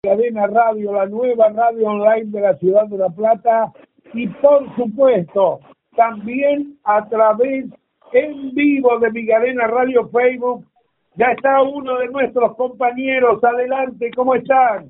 Cadena Radio, la nueva radio online de la ciudad de La Plata y por supuesto también a través en vivo de Migarena Radio Facebook. Ya está uno de nuestros compañeros. Adelante, ¿cómo están?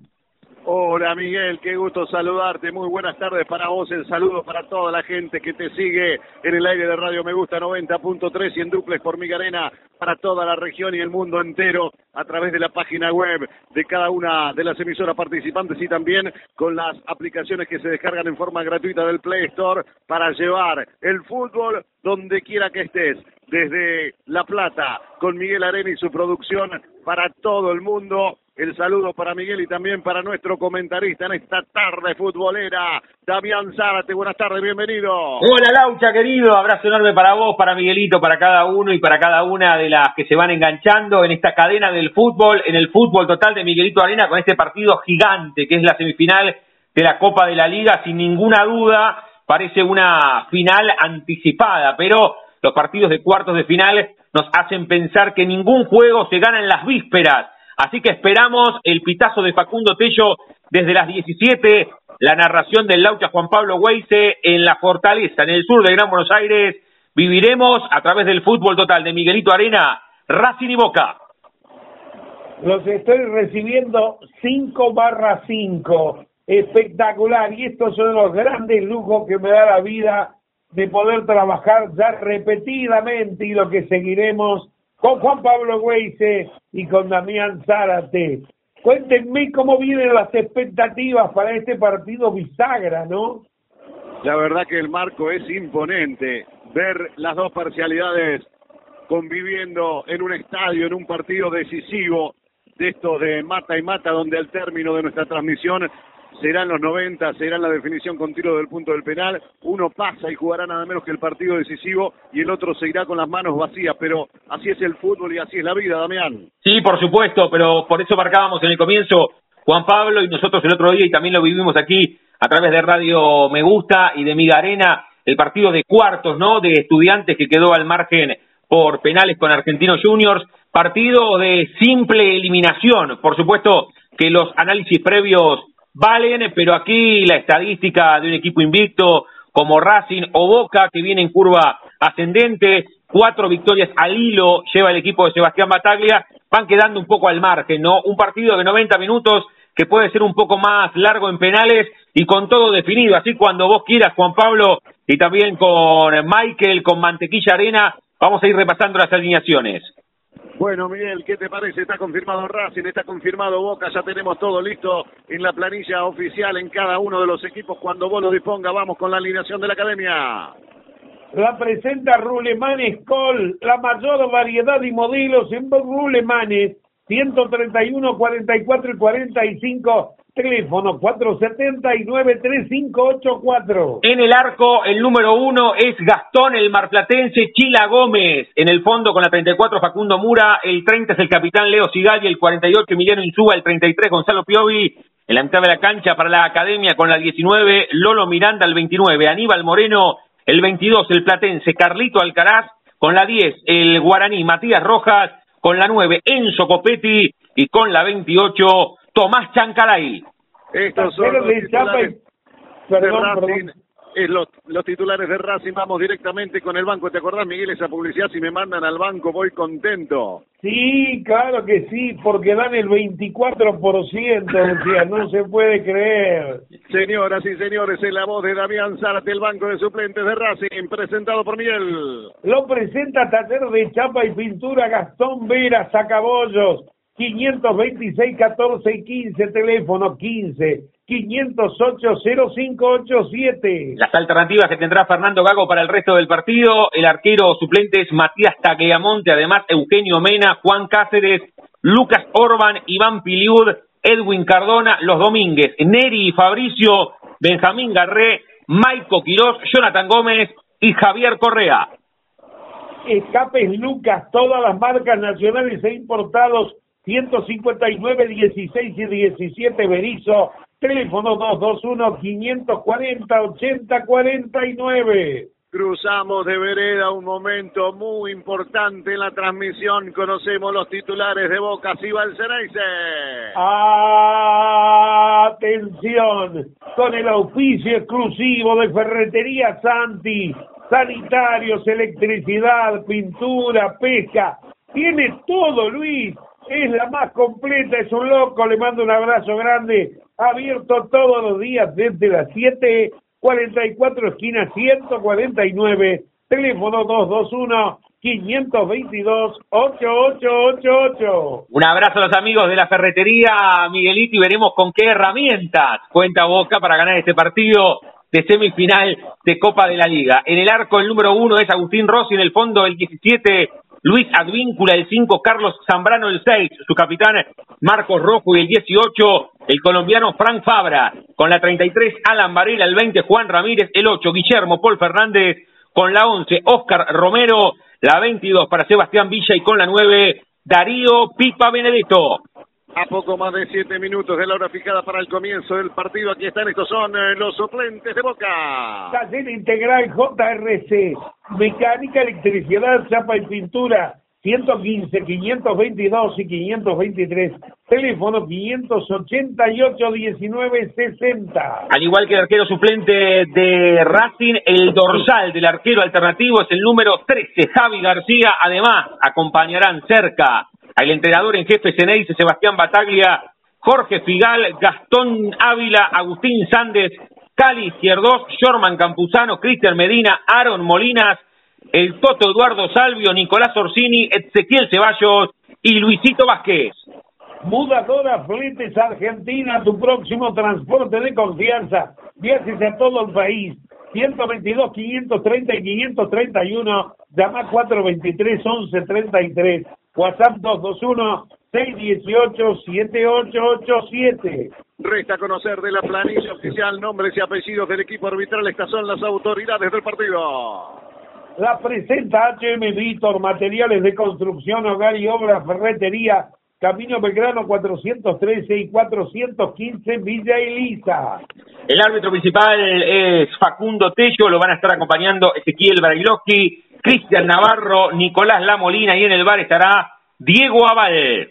Hola Miguel, qué gusto saludarte. Muy buenas tardes para vos. El saludo para toda la gente que te sigue en el aire de Radio Me Gusta 90.3 y en duples por Migarena para toda la región y el mundo entero a través de la página web de cada una de las emisoras participantes y también con las aplicaciones que se descargan en forma gratuita del Play Store para llevar el fútbol donde quiera que estés. Desde La Plata, con Miguel Arena y su producción para todo el mundo el saludo para Miguel y también para nuestro comentarista en esta tarde futbolera, Damián Zárate. Buenas tardes, bienvenido. Hola Laucha, querido. Abrazo enorme para vos, para Miguelito, para cada uno y para cada una de las que se van enganchando en esta cadena del fútbol, en el fútbol total de Miguelito Arena con este partido gigante que es la semifinal de la Copa de la Liga. Sin ninguna duda, parece una final anticipada, pero los partidos de cuartos de final nos hacen pensar que ningún juego se gana en las vísperas Así que esperamos el pitazo de Facundo Tello desde las 17, la narración del Laucha Juan Pablo Weise en la Fortaleza, en el sur de Gran Buenos Aires. Viviremos a través del fútbol total de Miguelito Arena, Racing y Boca. Los estoy recibiendo 5 barra 5. Espectacular. Y estos son los grandes lujos que me da la vida de poder trabajar ya repetidamente y lo que seguiremos con Juan Pablo Weise y con Damián Zárate. Cuéntenme cómo vienen las expectativas para este partido bisagra, ¿no? La verdad que el marco es imponente. Ver las dos parcialidades conviviendo en un estadio, en un partido decisivo de estos de mata y mata, donde al término de nuestra transmisión serán los 90, será la definición con tiro del punto del penal. Uno pasa y jugará nada menos que el partido decisivo y el otro se irá con las manos vacías. Pero así es el fútbol y así es la vida, Damián. Sí, por supuesto, pero por eso marcábamos en el comienzo Juan Pablo y nosotros el otro día y también lo vivimos aquí a través de Radio Me Gusta y de Miga Arena, el partido de cuartos, ¿no? De estudiantes que quedó al margen por penales con Argentinos Juniors. Partido de simple eliminación. Por supuesto que los análisis previos valen, pero aquí la estadística de un equipo invicto como Racing o Boca, que viene en curva ascendente, cuatro victorias al hilo lleva el equipo de Sebastián Bataglia, van quedando un poco al margen, ¿no? Un partido de 90 minutos que puede ser un poco más largo en penales y con todo definido. Así cuando vos quieras, Juan Pablo, y también con Michael, con Mantequilla Arena, vamos a ir repasando las alineaciones. Bueno, Miguel, ¿qué te parece? Está confirmado Racing, está confirmado Boca, ya tenemos todo listo en la planilla oficial en cada uno de los equipos. Cuando vos lo disponga, vamos con la alineación de la academia. La presenta Rulemanes Col, la mayor variedad de modelos en Rulemanes, 131, 44 y 45 Teléfono 479-3584. En el arco, el número uno es Gastón, el marplatense Chila Gómez. En el fondo, con la 34, Facundo Mura. El 30 es el capitán Leo Sigali. El 48, Emiliano Insúa. El 33, Gonzalo Piovi. En la mitad de la cancha para la academia con la 19, Lolo Miranda. El 29, Aníbal Moreno. El 22, el platense Carlito Alcaraz. Con la 10, el guaraní Matías Rojas. Con la 9, Enzo Copetti. Y con la 28, Tomás Chancaray. Estos son los titulares de Racing. los, los, titulares de Racing, vamos directamente con el banco. ¿Te acordás, Miguel, esa publicidad? Si me mandan al banco, voy contento. Sí, claro que sí, porque dan el 24%, decía, no se puede creer. Señoras y señores, en la voz de Damián Zárate, el banco de suplentes de Racing, presentado por Miguel. Lo presenta Taller de Chapa y Pintura Gastón Vera Sacabollos 526 14 y 15, teléfono 15 508 0587. Las alternativas que tendrá Fernando Gago para el resto del partido, el arquero suplente es Matías Tagliamonte, además Eugenio Mena, Juan Cáceres, Lucas Orban, Iván Piliud, Edwin Cardona, Los Domínguez, Neri y Fabricio, Benjamín Garré, Maico Quirós, Jonathan Gómez y Javier Correa. Escapes Lucas, todas las marcas nacionales e importados 159, 16 y 17 Berizo, teléfono 221 540 8049. Cruzamos de vereda un momento muy importante en la transmisión. Conocemos los titulares de Boca y Balcereise. Atención, con el auspicio exclusivo de Ferretería Santi, sanitarios, electricidad, pintura, pesca. Tiene todo, Luis. Es la más completa, es un loco. Le mando un abrazo grande. Abierto todos los días desde las 7 44 esquina 149, teléfono 221 522 8888. Un abrazo a los amigos de la ferretería Miguelito y veremos con qué herramientas cuenta Boca para ganar este partido de semifinal de Copa de la Liga. En el arco el número uno es Agustín Rossi, en el fondo el 17 Luis Advíncula, el 5 Carlos Zambrano, el 6 su capitán Marcos Rojo y el 18 el colombiano Frank Fabra, con la 33 Alan Varela, el 20 Juan Ramírez, el 8 Guillermo Paul Fernández, con la 11 Oscar Romero, la 22 para Sebastián Villa y con la 9 Darío Pipa Benedetto. A poco más de siete minutos de la hora fijada para el comienzo del partido, aquí están, estos son eh, los suplentes de Boca. Taller Integral JRC, Mecánica, Electricidad, Chapa y Pintura, 115, 522 y 523. Teléfono 588 19 60. Al igual que el arquero suplente de Racing, el dorsal del arquero alternativo es el número 13, Javi García. Además, acompañarán cerca al entrenador en jefe Ceneice, Sebastián Bataglia, Jorge Figal, Gastón Ávila, Agustín Sández, Cali Izquierdos, Shorman Campuzano, Cristian Medina, Aaron Molinas, el Toto Eduardo Salvio, Nicolás Orsini, Ezequiel Ceballos y Luisito Vázquez. Mudadora Fletes Argentina, tu próximo transporte de confianza. Viajes a todo el país. 122, 530 y 531. Llama 423 1133. WhatsApp 221 618 7887. Resta conocer de la planilla oficial nombres y apellidos del equipo arbitral. Estas son las autoridades del partido. La presenta HM Víctor, materiales de construcción, hogar y obra, ferretería, Camino Belgrano 413 y 415 Villa Elisa. El árbitro principal es Facundo Tello, lo van a estar acompañando Ezequiel Brailovsky, Cristian Navarro, Nicolás Lamolina y en el bar estará Diego Aval.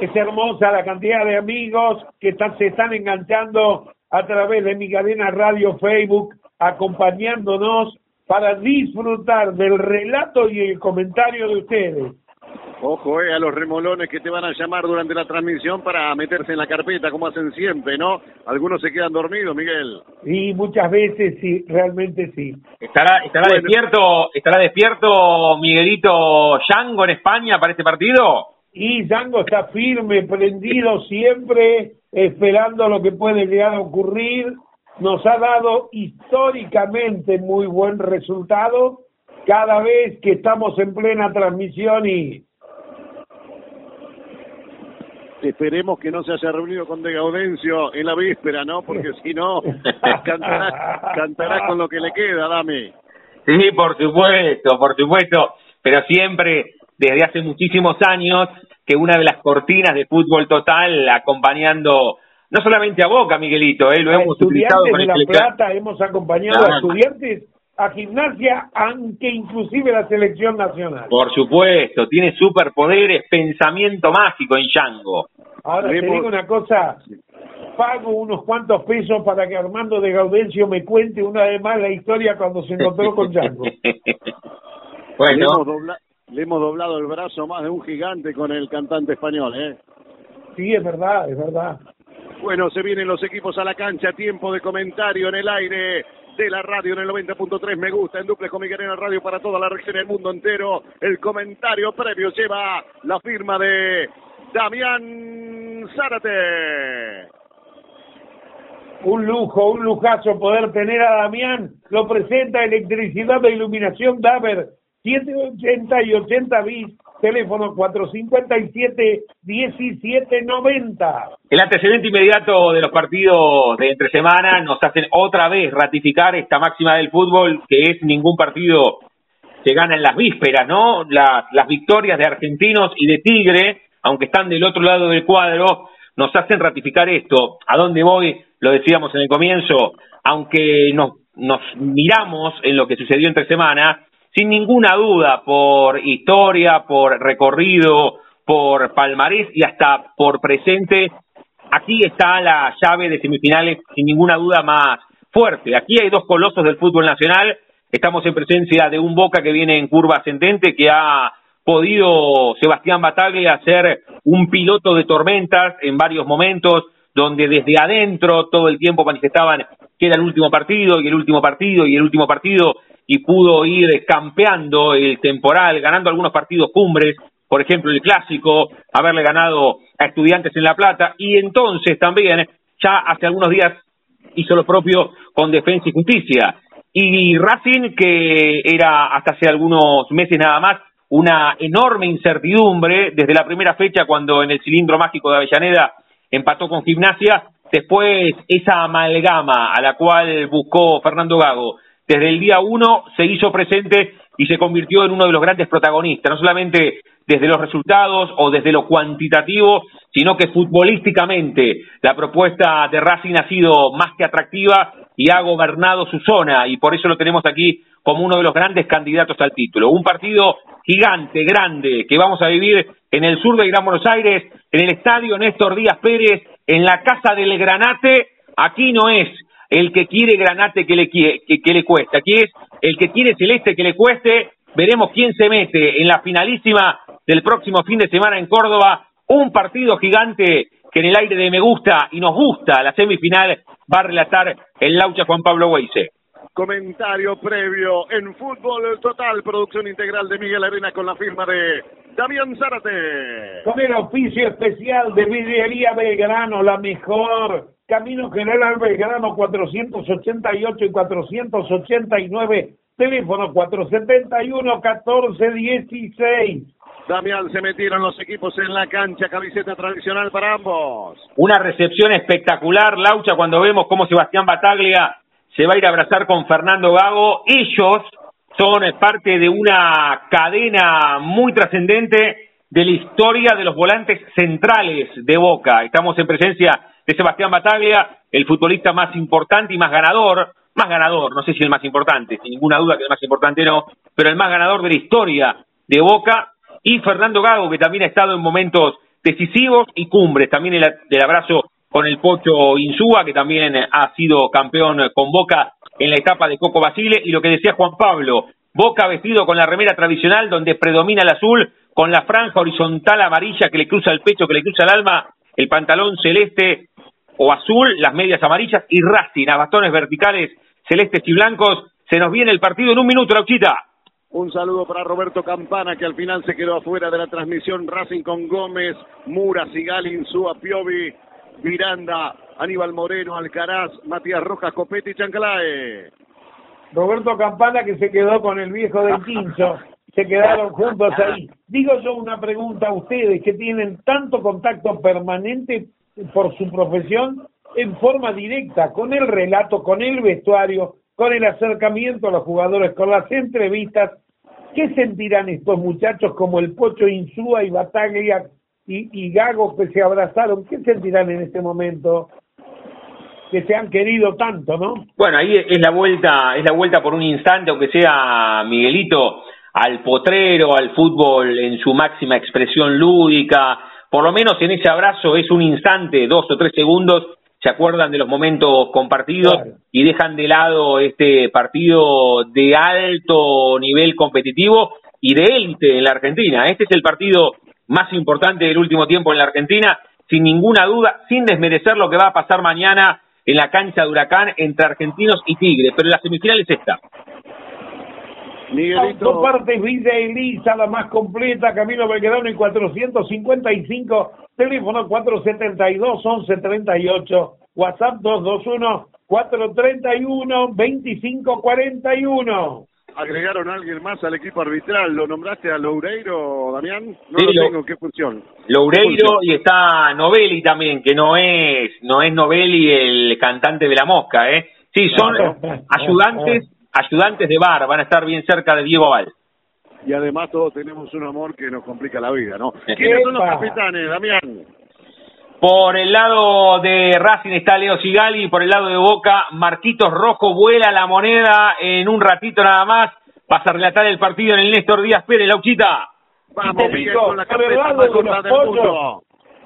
Es hermosa la cantidad de amigos que se están enganchando a través de mi cadena Radio Facebook, acompañándonos para disfrutar del relato y el comentario de ustedes. Ojo, eh, a los remolones que te van a llamar durante la transmisión para meterse en la carpeta, como hacen siempre, ¿no? Algunos se quedan dormidos, Miguel. Sí, muchas veces sí, realmente sí. ¿Estará, estará despierto estará despierto Miguelito Yango en España para este partido? Y Yango está firme, prendido siempre, esperando lo que puede llegar a ocurrir nos ha dado históricamente muy buen resultado cada vez que estamos en plena transmisión y esperemos que no se haya reunido con De Gaudencio en la víspera, ¿no? Porque si no, cantará, cantará con lo que le queda, dame. Sí, por supuesto, por supuesto, pero siempre, desde hace muchísimos años, que una de las cortinas de fútbol total acompañando no solamente a Boca, Miguelito, ¿eh? lo hemos utilizado con de La Plata, hemos acompañado a estudiantes a gimnasia, aunque inclusive la selección nacional. Por supuesto, tiene superpoderes, pensamiento mágico en Yango. Ahora te digo una cosa, pago unos cuantos pesos para que Armando de Gaudencio me cuente una vez más la historia cuando se encontró con Yango. bueno. Le hemos, doblado el brazo más de un gigante con el cantante español, ¿eh? Sí, es verdad, es verdad. Bueno, se vienen los equipos a la cancha, tiempo de comentario en el aire de la radio en el 90.3 me gusta, en duples con Miguel Radio para toda la región y el mundo entero. El comentario previo lleva la firma de Damián Zárate. Un lujo, un lujazo poder tener a Damián. Lo presenta Electricidad de Iluminación Daver, 780 y 80 bis teléfono 457-1790. El antecedente inmediato de los partidos de entre semana nos hacen otra vez ratificar esta máxima del fútbol, que es ningún partido se gana en las vísperas, ¿no? Las, victorias de Argentinos y de Tigre, aunque están del otro lado del cuadro, nos hacen ratificar esto. ¿A dónde voy? Lo decíamos en el comienzo, aunque nos nos miramos en lo que sucedió entre semana, sin ninguna duda, por historia, por recorrido, por palmarés y hasta por presente, aquí está la llave de semifinales sin ninguna duda más fuerte. Aquí hay dos colosos del fútbol nacional. Estamos en presencia de un Boca que viene en curva ascendente, que ha podido Sebastián Bataglia ser un piloto de tormentas en varios momentos, donde desde adentro todo el tiempo manifestaban que era el último partido y el último partido y el último partido y pudo ir campeando el temporal, ganando algunos partidos cumbres, por ejemplo el clásico, haberle ganado a estudiantes en La Plata y entonces también ya hace algunos días hizo lo propio con Defensa y Justicia. Y Racing, que era hasta hace algunos meses nada más una enorme incertidumbre desde la primera fecha cuando en el cilindro mágico de Avellaneda empató con Gimnasia, después esa amalgama a la cual buscó Fernando Gago desde el día uno se hizo presente y se convirtió en uno de los grandes protagonistas, no solamente desde los resultados o desde lo cuantitativo, sino que futbolísticamente la propuesta de Racing ha sido más que atractiva y ha gobernado su zona y por eso lo tenemos aquí como uno de los grandes candidatos al título. Un partido gigante, grande, que vamos a vivir en el sur de Gran Buenos Aires, en el estadio Néstor Díaz Pérez, en la casa del Granate. Aquí no es el que quiere Granate que le, que, que le cueste, aquí es el que quiere Celeste que le cueste. Veremos quién se mete en la finalísima del próximo fin de semana en Córdoba. Un partido gigante que en el aire de me gusta y nos gusta la semifinal va a relatar el Laucha Juan Pablo Weise. Comentario previo en Fútbol Total, producción integral de Miguel Arena con la firma de Damián Zárate. Con el oficio especial de Vidriería Belgrano, la mejor. Camino General Belgrano 488 y 489, teléfono 471 1416. Damián, se metieron los equipos en la cancha, camiseta tradicional para ambos. Una recepción espectacular, Laucha, cuando vemos cómo Sebastián Bataglia se va a ir a abrazar con Fernando Gago. Ellos son parte de una cadena muy trascendente de la historia de los volantes centrales de Boca. Estamos en presencia de Sebastián Bataglia, el futbolista más importante y más ganador, más ganador, no sé si el más importante, sin ninguna duda que el más importante no, pero el más ganador de la historia de Boca, y Fernando Gago, que también ha estado en momentos decisivos y cumbres, también el, el abrazo con el Pocho Insúa, que también ha sido campeón con Boca en la etapa de Coco Basile, y lo que decía Juan Pablo, Boca vestido con la remera tradicional donde predomina el azul, con la franja horizontal amarilla que le cruza el pecho, que le cruza el alma, el pantalón celeste o azul, las medias amarillas y Racing a bastones verticales celestes y blancos. Se nos viene el partido en un minuto, Lauchita. Un saludo para Roberto Campana, que al final se quedó afuera de la transmisión. Racing con Gómez, Mura, Sigali, Insúa, Piovi, Miranda, Aníbal Moreno, Alcaraz, Matías Rojas, Copetti y Chancalae. Roberto Campana que se quedó con el viejo del Quincho, se quedaron juntos ahí. Digo yo una pregunta a ustedes que tienen tanto contacto permanente por su profesión en forma directa, con el relato, con el vestuario, con el acercamiento a los jugadores, con las entrevistas. ¿Qué sentirán estos muchachos como el Pocho Insúa y Bataglia y, y Gago que se abrazaron? ¿Qué sentirán en este momento? que se han querido tanto, ¿no? Bueno, ahí es la vuelta, es la vuelta por un instante, aunque sea Miguelito, al potrero, al fútbol en su máxima expresión lúdica, por lo menos en ese abrazo es un instante, dos o tres segundos, se acuerdan de los momentos compartidos y dejan de lado este partido de alto nivel competitivo y de élite en la Argentina. Este es el partido más importante del último tiempo en la Argentina, sin ninguna duda, sin desmerecer lo que va a pasar mañana en la cancha de Huracán entre Argentinos y Tigre, pero la semifinal es esta. Miguelito. partes Villa Elisa, la más completa, Camino Belgrano y 455, teléfono 472-1138, WhatsApp 221-431-2541. ¿Agregaron a alguien más al equipo arbitral? ¿Lo nombraste a Loureiro, Damián? No lo tengo, ¿qué función? Loureiro y está Novelli también, que no es, no es Novelli el cantante de la mosca, ¿eh? Sí, son ayudantes ayudantes de bar, van a estar bien cerca de Diego Val. Y además todos tenemos un amor que nos complica la vida, ¿no? ¿Quiénes son los capitanes, Damián? Por el lado de Racing está Leo Sigali y por el lado de Boca, Marquitos Rojo vuela la moneda en un ratito nada más. Vas a relatar el partido en el Néstor Díaz Pérez, Lauchita. Vamos, te digo, por el lado de los pollos,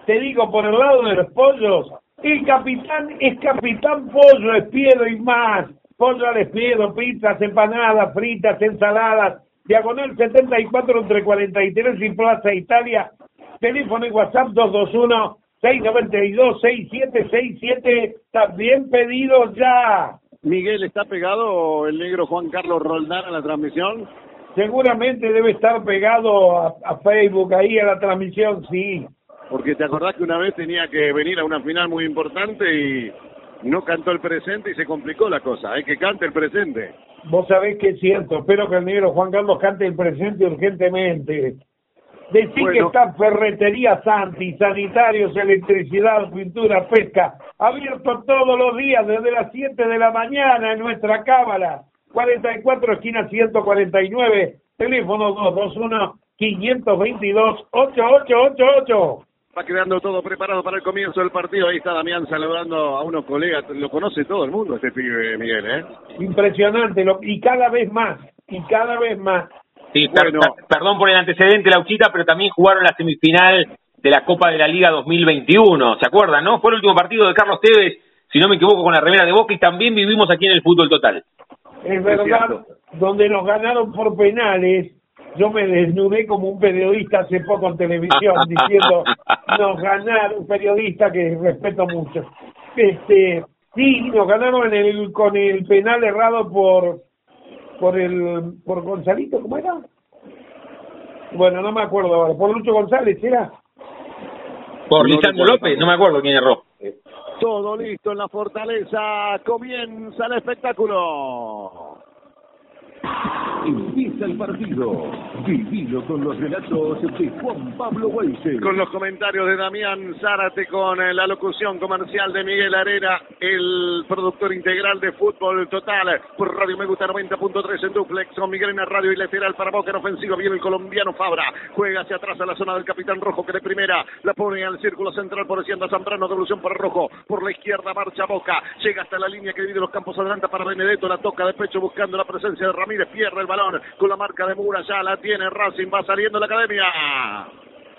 te digo, por el lado de los pollos, el capitán es capitán pollo, espiedo y más. Pollo al espiedo, pizzas, empanadas, fritas, ensaladas. Diagonal 74 entre 43 y Plaza Italia. Teléfono y WhatsApp 221 692-6767, también pedido ya. Miguel, ¿está pegado el negro Juan Carlos Roldán a la transmisión? Seguramente debe estar pegado a, Facebook, ahí a la transmisión, sí. Porque te acordás que una vez tenía que venir a una final muy importante y no cantó el presente y se complicó la cosa. Hay que cante el presente. Vos sabés que es cierto. Espero que el negro Juan Carlos cante el presente urgentemente. Decir que está Ferretería Santi, sanitarios, electricidad, pintura, pesca, abierto todos los días desde las 7 de la mañana en nuestra cámara. 44 esquina 149, teléfono 221 522 8888. Va quedando todo preparado para el comienzo del partido. Ahí está Damián saludando a unos colegas. Lo conoce todo el mundo este pibe, Miguel, ¿eh? Impresionante. y cada vez más. Y cada vez más. Sí, perdón por el antecedente, Lauchita, pero también jugaron la semifinal de la Copa de la Liga 2021, ¿se acuerdan, no? Fue el último partido de Carlos Tevez, si no me equivoco, con la remera de Boca y también vivimos aquí en el fútbol total. Es verdad, donde nos ganaron por penales, yo me desnudé como un periodista hace poco en televisión diciendo nos ganaron un periodista que respeto mucho este sí nos ganaron en el con el penal errado por por el por Gonzalito, ¿cómo era? Bueno, no me acuerdo ahora. Por Lucho González, ¿era? Por Lisandro López, no me acuerdo quién erró. Todo listo en la fortaleza. Comienza el espectáculo. Empieza el partido. Vivido con los relatos de Juan Pablo Weise. Con los comentarios de Damián Zárate, con eh, la locución comercial de Miguel Arena, el productor integral de fútbol total. Por Radio Me Gusta 90.3 en duplex. Con Miguel en radio y lateral para Boca en ofensivo. Viene el colombiano Fabra. Juega hacia atrás a la zona del capitán Rojo que de primera la pone al círculo central por Hacienda Zambrano. Devolución para Rojo. Por la izquierda marcha Boca. Llega hasta la línea que divide los campos adelanta para Benedetto. La toca de pecho buscando la presencia de Ramírez. Pierde el balón con la marca de Mura, ya la tiene Racing, va saliendo la academia.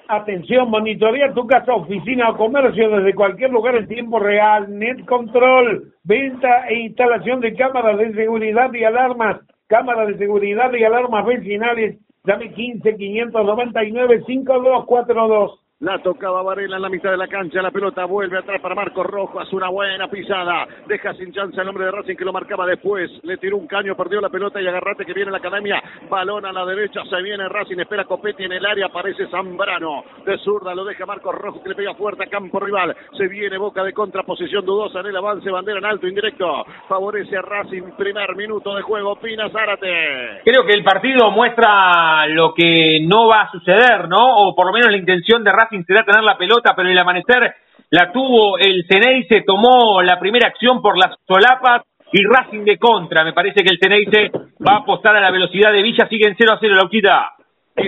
Atención, monitorea tu casa, oficina o comercio desde cualquier lugar en tiempo real. Net Control, venta e instalación de cámaras de seguridad y alarmas. Cámaras de seguridad y alarmas vecinales. Dame 15 599 5242. La tocaba Varela en la mitad de la cancha. La pelota vuelve atrás para Marcos Rojas. Una buena pisada. Deja sin chance el hombre de Racing que lo marcaba después. Le tiró un caño, perdió la pelota y agarrate que viene la academia. Balón a la derecha. Se viene Racing. Espera Copetti en el área. Aparece Zambrano. De zurda lo deja Marcos Rojas que le pega fuerte a campo rival. Se viene Boca de contraposición dudosa en el avance. Bandera en alto indirecto. Favorece a Racing. Primer minuto de juego. Pina Zárate. Creo que el partido muestra lo que no va a suceder, ¿no? O por lo menos la intención de Racing será tener la pelota, pero el amanecer la tuvo el se tomó la primera acción por las solapas y Racing de contra. Me parece que el Ceneice va a apostar a la velocidad de Villa, sigue en 0 a 0 Lauquita.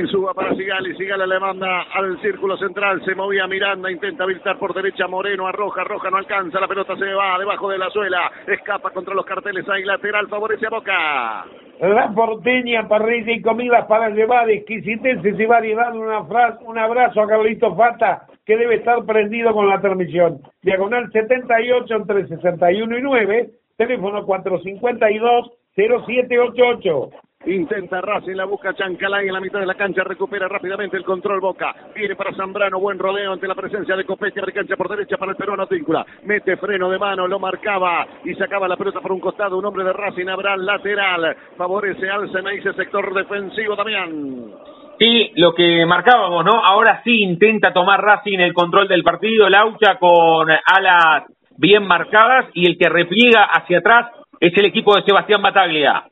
Suba para Sigali, Sigali le manda al círculo central, se movía Miranda, intenta habilitar por derecha Moreno, arroja, Roja no alcanza, la pelota se va debajo de la suela, escapa contra los carteles, ahí lateral, favorece a Boca. La porteña, parrilla y comidas para llevar, exquisiteces y variedad. Una frase, un abrazo a Carlito Fata, que debe estar prendido con la transmisión. Diagonal 78 entre 61 y 9, teléfono 452 0788. Intenta Racing, la busca Chancalay en la mitad de la cancha, recupera rápidamente el control Boca. Viene para Zambrano, buen rodeo ante la presencia de Copetti, abre cancha por derecha para el peruano Tíncula. Mete freno de mano, lo marcaba y sacaba la pelota por un costado. Un hombre de Racing, habrá lateral. Favorece al ese sector defensivo también. Sí, lo que marcábamos, ¿no? Ahora sí intenta tomar Racing el control del partido, Laucha con alas bien marcadas y el que repliega hacia atrás es el equipo de Sebastián Bataglia.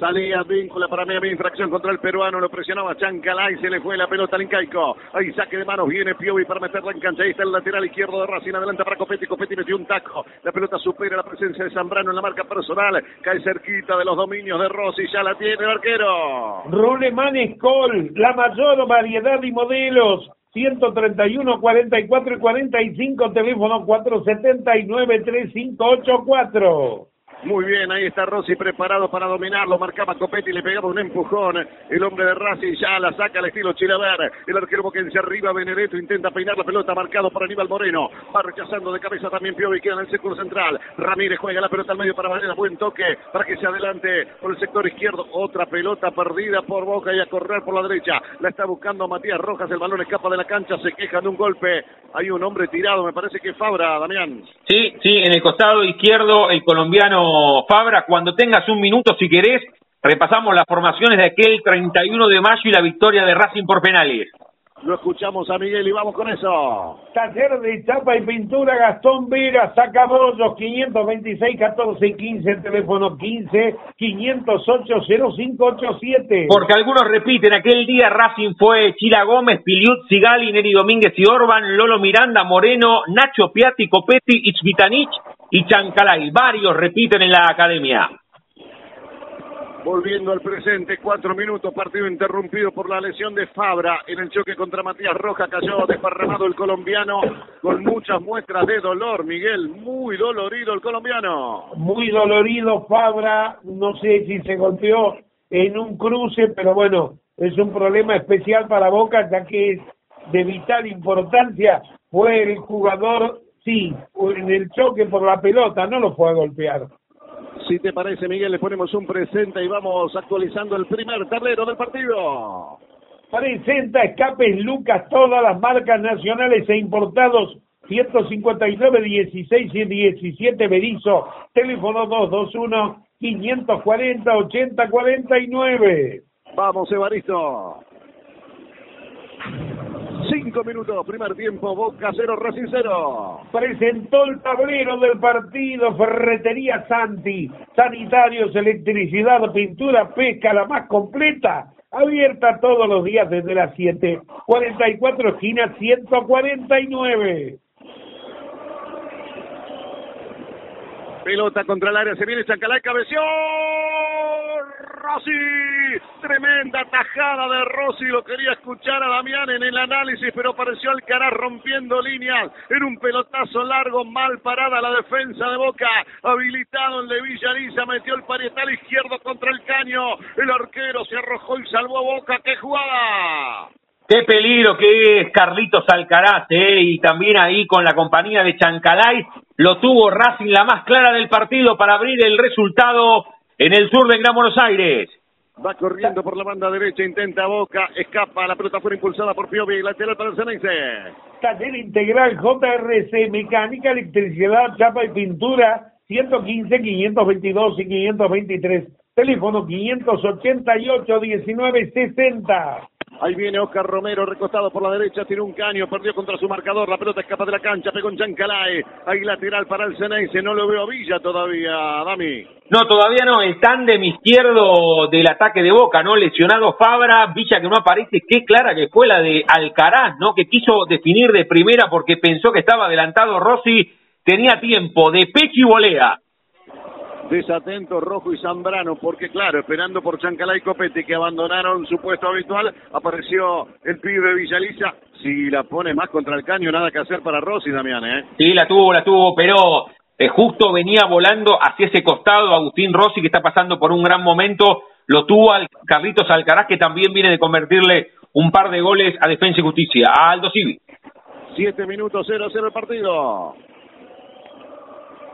Salía víncula para mí, infracción contra el peruano, lo presionaba Chancalay, se le fue la pelota al incaico. Ahí saque de manos, viene Piovi para meterla en cancha. Ahí está el lateral izquierdo de Racing, adelante para Copetti. Copetti metió un taco. La pelota supera la presencia de Zambrano en la marca personal. Cae cerquita de los dominios de Rossi, ya la tiene el arquero. Roleman Escol, la mayor variedad y modelos 131 44 y 45, teléfono 479 3584. Muy bien, ahí está Rossi preparado para dominarlo. Marcaba Copetti, le pegaba un empujón. El hombre de Racing ya la saca al estilo Chilaver. El arquero boquense arriba, Benedetto intenta peinar la pelota, marcado por Aníbal Moreno. Va rechazando de cabeza también Piovi, queda en el círculo central. Ramírez juega la pelota al medio para Valera. Buen toque para que se adelante por el sector izquierdo. Otra pelota perdida por Boca y a correr por la derecha. La está buscando Matías Rojas. El balón escapa de la cancha, se queja de un golpe. Hay un hombre tirado, me parece que Fabra, Damián. Sí, sí, en el costado izquierdo el colombiano Fabra. Cuando tengas un minuto, si querés, repasamos las formaciones de aquel 31 de mayo y la victoria de Racing por penales. Lo escuchamos a Miguel y vamos con eso. Taller de chapa y pintura Gastón Vera, saca bollos 526 14 y 15, teléfono 15 508 0587. Porque algunos repiten, aquel día Racing fue Chila Gómez, Piliut, Sigali, Neri Domínguez y Orban, Lolo Miranda, Moreno, Nacho Piatti, Copetti, Itzvitanich y Chancalay. Varios repiten en la academia. Volviendo al presente, cuatro minutos, partido interrumpido por la lesión de Fabra en el choque contra Matías Roja, cayó desparramado el colombiano con muchas muestras de dolor, Miguel, muy dolorido el colombiano. Muy dolorido Fabra, no sé si se golpeó en un cruce, pero bueno, es un problema especial para Boca, ya que es de vital importancia, fue el jugador, sí, en el choque por la pelota, no lo fue a golpear. Si te parece, Miguel, le ponemos un presente y vamos actualizando el primer tablero del partido. Presenta escapes Lucas, todas las marcas nacionales e importados. 159, 16 y 17 Berizo. Teléfono 221 540 80 49. Vamos, Evaristo. Cinco minutos, primer tiempo, Boca cero, Racing cero. Presentó el tablero del partido Ferretería Santi. Sanitarios, electricidad, pintura, pesca, la más completa. Abierta todos los días desde las 7. 44 esquinas 149. Pelota contra el área, se viene Chancalay, cabeció. Rossi, tremenda tajada de Rossi, lo quería escuchar a Damián en el análisis, pero apareció Alcaraz rompiendo líneas en un pelotazo largo, mal parada la defensa de Boca, habilitado el de Villariza, metió el parietal izquierdo contra el caño, el arquero se arrojó y salvó a Boca, ¡qué jugada! Qué peligro que es Carlitos Alcaraz, ¿eh? y también ahí con la compañía de Chancalay, lo tuvo Racing la más clara del partido para abrir el resultado en el sur de Gran Buenos Aires. Va corriendo por la banda derecha, intenta Boca, escapa, la pelota fue impulsada por Piovi, lateral para el Ceneice. Taller Integral JRC, mecánica, electricidad, chapa y pintura, 115, 522 y 523. Teléfono 588 1960. Ahí viene Oscar Romero, recostado por la derecha, tiene un caño, perdió contra su marcador, la pelota escapa de la cancha, pegó en Chancalay, ahí lateral para el Ceneice, no lo veo a Villa todavía, Dami. No, todavía no, el tándem izquierdo del ataque de Boca, ¿no? Lesionado Fabra, Villa que no aparece, qué clara que fue la de Alcaraz, ¿no? Que quiso definir de primera porque pensó que estaba adelantado Rossi, tenía tiempo de pecho y volea. Desatento Rojo y Zambrano, porque claro, esperando por Chancalay y Copetti que abandonaron su puesto habitual, apareció el pibe Villaliza. Si la pone más contra el caño, nada que hacer para Rossi, Damián, ¿eh? Sí, la tuvo, la tuvo, pero eh, justo venía volando hacia ese costado Agustín Rossi, que está pasando por un gran momento. Lo tuvo al Carlitos Alcaraz, que también viene de convertirle un par de goles a Defensa y Justicia, a Aldo Civi. Siete minutos, cero, cero el partido.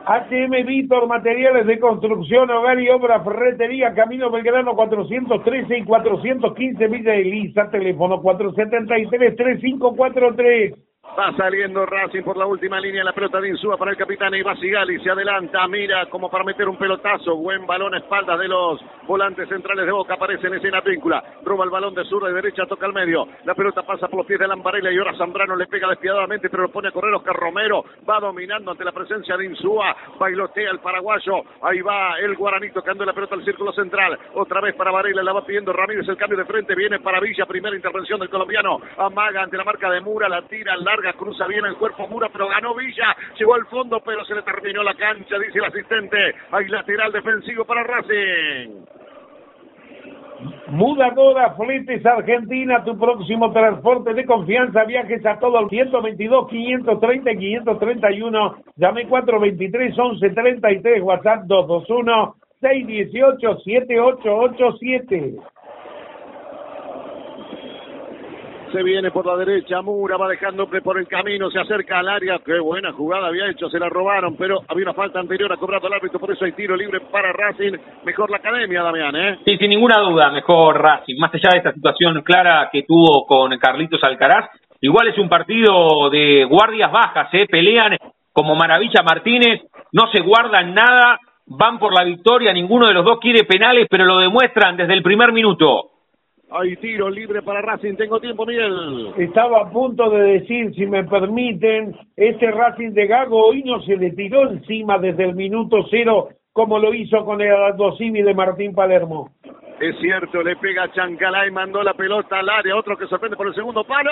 HM Víctor, materiales de construcción, hogar y obra, ferretería, Camino Belgrano 413 y 415 Villa Elisa, teléfono 473-3543. Va saliendo Racing por la última línea, la pelota de Insúa para el capitán y Sigali, se adelanta, mira como para meter un pelotazo, buen balón a espaldas de los volantes centrales de Boca, aparece en escena víncula, roba el balón de sur de derecha, toca al medio, la pelota pasa por los pies de Lamparella y ahora Zambrano le pega despiadadamente, pero lo pone a correr Oscar Romero, va dominando ante la presencia de Insúa, bailotea el paraguayo, ahí va el guaraní tocando la pelota al círculo central, otra vez para Varela, la va pidiendo Ramírez, el cambio de frente, viene para Villa, primera intervención del colombiano, amaga ante la marca de Mura, la tira larga, cruza bien el cuerpo Mura, pero ganó Villa, llegó al fondo, pero se le terminó la cancha, dice el asistente, hay lateral defensivo para Racing. Mudadora Fletes Argentina, tu próximo transporte de confianza. Viajes a todo el 122, 530 y 531. Llame 423 1133, WhatsApp 221 618 7887. Se viene por la derecha, Mura va dejando por el camino, se acerca al área. Qué buena jugada había hecho, se la robaron, pero había una falta anterior, ha cobrado el árbitro, por eso hay tiro libre para Racing. Mejor la academia, Damián, ¿eh? Sí, sin ninguna duda, mejor Racing. Más allá de esta situación clara que tuvo con Carlitos Alcaraz, igual es un partido de guardias bajas, ¿eh? Pelean como Maravilla Martínez, no se guardan nada, van por la victoria, ninguno de los dos quiere penales, pero lo demuestran desde el primer minuto. Hay tiro libre para Racing. Tengo tiempo, Miguel. Estaba a punto de decir, si me permiten, ese Racing de Gago hoy no se le tiró encima desde el minuto cero como lo hizo con el Aldo de Martín Palermo. Es cierto, le pega a Chancalay, mandó la pelota al área, otro que sorprende por el segundo palo,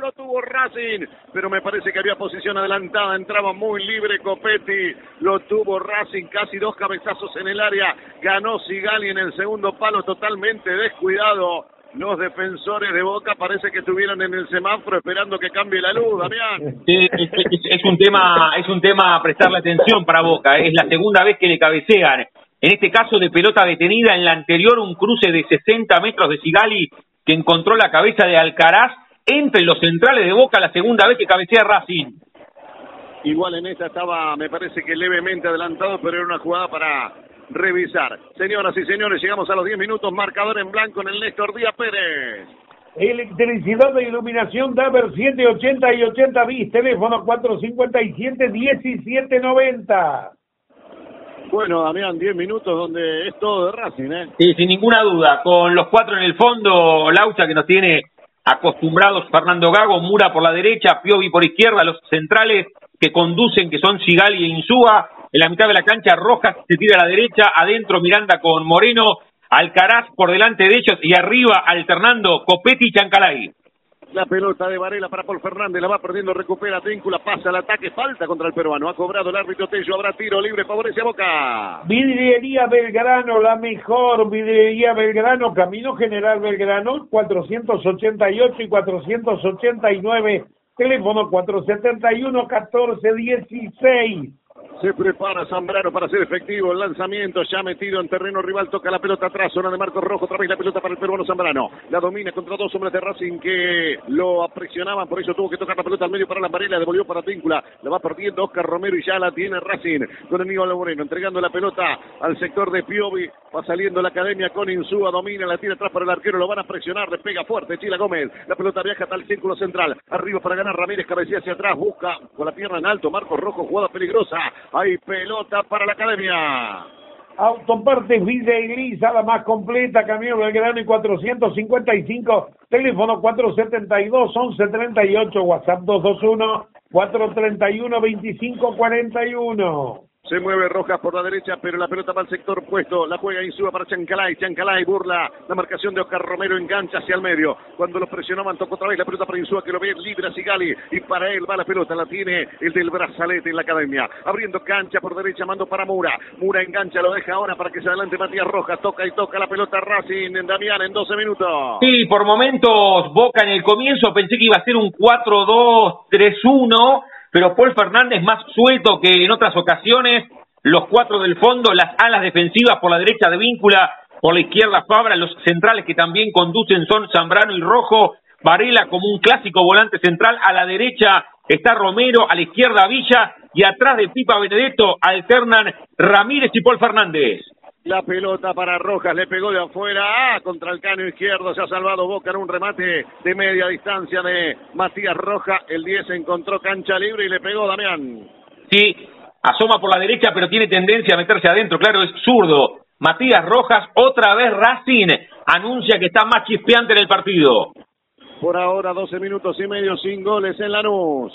lo tuvo Racing, pero me parece que había posición adelantada, entraba muy libre Copetti, lo tuvo Racing, casi dos cabezazos en el área, ganó Sigali en el segundo palo totalmente descuidado. Los defensores de Boca parece que estuvieron en el semáforo esperando que cambie la luz, Damián. Es, un tema, es un tema a prestarle atención para Boca. Es la segunda vez que le cabecean en este caso de pelota detenida, en la anterior un cruce de 60 metros de Sigali que encontró la cabeza de Alcaraz entre los centrales de Boca la segunda vez que cabecea Racing. Igual en esta estaba, me parece que levemente adelantado, pero era una jugada para revisar. Señoras y señores, llegamos a los 10 minutos, marcador en blanco en el Néstor Díaz Pérez. Electricidad de iluminación Daver 780 y 80 bis, teléfono 457 1790. Bueno, Damián, 10 minutos donde es todo de Racing, ¿eh? Sí, sin ninguna duda. Con los cuatro en el fondo, Laucha que nos tiene acostumbrados Fernando Gago, Mura por la derecha, Piovi por izquierda, los centrales que conducen, que son Sigali e Insúa. En la mitad de la cancha, Rojas se tira a la derecha, adentro Miranda con Moreno, Alcaraz por delante de ellos y arriba alternando Copetti y Chancalay. La pelota de Varela para Paul Fernández, la va perdiendo, recupera Tíncula, pasa al ataque, falta contra el peruano. Ha cobrado el árbitro Tello, habrá tiro libre, favorece a Boca. Vidriería Belgrano, la mejor vidriería Belgrano, Camino General Belgrano, 488 y 489, teléfono 471 1416. Se prepara Zambrano para ser efectivo. El lanzamiento, ya metido en terreno rival, toca la pelota atrás, zona de Marcos Rojo, otra vez la pelota para el peruano Zambrano. La domina contra dos hombres de Racing que lo apresionaban, por eso tuvo que tocar la pelota al medio para la Varela, devolvió para Tíncula, la va perdiendo Oscar Romero y ya la tiene Racing con el Aníbal Moreno, entregando la pelota al sector de Piovi, va saliendo la academia con Insúa, domina, la tira atrás para el arquero, lo van a presionar, le pega fuerte Chila Gómez, la pelota viaja hasta el círculo central, arriba para ganar Ramírez, cabecea hacia atrás, busca con la pierna en alto, Marcos Rojo, jugada peligrosa, hay pelota para la academia. Autopartes Vida y Grisa, la más completa, Camino Belgrano y 455, teléfono 472-1138, WhatsApp 221-431-2541. Se mueve Rojas por la derecha, pero la pelota va al sector puesto. La juega Insúa para Chancalay. Chancalay burla la marcación de Oscar Romero. Engancha hacia el medio. Cuando lo presionaban, tocó otra vez la pelota para Insúa, que lo ve libre a Sigali. Y para él va la pelota. La tiene el del brazalete en la academia. Abriendo cancha por derecha, mando para Mura. Mura engancha, lo deja ahora para que se adelante Matías Rojas. Toca y toca la pelota Racing en Damián en 12 minutos. Sí, por momentos Boca en el comienzo pensé que iba a ser un 4-2-3-1 pero Paul Fernández más suelto que en otras ocasiones, los cuatro del fondo, las alas defensivas por la derecha de Víncula, por la izquierda Fabra, los centrales que también conducen son Zambrano y Rojo, Varela como un clásico volante central, a la derecha está Romero, a la izquierda Villa y atrás de Pipa Benedetto alternan Ramírez y Paul Fernández. La pelota para Rojas, le pegó de afuera, ah, contra el cano izquierdo, se ha salvado Boca en un remate de media distancia de Matías Rojas. El 10 encontró cancha libre y le pegó Damián. Sí, asoma por la derecha, pero tiene tendencia a meterse adentro, claro, es zurdo. Matías Rojas, otra vez Racing, anuncia que está más chispeante en el partido. Por ahora, 12 minutos y medio sin goles en Lanús.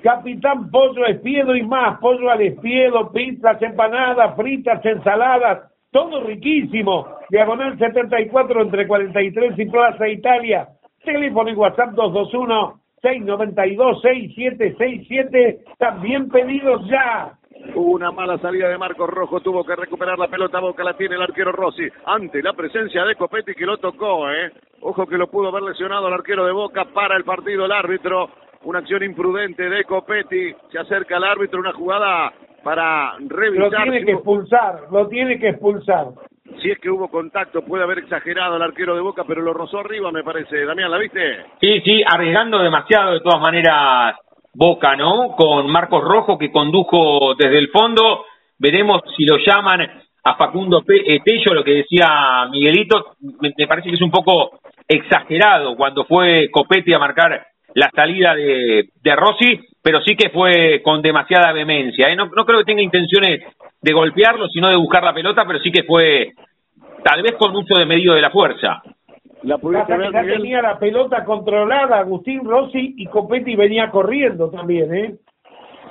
Capitán Pollo Espiedo y más, pollo al espiedo, pizzas, empanadas, fritas, ensaladas, todo riquísimo. Diagonal 74 entre 43 y Plaza Italia. Teléfono y WhatsApp 221 692 6767. También pedidos ya. Una mala salida de Marcos Rojo, tuvo que recuperar la pelota, Boca la tiene el arquero Rossi, ante la presencia de Copetti que lo tocó, ¿eh? Ojo que lo pudo haber lesionado el arquero de Boca para el partido el árbitro. Una acción imprudente de Copetti, se acerca al árbitro, una jugada para revisar. Lo tiene que expulsar, lo tiene que expulsar. Si es que hubo contacto, puede haber exagerado el arquero de Boca, pero lo rozó arriba, me parece. Damián, ¿la viste? Sí, sí, arriesgando demasiado de todas maneras Boca, ¿no? Con Marcos Rojo que condujo desde el fondo. Veremos si lo llaman a Facundo eh, Tello, lo que decía Miguelito. Me, parece que es un poco exagerado cuando fue Copetti a marcar la salida de, de Rossi, pero sí que fue con demasiada vehemencia. ¿eh? No, no creo que tenga intenciones de golpearlo, sino de buscar la pelota, pero sí que fue tal vez con mucho de medio de la fuerza. La pudiste ver, ya tenía la pelota controlada Agustín Rossi y Copetti venía corriendo también, ¿eh?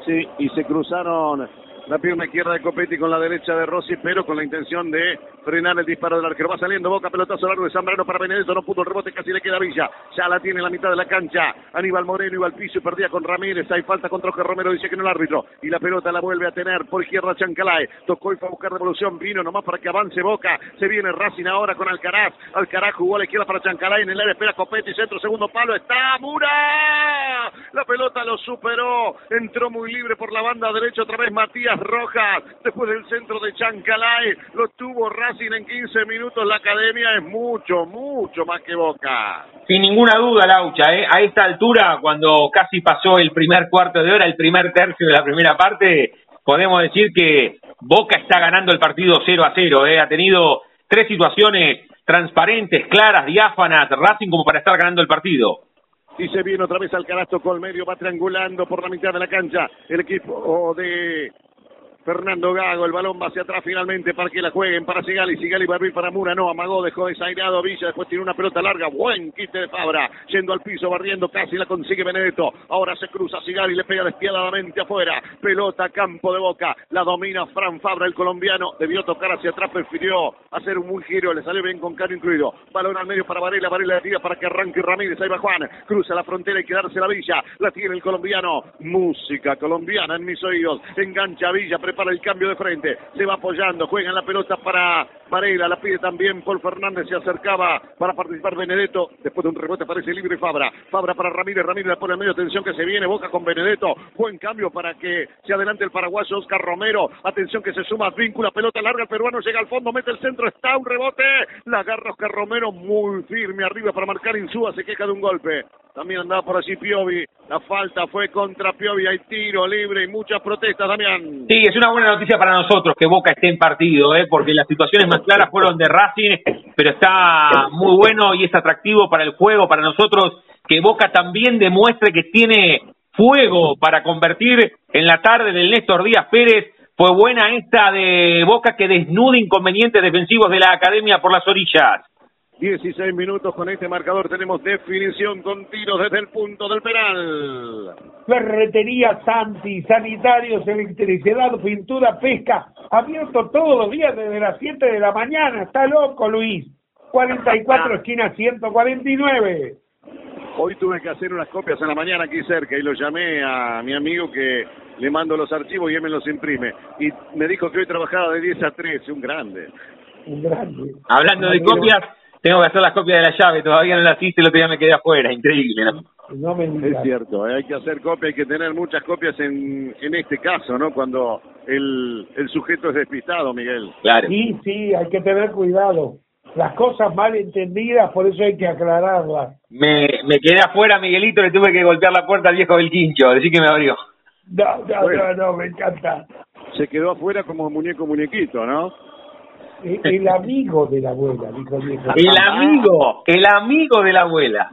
Sí, y se cruzaron la pierna izquierda de Copetti con la derecha de Rossi, pero con la intención de frenar el disparo del arquero. Va saliendo Boca, pelotazo largo de Zambrano para Benedetto, no pudo el rebote, casi le queda Villa. Ya la tiene en la mitad de la cancha. Aníbal Moreno iba al piso y perdía con Ramírez. Hay falta contra que Romero, dice que no el árbitro. Y la pelota la vuelve a tener por izquierda Chancalay. Tocó y fue a buscar devolución. Vino nomás para que avance Boca. Se viene Racing ahora con Alcaraz. Alcaraz jugó a la izquierda para Chancalay. En el área espera Copetti, centro, segundo palo. Está Mura. La pelota lo superó. Entró muy libre por la banda derecha otra vez Matías Rojas después del centro de Chancalay, lo tuvo Racing en 15 minutos, la academia es mucho, mucho más que Boca. Sin ninguna duda, Laucha, ¿eh? a esta altura, cuando casi pasó el primer cuarto de hora, el primer tercio de la primera parte, podemos decir que Boca está ganando el partido 0 a 0, ¿eh? ha tenido tres situaciones transparentes, claras, diáfanas, Racing como para estar ganando el partido. Y se viene otra vez al canasto con medio, va triangulando por la mitad de la cancha el equipo de Fernando Gago, el balón va hacia atrás finalmente para que la jueguen para Sigali, Sigali va a para Mura, no, amagó, dejó desairado Villa, después tiene una pelota larga, buen quite de Fabra, yendo al piso, barriendo, casi la consigue Benedetto, ahora se cruza Sigali, le pega despiadadamente afuera, pelota, campo de boca, la domina Fran Fabra, el colombiano, debió tocar hacia atrás, prefirió hacer un buen giro, le salió bien con Cano incluido, balón al medio para Varela, Varela le tira para que arranque Ramírez, ahí va Juan, cruza la frontera y quedarse la Villa, la tiene el colombiano, música colombiana en mis oídos, engancha Villa, para el cambio de frente. Se va apoyando, juega en la pelota para Varela, la pide también Paul Fernández, se acercaba para participar Benedetto. Después de un rebote aparece libre Fabra. Fabra para Ramírez, Ramírez la pone en medio, atención que se viene, Boca con Benedetto. Buen cambio para que se adelante el paraguayo Oscar Romero. Atención que se suma víncula, pelota larga, el peruano llega al fondo, mete el centro, está un rebote. La agarra Oscar Romero muy firme arriba para marcar Insúa, se queja de un golpe. También andaba por allí Piovi. La falta fue contra Piovi. Hay tiro libre y muchas protestas, Damián. Sí, es una buena noticia para nosotros que Boca esté en partido, ¿eh? porque las situaciones más claras fueron de Racing, pero está muy bueno y es atractivo para el juego, para nosotros, que Boca también demuestre que tiene fuego para convertir en la tarde del Néstor Díaz Pérez. Fue buena esta de Boca que desnuda inconvenientes defensivos de la academia por las orillas. 16 minutos con este marcador. Tenemos definición con tiros desde el punto del penal. Ferretería Santi, sanitarios, electricidad, pintura, pesca. Abierto todos los días desde las 7 de la mañana. Está loco, Luis. 44 esquina 149. Hoy tuve que hacer unas copias en la mañana aquí cerca y lo llamé a mi amigo que le mando los archivos y él me los imprime. Y me dijo que hoy trabajaba de 10 a 13, un grande. Un grande. Hablando de copias, tengo que hacer las copias de la llave, todavía no las hice, el otro día me quedé afuera, increíble. ¿no? me es cierto, ¿eh? hay que hacer copias, hay que tener muchas copias en, en este caso, ¿no? Cuando el, el sujeto es despistado, Miguel. Claro. Sí, sí, hay que tener cuidado. Las cosas mal entendidas, por eso hay que aclararlas. Me, me quedé afuera, Miguelito, le tuve que golpear la puerta al viejo del quincho, decir que me abrió. No, no, no, no, me encanta. Se quedó afuera como muñeco muñequito, ¿no? El amigo de la abuela, dijo el amigo, el amigo de la abuela.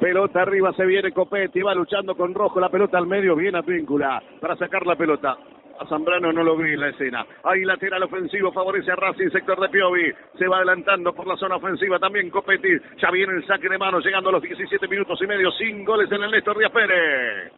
Pelota arriba, se viene Copetti, va luchando con Rojo, la pelota al medio, viene a Víncula para sacar la pelota. A Zambrano no lo vi en la escena. Ahí lateral ofensivo, favorece a Racing, sector de Piovi. Se va adelantando por la zona ofensiva también Copetti. Ya viene el saque de mano, llegando a los 17 minutos y medio, sin goles en el Néstor Díaz Pérez.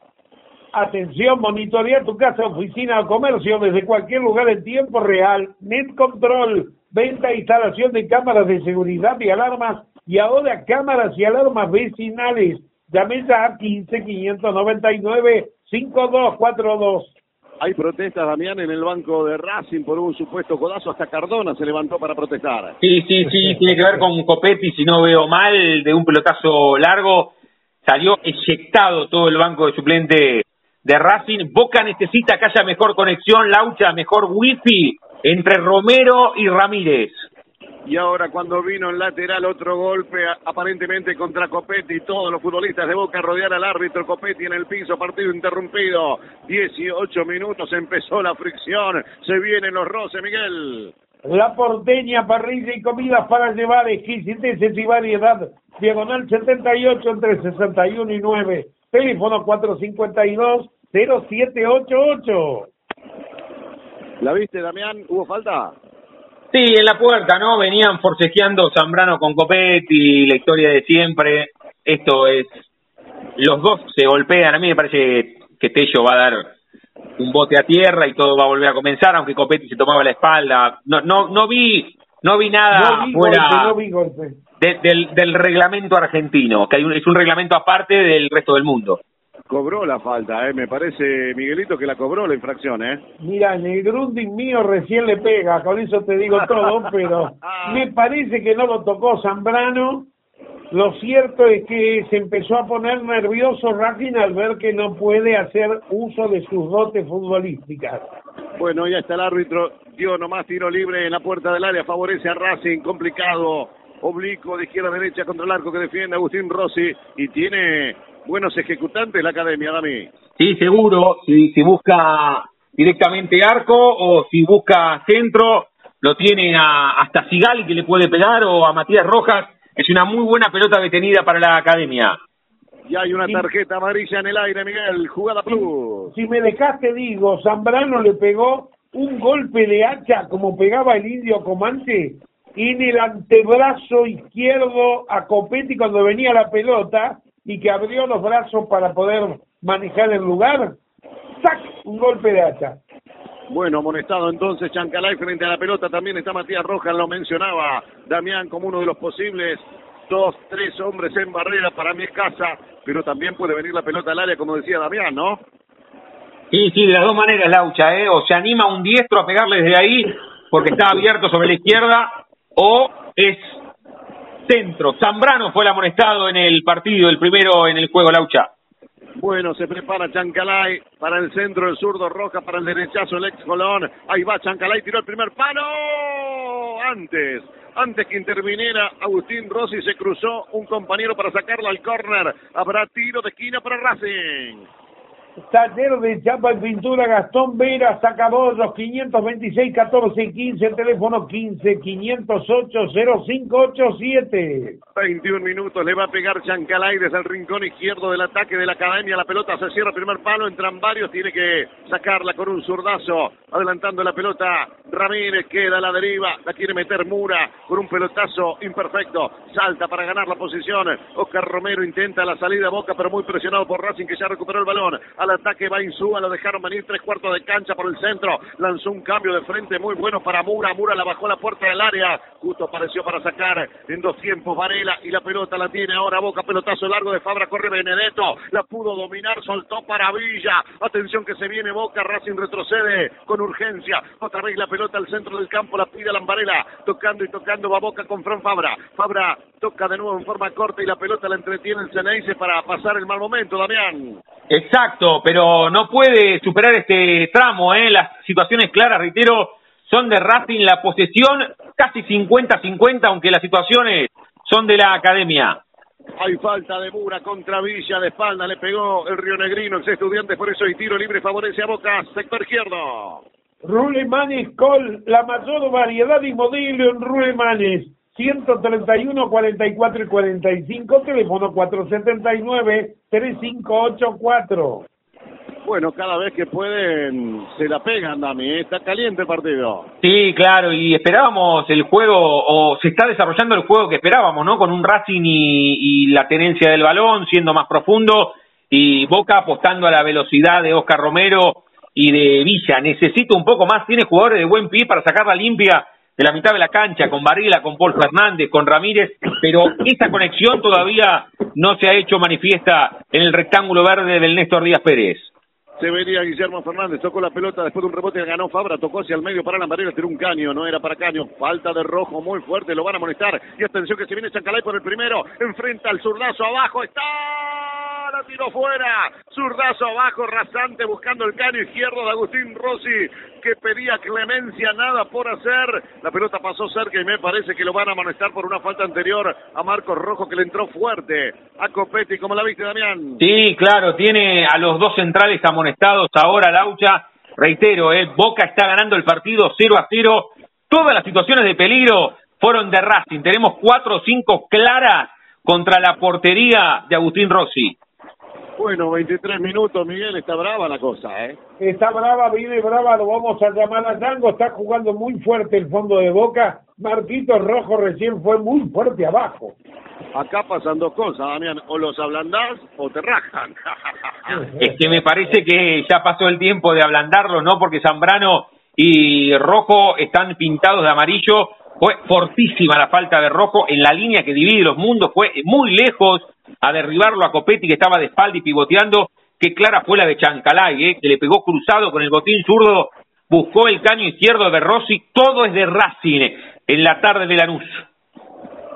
Atención, monitorea tu casa, oficina o comercio desde cualquier lugar en tiempo real. Net Control, venta e instalación de cámaras de seguridad y alarmas y ahora cámaras y alarmas vecinales. Llame ya a 15 599 5242. Hay protestas, Damián, en el banco de Racing por un supuesto codazo. Hasta Cardona se levantó para protestar. Sí, sí, sí, tiene que ver con Copetti, si no veo mal, de un pelotazo largo. Salió eyectado todo el banco de suplente de Racing. Boca necesita que haya mejor conexión, Laucha, mejor wifi entre Romero y Ramírez. Y ahora cuando vino en lateral otro golpe aparentemente contra Copetti, todos los futbolistas de Boca rodean al árbitro Copetti en el piso, partido interrumpido, 18 minutos empezó la fricción, se vienen los roces, Miguel. La porteña, parrilla y comida para llevar, exquisiteces y variedad. Diagonal 78 entre 61 y 9. Teléfono 452-0788. ¿La viste, Damián? ¿Hubo falta? Sí, en la puerta, ¿no? Venían forcejeando Zambrano con Copetti, la historia de siempre. Esto es. Los dos se golpean. A mí me parece que Tello va a dar un bote a tierra y todo va a volver a comenzar, aunque Copetti se tomaba la espalda. No, no, no vi, no vi nada fuera del, del reglamento argentino, que hay un, es un reglamento aparte del resto del mundo cobró la falta, ¿eh? me parece, Miguelito, que la cobró la infracción. ¿eh? Mira, el Grunding mío recién le pega, con eso te digo todo, pero me parece que no lo tocó Zambrano. Lo cierto es que se empezó a poner nervioso Racing al ver que no puede hacer uso de sus dotes futbolísticas. Bueno, ya está el árbitro, dio nomás tiro libre en la puerta del área, favorece a Racing, complicado, oblicuo de izquierda a derecha contra el arco que defiende Agustín Rossi y tiene buenos ejecutantes la academia, Dami. Sí, seguro. Si, si busca directamente arco o si busca centro, lo tiene a, hasta Sigali que le puede pegar o a Matías Rojas. Es una muy buena pelota detenida para la academia. Y hay una tarjeta amarilla en el aire, Miguel. Jugada plus. Si me dejaste, digo, Zambrano le pegó un golpe de hacha como pegaba el indio Comante en el antebrazo izquierdo a Copetti cuando venía la pelota y que abrió los brazos para poder manejar el lugar, ¡sac! Un golpe de hacha. Bueno, amonestado entonces Chancalay frente a la pelota. También está Matías Rojas, lo mencionaba Damián como uno de los posibles. Dos, tres hombres en barrera para mi escasa, pero también puede venir la pelota al área, como decía Damián, ¿no? Sí, sí, de las dos maneras, Laucha, ¿eh? O se anima un diestro a pegarle desde ahí porque está abierto sobre la izquierda, o es centro. Zambrano fue el amonestado en el partido, el primero en el juego, Laucha. Bueno, se prepara Chancalay para el centro, el zurdo Roja para el derechazo, el ex Colón. Ahí va Chancalay, tiró el primer palo. Antes, antes que interviniera Agustín Rossi, se cruzó un compañero para sacarla al córner. Habrá tiro de esquina para Racing. Taller de Chapa y Pintura Gastón Vera, los 526 14 15, teléfono 15 508 0587. 21 minutos, le va a pegar Chancalay desde el rincón izquierdo del ataque de la academia. La pelota se cierra, primer palo, entran varios, tiene que sacarla con un zurdazo, adelantando la pelota. Ramírez queda a la deriva, la quiere meter Mura con un pelotazo imperfecto, salta para ganar la posición. Oscar Romero intenta la salida a boca, pero muy presionado por Racing que ya recuperó el balón al ataque va Insúa, lo dejaron venir tres cuartos de cancha por el centro, lanzó un cambio de frente muy bueno para Mura, Mura la bajó a la puerta del área, justo apareció para sacar en dos tiempos Varela y la pelota la tiene ahora Boca, pelotazo largo de Fabra, corre Benedetto, la pudo dominar, soltó para Villa, atención que se viene Boca, Racing retrocede con urgencia, otra vez la pelota al centro del campo, la pide Lambarela, tocando y tocando va Boca con Fran Fabra, Fabra toca de nuevo en forma corta y la pelota la entretiene el Ceneice para pasar el mal momento, Damián. Exacto, pero no puede superar este tramo, ¿eh? Las situaciones claras, reitero, son de Racing, la posesión casi 50-50, aunque las situaciones son de la academia. Hay falta de Mura contra Villa, de espalda le pegó el Río Negrino, el estudiante, por eso hay tiro libre, favorece a Boca, sector izquierdo. Rulemanes Col, la mayor variedad y modelo en Rulemanes. 131 44 y 45, teléfono 479 3584. Bueno, cada vez que pueden se la pegan, Dami. ¿eh? Está caliente el partido. Sí, claro, y esperábamos el juego, o se está desarrollando el juego que esperábamos, ¿no? Con un Racing y, y la tenencia del balón siendo más profundo y Boca apostando a la velocidad de Oscar Romero y de Villa. Necesita un poco más, tiene jugadores de buen pie para sacarla limpia de la mitad de la cancha, con Barrila, con Paul Fernández, con Ramírez, pero esa conexión todavía no se ha hecho manifiesta en el rectángulo verde del Néstor Díaz Pérez. Se venía Guillermo Fernández, tocó la pelota después de un rebote, ganó Fabra, tocó hacia el medio para la Varela, tiró un caño, no era para caño, falta de rojo muy fuerte, lo van a molestar. Y atención que se viene Chancalay por el primero, enfrenta al zurdazo abajo, está la tiró fuera. Zurdazo abajo, rasante buscando el cano izquierdo de Agustín Rossi, que pedía clemencia, nada por hacer. La pelota pasó cerca y me parece que lo van a amonestar por una falta anterior a Marcos Rojo que le entró fuerte a Copetti. ¿Cómo la viste, Damián? Sí, claro, tiene a los dos centrales amonestados ahora Laucha. Reitero, eh, Boca está ganando el partido 0 a 0. Todas las situaciones de peligro fueron de Racing. Tenemos cuatro o cinco claras contra la portería de Agustín Rossi. Bueno, 23 minutos, Miguel, está brava la cosa, ¿eh? Está brava, viene brava, lo vamos a llamar a Tango, está jugando muy fuerte el fondo de Boca. Marquito Rojo recién fue muy fuerte abajo. Acá pasan dos cosas, Damián, o los ablandás o te rajan. es que me parece que ya pasó el tiempo de ablandarlo, ¿no? Porque Zambrano y Rojo están pintados de amarillo. Fue fortísima la falta de Rojo en la línea que divide los mundos, fue muy lejos a derribarlo a Copetti que estaba de espalda y pivoteando. Qué clara fue la de Chancalay, ¿eh? que le pegó cruzado con el botín zurdo, buscó el caño izquierdo de Rossi. Todo es de Racing en la tarde de Lanús.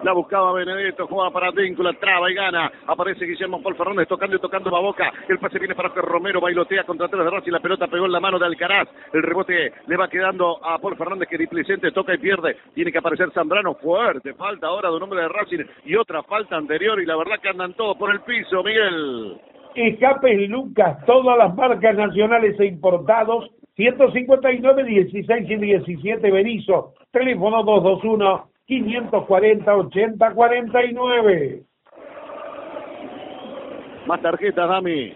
La buscaba Benedetto, jugaba para Víncula, traba y gana. Aparece Guillermo Paul Fernández tocando y tocando la boca. El pase viene para Romero bailotea contra tres de Racing. La pelota pegó en la mano de Alcaraz. El rebote le va quedando a Paul Fernández que displicente toca y pierde. Tiene que aparecer Zambrano fuerte. Falta ahora de un hombre de Racing y otra falta anterior. Y la verdad que andan todos por el piso, Miguel. Escapes Lucas, todas las marcas nacionales e importados. 159, 16 y 17 Berizo. Teléfono 221 540 80 49. Más tarjetas, Dami.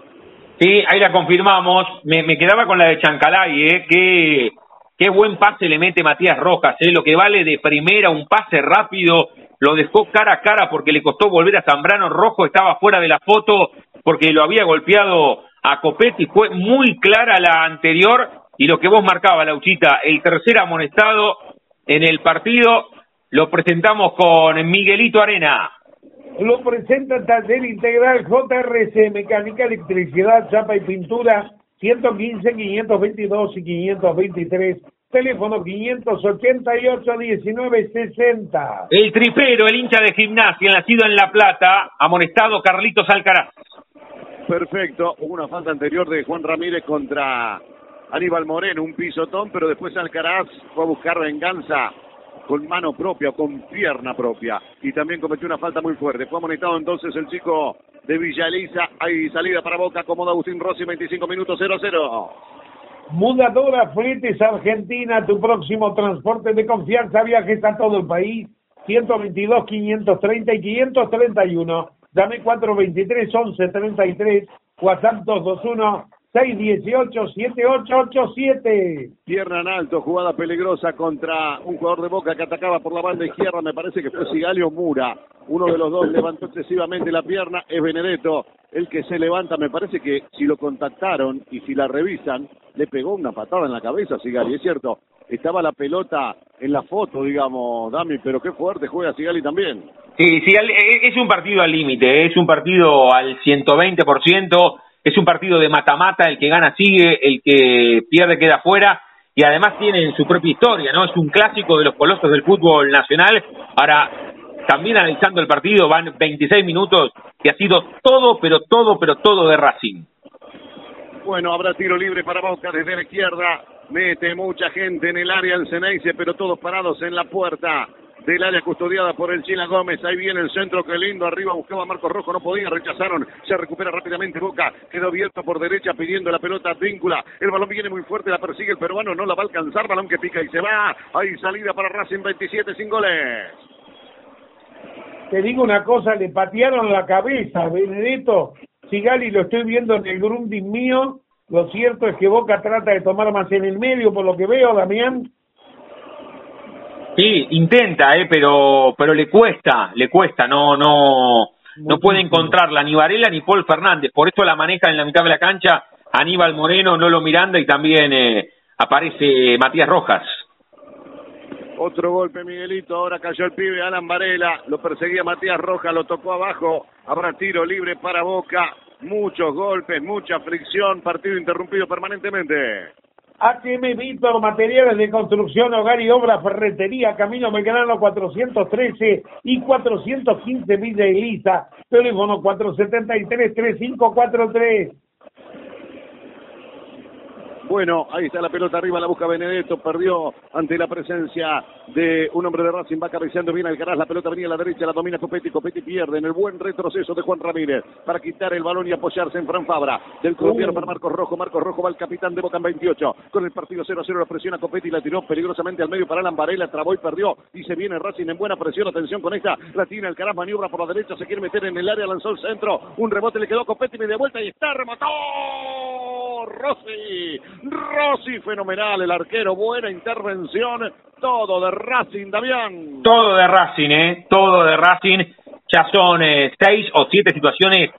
Sí, ahí la confirmamos. Me, me quedaba con la de Chancalay, ¿eh? Qué, qué buen pase le mete Matías Rojas, ¿eh? Lo que vale de primera, un pase rápido, lo dejó cara a cara porque le costó volver a Zambrano. Rojo estaba fuera de la foto porque lo había golpeado a Copetti. Fue muy clara la anterior y lo que vos marcaba, Lauchita, el tercer amonestado en el partido lo presentamos con Miguelito Arena. Lo presenta Taller Integral JRC, Mecánica, Electricidad, Chapa y Pintura, 115, 522 y 523. Teléfono 588-1960. El tripero, el hincha de gimnasia, nacido en La Plata, amonestado Carlitos Alcaraz. Perfecto, hubo una falta anterior de Juan Ramírez contra Aníbal Moreno, un pisotón, pero después Alcaraz fue a buscar venganza con mano propia, con pierna propia. Y también cometió una falta muy fuerte. Fue amonestado entonces el chico de Villa Elisa. Hay salida para Boca, como Agustín Rossi, 25 minutos 0-0. Mudadora Fletes Argentina, tu próximo transporte de confianza, viajes a todo el país. 122, 530 y 531. Dame 423, 11, 33. WhatsApp 221 618-7887. Pierna en alto, jugada peligrosa contra un jugador de Boca que atacaba por la banda izquierda, me parece que fue Sigalio Mura. Uno de los dos levantó excesivamente la pierna, es Benedetto el que se levanta. Me parece que si lo contactaron y si la revisan, le pegó una patada en la cabeza a Sigali, es cierto. Estaba la pelota en la foto, digamos, Dami, pero qué fuerte juega Sigali también. Sí, sí, es un partido al límite, es un partido al 120%. Es un partido de mata-mata, el que gana sigue, el que pierde queda fuera y además tienen su propia historia, ¿no? Es un clásico de los colosos del fútbol nacional. Ahora, también analizando el partido, van 26 minutos y ha sido todo, pero todo, pero todo de Racing. Bueno, habrá tiro libre para Boca desde la izquierda. Mete mucha gente en el área el Ceneice, pero todos parados en la puerta del área custodiada por el Chila Gómez. Ahí viene el centro, qué lindo. Arriba buscaba Marco Rojo, no podía, rechazaron. Se recupera rápidamente Boca. Quedó abierto por derecha pidiendo la pelota Víncula. El balón viene muy fuerte, la persigue el peruano, no la va a alcanzar. Balón que pica y se va. Ahí salida para Racing 27 sin goles. Te digo una cosa, le patearon la cabeza, Benedetto. Sigali lo estoy viendo en el grunding mío. Lo cierto es que Boca trata de tomar más en el medio, por lo que veo, Damián. Sí, intenta, eh, pero pero le cuesta, le cuesta, no no no puede encontrarla ni Varela ni Paul Fernández, por eso la maneja en la mitad de la cancha Aníbal Moreno, Nolo Miranda y también eh, aparece Matías Rojas. Otro golpe, Miguelito. Ahora cayó el pibe Alan Varela. Lo perseguía Matías Rojas, lo tocó abajo. Habrá tiro libre para Boca. muchos golpes, mucha fricción, partido interrumpido permanentemente. HM Víctor, materiales de construcción, hogar y obra, ferretería, Camino Belgrano 413 y 415 Villa Elisa, teléfono 473-3543. Bueno, ahí está la pelota arriba, la busca Benedetto, perdió ante la presencia de un hombre de Racing, va cabeceando bien Alcaraz, la pelota venía a la derecha, la domina Copetti, Copetti pierde en el buen retroceso de Juan Ramírez para quitar el balón y apoyarse en Fran Fabra, del colombiano para Marcos Rojo, Marcos Rojo va el capitán de Boca en 28, con el partido 0 a 0 la presión a Copetti, la tiró peligrosamente al medio para Alan Varela, trabó y perdió, y se viene Racing en buena presión, atención con esta, la tiene Alcaraz, maniobra por la derecha, se quiere meter en el área, lanzó el centro, un rebote le quedó a Copetti, media vuelta y está, remató Rossi, Rossi fenomenal, el arquero, buena intervención, todo de Racing, Damián. Todo de Racing, ¿eh? Todo de Racing. Ya son eh, seis o siete situaciones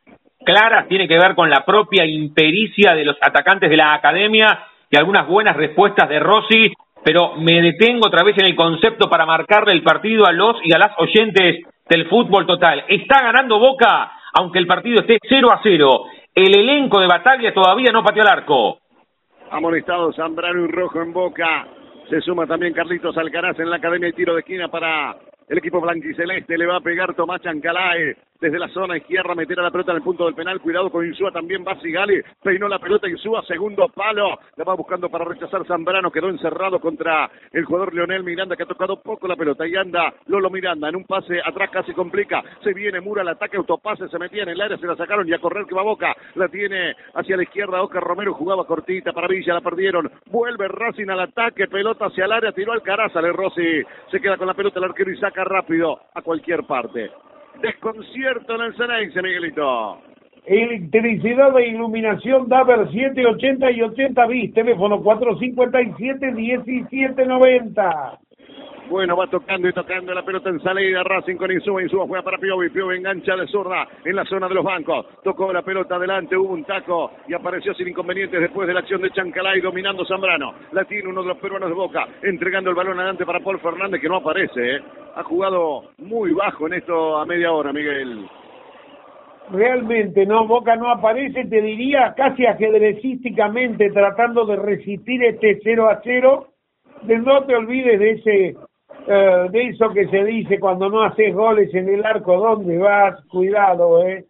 claras, tiene que ver con la propia impericia de los atacantes de la academia y algunas buenas respuestas de Rossi, pero me detengo otra vez en el concepto para marcarle el partido a los y a las oyentes del fútbol total. Está ganando Boca, aunque el partido esté 0 a 0. El elenco de Batalla todavía no pateó el arco. Amonestado Zambrano y Rojo en Boca. Se suma también Carlitos Alcaraz en la academia de tiro de esquina para el equipo blanquiceleste. Le va a pegar Tomás Chancalae desde la zona izquierda, meter a la pelota en el punto del penal. Cuidado con Insúa también. Va Sigali. Peinó la pelota Insúa. Segundo palo. La va buscando para rechazar Zambrano. Quedó encerrado contra el jugador Leonel Miranda que ha tocado poco la pelota. Y anda Lolo Miranda en un pase atrás casi complica. Se viene Mura al ataque. Autopase se metía en el área. Se la sacaron y a correr que va Boca. La tiene hacia la izquierda. Oscar Romero jugaba cortita para Villa. La perdieron. Vuelve Racing al ataque. Pelota hacia el área. Tiró al Carazale Rossi. Se queda con la pelota el arquero y saca rápido a cualquier parte. Desconcierto en el Ceneice, Miguelito. Electricidad e iluminación Daver 780 y 80 bis, teléfono 457-1790. Bueno, va tocando y tocando la pelota en salida. Racing con Insúa. Insúa juega para Piovi. Piovi engancha de zurda en la zona de los bancos. Tocó la pelota adelante. Hubo un taco y apareció sin inconvenientes después de la acción de Chancalay dominando Zambrano. La tiene uno de los peruanos de boca. Entregando el balón adelante para Paul Fernández que no aparece. ¿eh? Ha jugado muy bajo en esto a media hora, Miguel. Realmente, no, Boca no aparece, te diría casi ajedrecísticamente tratando de resistir este 0 a 0. De no te olvides de ese eh, de eso que se dice cuando no haces goles en el arco, ¿dónde vas? Cuidado, ¿eh?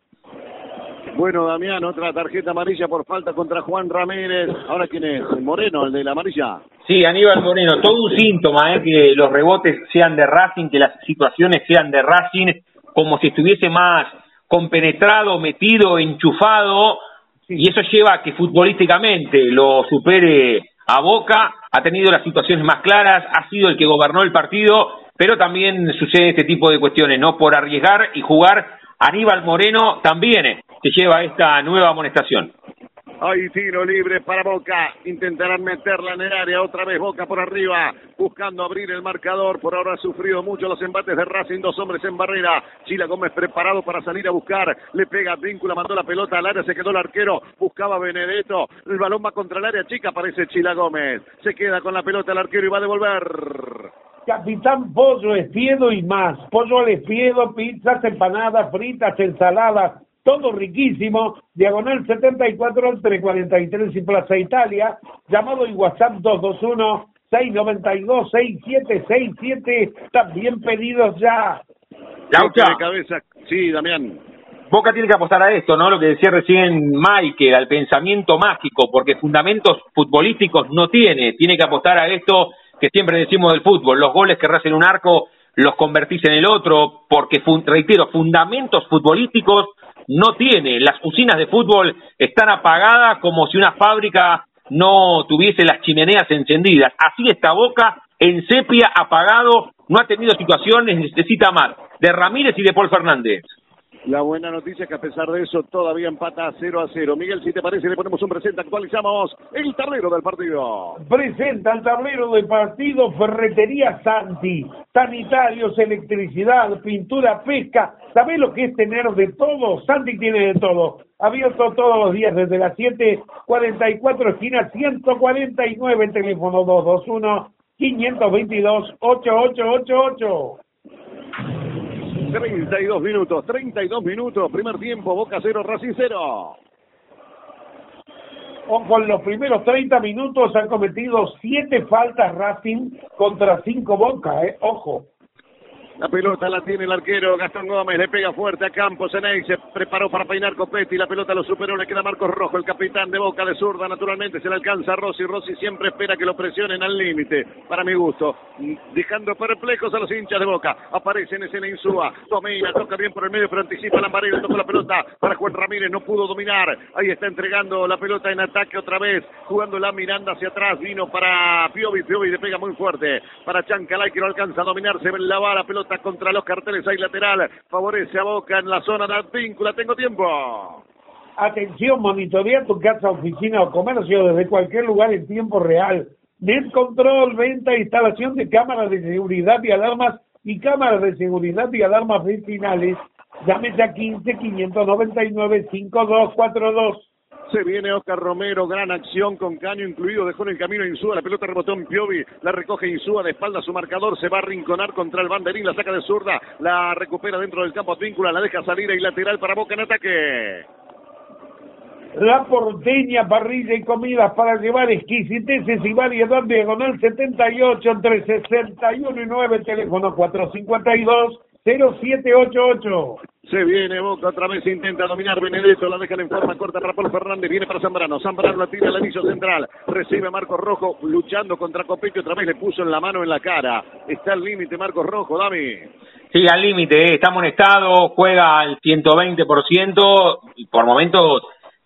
Bueno, Damián, otra tarjeta amarilla por falta contra Juan Ramírez. Ahora, ¿quién es? ¿El Moreno, el de la amarilla? Sí, Aníbal Moreno, todo un síntoma, ¿eh? que los rebotes sean de Racing, que las situaciones sean de Racing, como si estuviese más compenetrado, metido, enchufado, y eso lleva a que futbolísticamente lo supere a Boca, ha tenido las situaciones más claras, ha sido el que gobernó el partido, pero también sucede este tipo de cuestiones, ¿no? Por arriesgar y jugar, Aníbal Moreno también se lleva esta nueva amonestación. Hay tiro libre para Boca. Intentarán meterla en el área. Otra vez Boca por arriba. Buscando abrir el marcador. Por ahora ha sufrido mucho los embates de Racing. Dos hombres en barrera. Chila Gómez preparado para salir a buscar. Le pega Víncula. Mandó la pelota al área. Se quedó el arquero. Buscaba Benedetto. El balón va contra el área chica. Aparece Chila Gómez. Se queda con la pelota el arquero y va a devolver. Capitán Pollo, Espiedo y más. Pollo al espiedo, pizzas, empanadas, fritas, ensaladas, todo riquísimo. Diagonal 74 entre 43 y Plaza Italia. Llamado en WhatsApp 221 692 6767. También pedidos ya. Laucha, de cabeza. Sí, Damián. Boca tiene que apostar a esto, ¿no? Lo que decía recién Michael, al pensamiento mágico, porque fundamentos futbolísticos no tiene. Tiene que apostar a esto que siempre decimos del fútbol, los goles que en un arco los convertís en el otro, porque, fun- reitero, fundamentos futbolísticos no tiene. Las usinas de fútbol están apagadas como si una fábrica no tuviese las chimeneas encendidas. Así está Boca, en sepia, apagado, no ha tenido situaciones, necesita más de Ramírez y de Paul Fernández. La buena noticia es que a pesar de eso todavía empata 0 a 0. Miguel, si te parece, le ponemos un presente. Actualizamos el tablero del partido. Presenta el tablero del partido Ferretería Santi. Sanitarios, electricidad, pintura, pesca. ¿Sabés lo que es tener de todo? Santi tiene de todo. Abierto todos los días desde las 7:44 esquina 149, teléfono 221 522 8888. 32 minutos, 32 minutos, primer tiempo, Boca 0, Racing 0. Ojo, en los primeros 30 minutos han cometido 7 faltas Racing contra 5 Boca, eh. Ojo. La pelota la tiene el arquero Gastón Gómez, le pega fuerte a Campos, Eney se preparó para peinar Copetti, la pelota lo superó, le queda Marcos Rojo, el capitán de Boca de zurda, naturalmente se le alcanza a Rossi, Rossi siempre espera que lo presionen al límite, para mi gusto, dejando perplejos a los hinchas de Boca, aparece en escena Insúa, domina, toca bien por el medio, pero anticipa Lambarero, toca la pelota para Juan Ramírez, no pudo dominar, ahí está entregando la pelota en ataque otra vez, jugando la Miranda hacia atrás, vino para Piovi, Piovi le pega muy fuerte, para Chancalay que no alcanza a dominar, se la va la pelota contra los carteles ahí lateral. Favorece a Boca en la zona de Advíncula. Tengo tiempo. Atención, monitorea tu casa, oficina o comercio desde cualquier lugar en tiempo real. Net Control, venta instalación de cámaras de seguridad y alarmas y cámaras de seguridad y alarmas finales. Llámese a 15 599 5242. Se viene Oscar Romero, gran acción con caño incluido, dejó en el camino Insúa, la pelota rebotó en Piovi, la recoge Insúa de espalda su marcador, se va a rinconar contra el banderín, la saca de zurda, la recupera dentro del campo Advíncula, la deja salir y lateral para Boca en ataque. La porteña, parrilla y comidas para llevar exquisiteces y variedad diagonal 78 entre 61 y 9, teléfono 452 0788. Se viene Boca, otra vez intenta dominar Benedetto, la dejan en forma corta para Paul Fernández, viene para Zambrano, Zambrano la tira al anillo central, recibe Marcos Rojo luchando contra Copetti, otra vez le puso en la mano en la cara. Está al límite Marcos Rojo, Dami. Sí, al límite, eh, está amonestado, juega al 120% y por momentos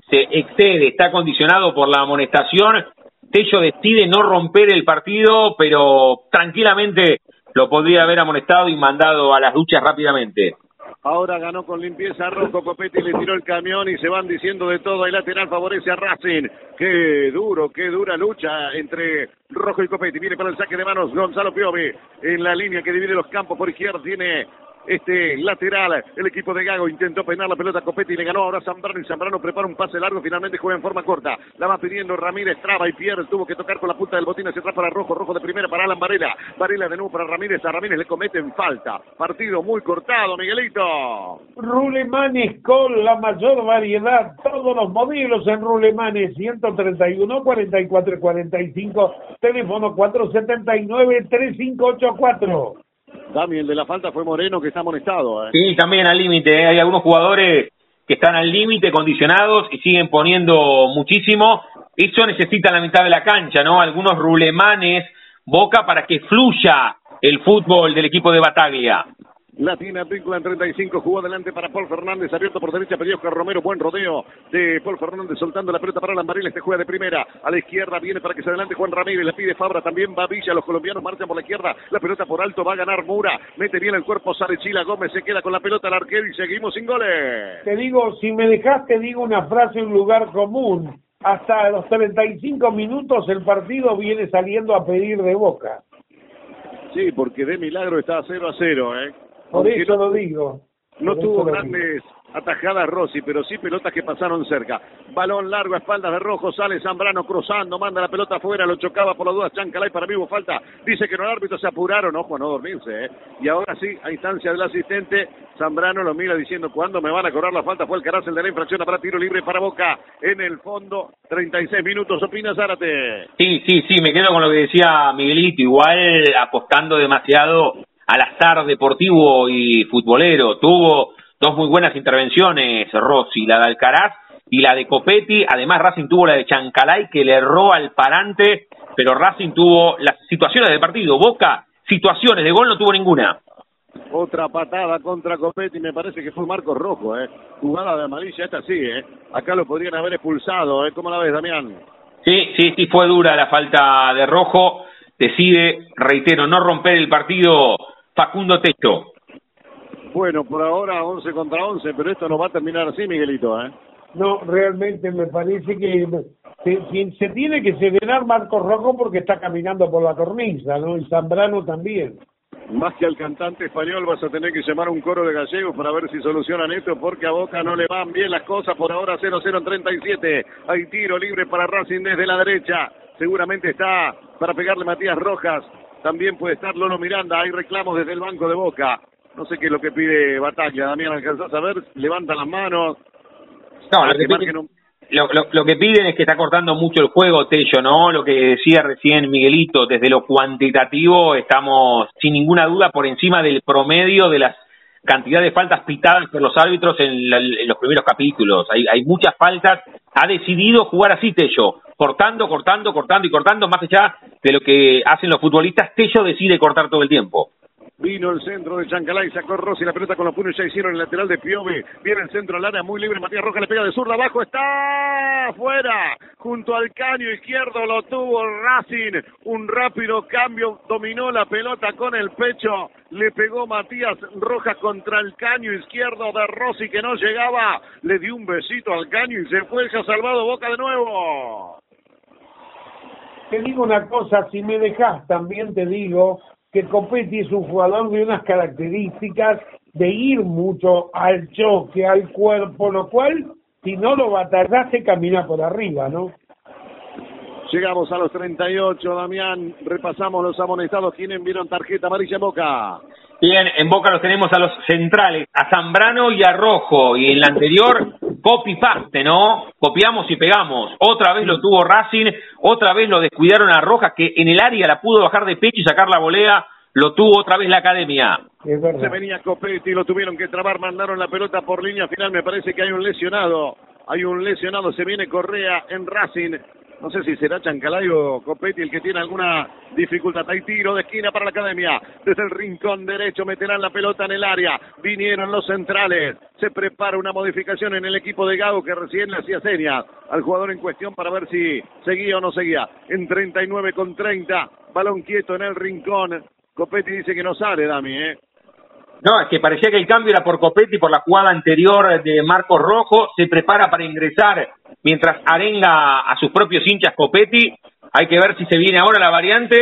se excede, está condicionado por la amonestación. Tello decide no romper el partido, pero tranquilamente lo podría haber amonestado y mandado a las duchas rápidamente. Ahora ganó con limpieza Rojo Copetti, le tiró el camión y se van diciendo de todo. El lateral favorece a Racing. Qué duro, qué dura lucha entre Rojo y Copetti. Viene para el saque de manos Gonzalo Piovi en la línea que divide los campos por izquierda. Tiene este lateral. El equipo de Gago intentó peinar la pelota Copetti y le ganó ahora Zambrano y Zambrano prepara un pase largo, finalmente juega en forma corta. La va pidiendo Ramírez, traba y pierde, tuvo que tocar con la punta del botín hacia atrás para Rojo, Rojo de primera para Alan Varela, Varela de nuevo para Ramírez, a Ramírez le cometen falta. Partido muy cortado, Miguelito. Rulemanes con la mayor variedad, todos los modelos en Rulemanes, 131 44 45, teléfono 479 3584. También de la falta fue Moreno que está amonestado. ¿eh? Sí, también al límite. ¿eh? Hay algunos jugadores que están al límite, condicionados y siguen poniendo muchísimo. Eso necesita la mitad de la cancha, ¿no? Algunos rulemanes, Boca, para que fluya el fútbol del equipo de Bataglia. Latina Víncula en 35, jugó adelante para Paul Fernández, abierto por derecha, perdió Oscar Romero, buen rodeo de Paul Fernández soltando la pelota para Lambaril, este juega de primera, a la izquierda viene para que se adelante Juan Ramírez, le pide Fabra, también va Villa, los colombianos marchan por la izquierda, la pelota por alto, va a ganar Mura, mete bien el cuerpo, sale Chila Gómez, se queda con la pelota al arquero y seguimos sin goles. Te digo, si me dejaste, digo una frase en lugar común, hasta los 35 minutos el partido viene saliendo a pedir de boca. Sí, porque de milagro está 0 a 0, ¿eh? Por eso lo digo. No tuvo grandes atajadas Rossi, pero sí pelotas que pasaron cerca. Balón largo a espaldas de Rojo, sale Zambrano cruzando, manda la pelota afuera, lo chocaba por las dudas Chancalay, para mí hubo falta. Dice que no, el árbitro se apuraron, ojo, a no dormirse, ¿eh? Y ahora sí, a instancia del asistente, Zambrano lo mira diciendo, ¿cuándo me van a cobrar la falta? Fue el Carácel de la infracción para tiro libre para Boca en el fondo. 36 minutos, opina Zárate. Sí, sí, sí, me quedo con lo que decía Miguelito, igual apostando demasiado al azar deportivo y futbolero. Tuvo dos muy buenas intervenciones Rossi, la de Alcaraz y la de Copetti. Además, Racing tuvo la de Chancalay que le erró al parante, pero Racing tuvo las situaciones del partido. Boca, situaciones de gol no tuvo ninguna. Otra patada contra Copetti, me parece que fue Marcos Rojo, ¿eh? Jugada de amarilla, esta sí, ¿eh? Acá lo podrían haber expulsado, ¿eh? ¿Cómo la ves, Damián? Sí, sí, sí, fue dura la falta de Rojo. Decide, reitero, no romper el partido Facundo Techo. Bueno, por ahora 11 contra 11, pero esto no va a terminar así, Miguelito, ¿eh? No, realmente me parece que se, se tiene que serenar Marcos Rojo porque está caminando por la cornisa, ¿no? Y Zambrano también. Más que al cantante español vas a tener que llamar un coro de gallegos para ver si solucionan esto, porque a Boca no le van bien las cosas. Por ahora 0-0 en 37. Hay tiro libre para Racing desde la derecha. Seguramente está para pegarle Matías Rojas. También puede estar Lolo Miranda. Hay reclamos desde el banco de Boca. No sé qué es lo que pide Batalla. Damián, ¿alcanzás a ver? Levanta las manos. No, lo que, piden, lo, lo, que piden es que está cortando mucho el juego, Tello, ¿no? Lo que decía recién Miguelito, desde lo cuantitativo estamos sin ninguna duda por encima del promedio de las cantidad de faltas pitadas por los árbitros en, los primeros capítulos. Hay, hay muchas faltas. Ha decidido jugar así Tello, cortando, cortando, cortando y cortando, más allá de lo que hacen los futbolistas. Tello decide cortar todo el tiempo. Vino el centro de Chancalay, sacó Rossi la pelota con los puños, ya hicieron el lateral de Piove. Viene el centro al área muy libre, Matías Rojas le pega de zurda abajo, está afuera, junto al caño izquierdo lo tuvo Racing. Un rápido cambio, dominó la pelota con el pecho, le pegó Matías Rojas contra el caño izquierdo de Rossi que no llegaba, le dio un besito al caño y se fue, ha salvado Boca de nuevo. Te digo una cosa, si me dejas también te digo que Copetti es un jugador de unas características de ir mucho al choque, al cuerpo, lo cual, si no lo batallas, se camina por arriba, ¿no? Llegamos a los 38, Damián. Repasamos los amonestados. ¿Quiénes vieron tarjeta amarilla en Boca? Bien, en Boca los tenemos a los centrales, a Zambrano y a Rojo. Y en la anterior, copy-paste, ¿no? Copiamos y pegamos. Otra vez lo tuvo Racing, otra vez lo descuidaron a Rojas, que en el área la pudo bajar de pecho y sacar la volea. Lo tuvo otra vez la academia. Se venía Copetti, lo tuvieron que trabar, mandaron la pelota por línea final. Me parece que hay un lesionado. Hay un lesionado, se viene Correa en Racing. No sé si será Chancalay o Copetti el que tiene alguna dificultad. Hay tiro de esquina para la academia. Desde el rincón derecho meterán la pelota en el área. Vinieron los centrales. Se prepara una modificación en el equipo de Gago que recién le hacía señas al jugador en cuestión para ver si seguía o no seguía. En 39 con 30. Balón quieto en el rincón. Copetti dice que no sale, Dami, ¿eh? No, es que parecía que el cambio era por Copetti, por la jugada anterior de Marcos Rojo. Se prepara para ingresar mientras arenga a sus propios hinchas Copetti. Hay que ver si se viene ahora la variante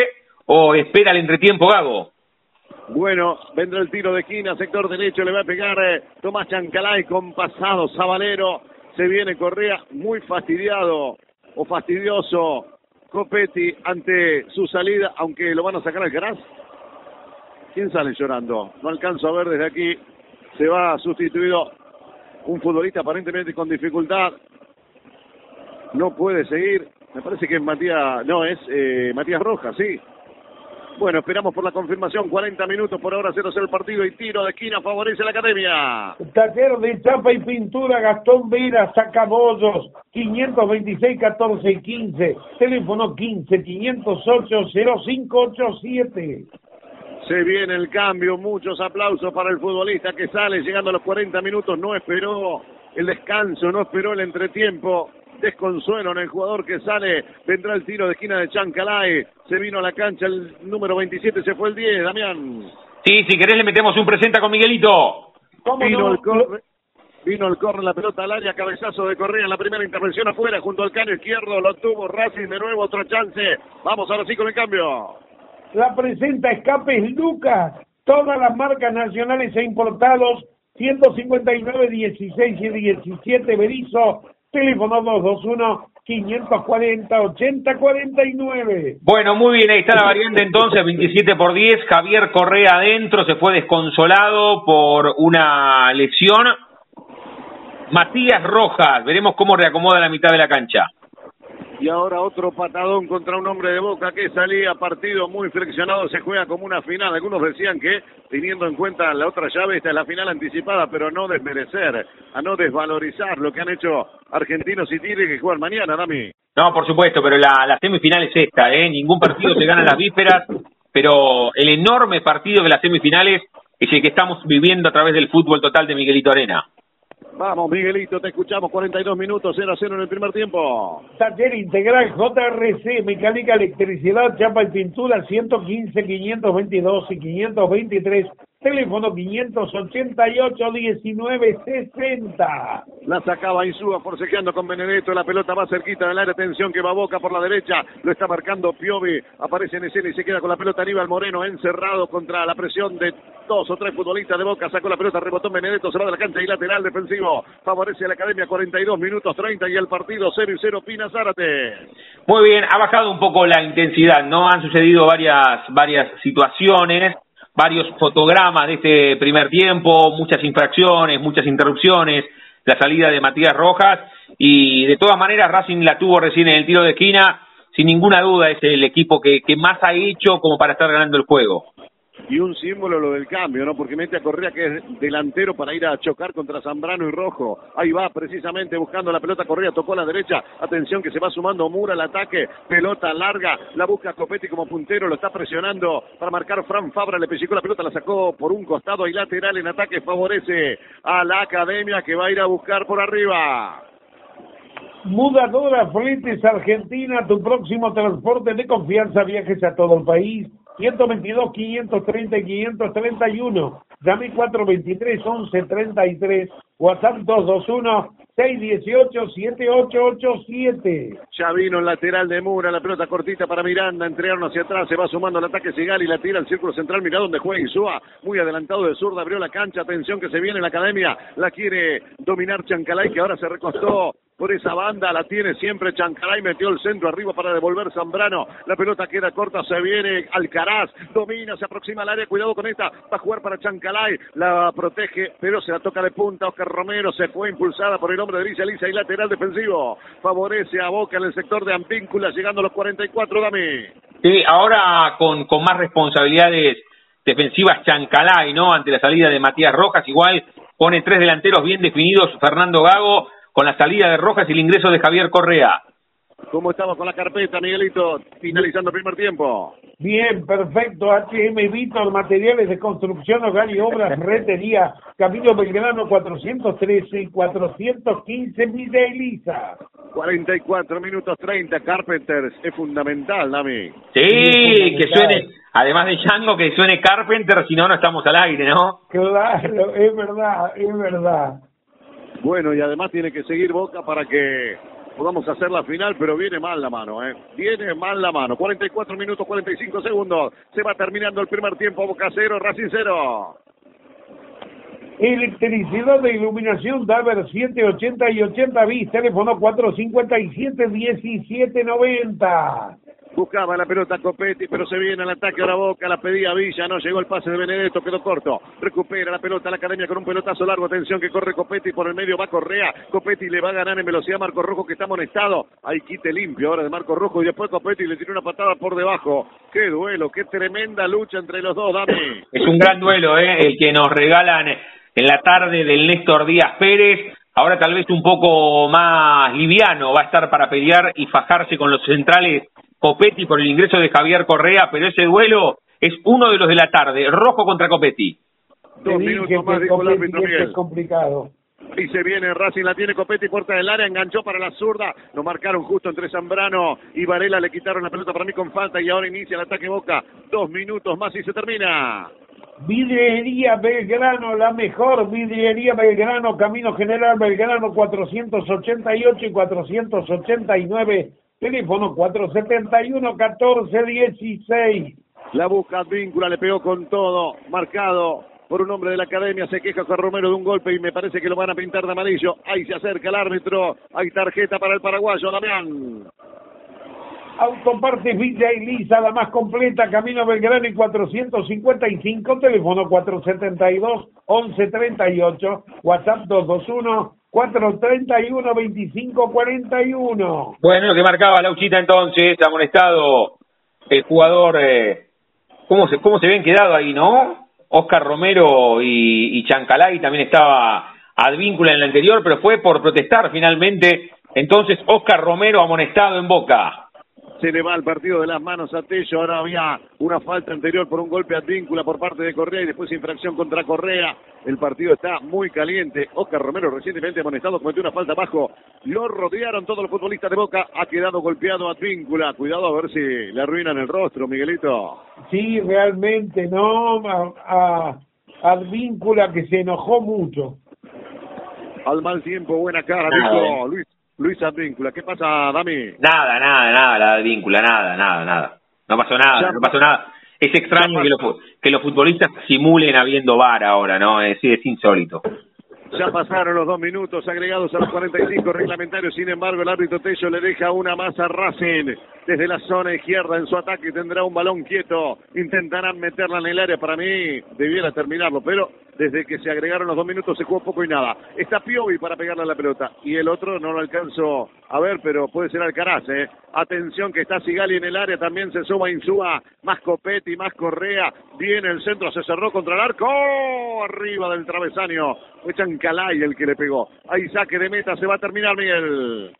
o espera el entretiempo Gago. Bueno, vendrá el tiro de esquina, sector derecho, le va a pegar eh, Tomás Chancalay con pasado, Sabalero. Se viene Correa, muy fastidiado o fastidioso Copetti ante su salida, aunque lo van a sacar al gras. ¿Quién sale llorando? No alcanzo a ver desde aquí. Se va sustituido un futbolista aparentemente con dificultad. No puede seguir. Me parece que es Matías, no, es eh, Matías Rojas, sí. Bueno, esperamos por la confirmación. 40 minutos por ahora 0-0 el partido y tiro de esquina favorece a la academia. Taller de chapa y pintura Gastón Vera, Sacabollos, 526 14 15. Teléfono 15 508 0587. Se viene el cambio, muchos aplausos para el futbolista que sale llegando a los 40 minutos, no esperó el descanso, no esperó el entretiempo. Desconsuelo en el jugador que sale, vendrá el tiro de esquina de Chancalay, se vino a la cancha el número 27, se fue el 10, Damián. Sí, si querés le metemos un presenta con Miguelito. Vino, el corre, vino el corre, la pelota al área, cabezazo de Correa en la primera intervención afuera, junto al cano izquierdo, lo tuvo Racing, de nuevo otra chance. Vamos ahora sí con el cambio la presenta Escapes Lucas, todas las marcas nacionales e importados, 159, 16 y 17 Berizo, teléfono 221 540 8049. Bueno, muy bien, ahí está la variante entonces, 27 por 10, Javier Correa adentro, se fue desconsolado por una lesión. Matías Rojas, veremos cómo reacomoda la mitad de la cancha y ahora otro patadón contra un hombre de Boca que salía partido muy friccionado, se juega como una final. Algunos decían que, teniendo en cuenta la otra llave, esta es la final anticipada, pero no desmerecer, a no desvalorizar lo que han hecho Argentinos y Tigre que juegan mañana, Dami. No, por supuesto, pero la, la semifinal es esta, ¿eh? Ningún partido se gana en las vísperas, pero el enorme partido de las semifinales es el que estamos viviendo a través del fútbol total de Miguelito Arena. Vamos, Miguelito, te escuchamos. 42 minutos, 0 a 0 en el primer tiempo. Taller Integral JRC, Mecánica, Electricidad, Chapa y Pintura, 115, 522 y 523 Teléfono 588-1960. La sacaba Insúa forcejeando con Benedetto. La pelota va cerquita del área. Atención que va Boca por la derecha. Lo está marcando Piovi. Aparece en escena y se queda con la pelota Aníbal Moreno encerrado contra la presión de dos o tres futbolistas de Boca. Sacó la pelota, rebotó Benedetto. Se va de la cancha y lateral defensivo. Favorece a la academia 42 minutos 30 y el partido 0 y 0 Pina Zárate. Muy bien, ha bajado un poco la intensidad, ¿no? Han sucedido varias, varias situaciones varios fotogramas de este primer tiempo, muchas infracciones, muchas interrupciones, la salida de Matías Rojas y de todas maneras Racing la tuvo recién en el tiro de esquina, sin ninguna duda es el equipo que, que más ha hecho como para estar ganando el juego y un símbolo lo del cambio, ¿no? Porque mete a Correa que es delantero para ir a chocar contra Zambrano y Rojo. Ahí va precisamente buscando la pelota Correa, tocó a la derecha. Atención que se va sumando Mura al ataque. Pelota larga, la busca Copetti como puntero, lo está presionando para marcar Fran Fabra, le pellizcó la pelota, la sacó por un costado y lateral en ataque favorece a la academia que va a ir a buscar por arriba. Mudadora Fletes Argentina, tu próximo transporte de confianza, viajes a todo el país 122, 530 y 531. Llame 423 1133. WhatsApp 221 618 7887. Ya vino el lateral de Mura, la pelota cortita para Miranda, entregaron hacia atrás, se va sumando el ataque Sigal y la tira al círculo central, mira dónde juega Isúa, muy adelantado de zurda, abrió la cancha, atención que se viene en la academia, la quiere dominar Chancalay que ahora se recostó por esa banda, la tiene siempre Chancalay, metió el centro arriba para devolver Zambrano, la pelota queda corta, se viene Alcaraz, domina, se aproxima al área, cuidado con esta, va a jugar para Chancalay, la protege, pero se la toca de punta, Oscar Romero se fue impulsada por el hombre de Villa Lisa y lateral defensivo, favorece a Boca en el sector de Ampíncula, llegando a los 44, Dami. Sí, ahora con, con más responsabilidades defensivas Chancalay, ¿no? Ante la salida de Matías Rojas, igual pone tres delanteros bien definidos, Fernando Gago, con la salida de Rojas y el ingreso de Javier Correa. ¿Cómo estamos con la carpeta, Miguelito? Finalizando el primer tiempo. Bien, perfecto. HM Víctor, materiales de construcción, hogar y obras, retería, Camino Belgrano 413 y 415, Villa Elisa. 44 minutos 30, Carpenters. Es fundamental, Dami. Sí, que suene, además de Django, que suene Carpenter, si no, no estamos al aire, ¿no? Claro, es verdad, es verdad. Bueno, y además tiene que seguir Boca para que podamos hacer la final, pero viene mal la mano, ¿eh? Viene mal la mano. 44 minutos, 45 segundos. Se va terminando el primer tiempo. Boca cero, Racing cero. Electricidad de iluminación Daver 780 y 80 bis, teléfono 457 1790. Buscaba la pelota Copetti, pero se viene al ataque a la boca, la pedía Villa, no llegó el pase de Benedetto, quedó corto. Recupera la pelota la academia con un pelotazo largo. Atención que corre Copetti por el medio, va Correa. Copetti le va a ganar en velocidad Marco Rojo que está amonestado. Hay quite limpio ahora de Marco Rojo y después Copetti le tiene una patada por debajo. Qué duelo, qué tremenda lucha entre los dos, Dami. Es un gran duelo, ¿eh? El que nos regalan en la tarde del Néstor Díaz Pérez. Ahora tal vez un poco más liviano va a estar para pelear y fajarse con los centrales Copetti por el ingreso de Javier Correa, pero ese duelo es uno de los de la tarde, rojo contra Copetti. Dos minutos más, dijo el árbitro Es complicado. Y se viene Racing, la tiene Copetti, puerta del área, enganchó para la zurda, lo marcaron justo entre Zambrano y Varela, le quitaron la pelota para mí con falta y ahora inicia el ataque Boca. Dos minutos más y se termina. Vidriería Belgrano, la mejor vidriería Belgrano, Camino General Belgrano 488 y 489 Teléfono 471-1416. La busca víncula, le pegó con todo, marcado por un hombre de la academia, se queja con Romero de un golpe y me parece que lo van a pintar de amarillo. Ahí se acerca el árbitro, hay tarjeta para el paraguayo, Damián. Autopartes Villa Elisa, la más completa, Camino Belgrano y 455, teléfono 472-1138, WhatsApp 221 431-2541. Bueno, lo que marcaba Lauchita entonces, ha molestado el jugador. Eh, ¿cómo, se, ¿Cómo se ven quedado ahí, no? Oscar Romero y, y Chancalay también estaba advíncula en el anterior, pero fue por protestar finalmente. Entonces, Oscar Romero amonestado en boca se le va el partido de las manos a Tello. Ahora había una falta anterior por un golpe a víncula por parte de Correa y después infracción contra Correa. El partido está muy caliente. Oscar Romero recientemente amonestado cometió una falta abajo. Lo rodearon todos los futbolistas de Boca. Ha quedado golpeado a víncula. Cuidado a ver si le arruinan el rostro, Miguelito. Sí, realmente, no. A, a, víncula que se enojó mucho. Al mal tiempo, buena cara, dijo Luis Luis Advíncula. ¿Qué pasa, Dami? Nada, nada, nada, la Advíncula, nada, nada, nada. No pasó nada, no pasó nada. Es extraño que los, que los futbolistas simulen habiendo VAR ahora, ¿no? Es, es insólito. Ya pasaron los dos minutos agregados a los 45 reglamentarios. Sin embargo, el árbitro Tello le deja una más a Racing. Desde la zona izquierda en su ataque tendrá un balón quieto. Intentarán meterla en el área. Para mí debiera terminarlo, pero desde que se agregaron los dos minutos se jugó poco y nada. Está Piovi para pegarle a la pelota. Y el otro no lo alcanzo a ver, pero puede ser Alcaraz. ¿eh? Atención que está Sigali en el área. También se suma Insúa. Más Copetti, más Correa. Viene el centro, se cerró contra el arco. Arriba del travesaño. Fue Chancalay el que le pegó. Ahí saque de meta. Se va a terminar, Miguel.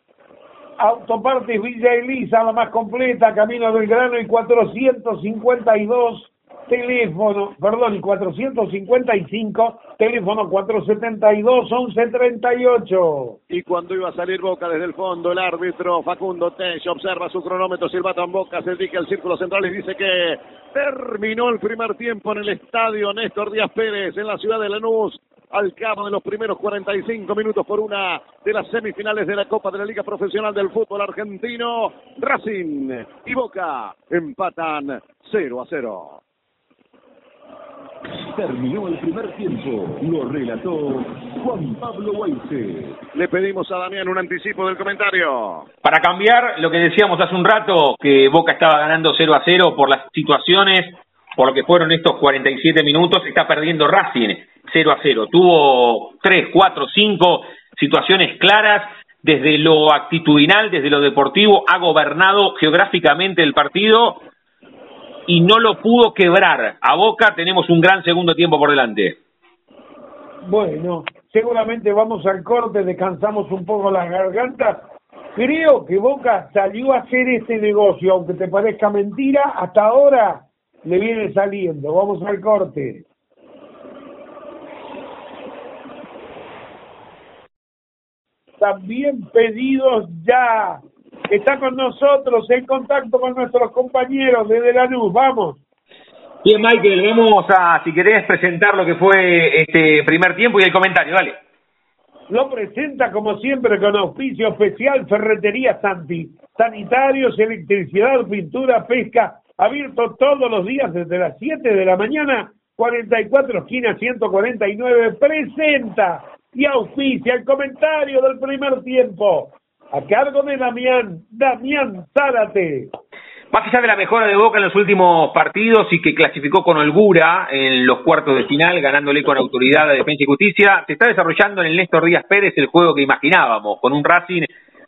Autopartes Villa Elisa, la más completa, Camino del Grano y 452 teléfono, perdón, y 455, teléfono 472-1138. Y cuando iba a salir Boca desde el fondo, el árbitro Facundo Tello observa su cronómetro, silbato en Boca, se dedica al círculo central y dice que terminó el primer tiempo en el estadio Néstor Díaz Pérez, en la ciudad de Lanús al cabo de los primeros 45 minutos por una de las semifinales de la Copa de la Liga Profesional del Fútbol Argentino. Racing y Boca empatan 0 a 0. Terminó el primer tiempo. Lo relató Juan Pablo Weise. Le pedimos a Damián un anticipo del comentario. Para cambiar lo que decíamos hace un rato, que Boca estaba ganando 0 a 0 por las situaciones, por lo que fueron estos 47 minutos, está perdiendo Racing 0 a 0. Tuvo 3, 4, 5 situaciones claras desde lo actitudinal, desde lo deportivo, ha gobernado geográficamente el partido y no lo pudo quebrar. A Boca tenemos un gran segundo tiempo por delante. Bueno, seguramente vamos al corte, descansamos un poco las gargantas. Creo que Boca salió a hacer este negocio, aunque te parezca mentira, hasta ahora le viene saliendo. Vamos al corte. También pedidos ya está con nosotros en contacto con nuestros compañeros desde la luz. Vamos. Bien, Michael, vamos a, si querés, presentar lo que fue este primer tiempo y el comentario, dale. Lo presenta, como siempre, con auspicio especial Ferretería Santi. Sanitarios, electricidad, pintura, pesca, abierto todos los días desde las 7 de la mañana, 44 esquina 149, presenta y auspicia el comentario del primer tiempo a cargo de Damián, Damián Zárate. Más allá de la mejora de Boca en los últimos partidos y que clasificó con holgura en los cuartos de final, ganándole con autoridad a Defensa y Justicia, se está desarrollando en el Néstor Díaz Pérez el juego que imaginábamos, con un Racing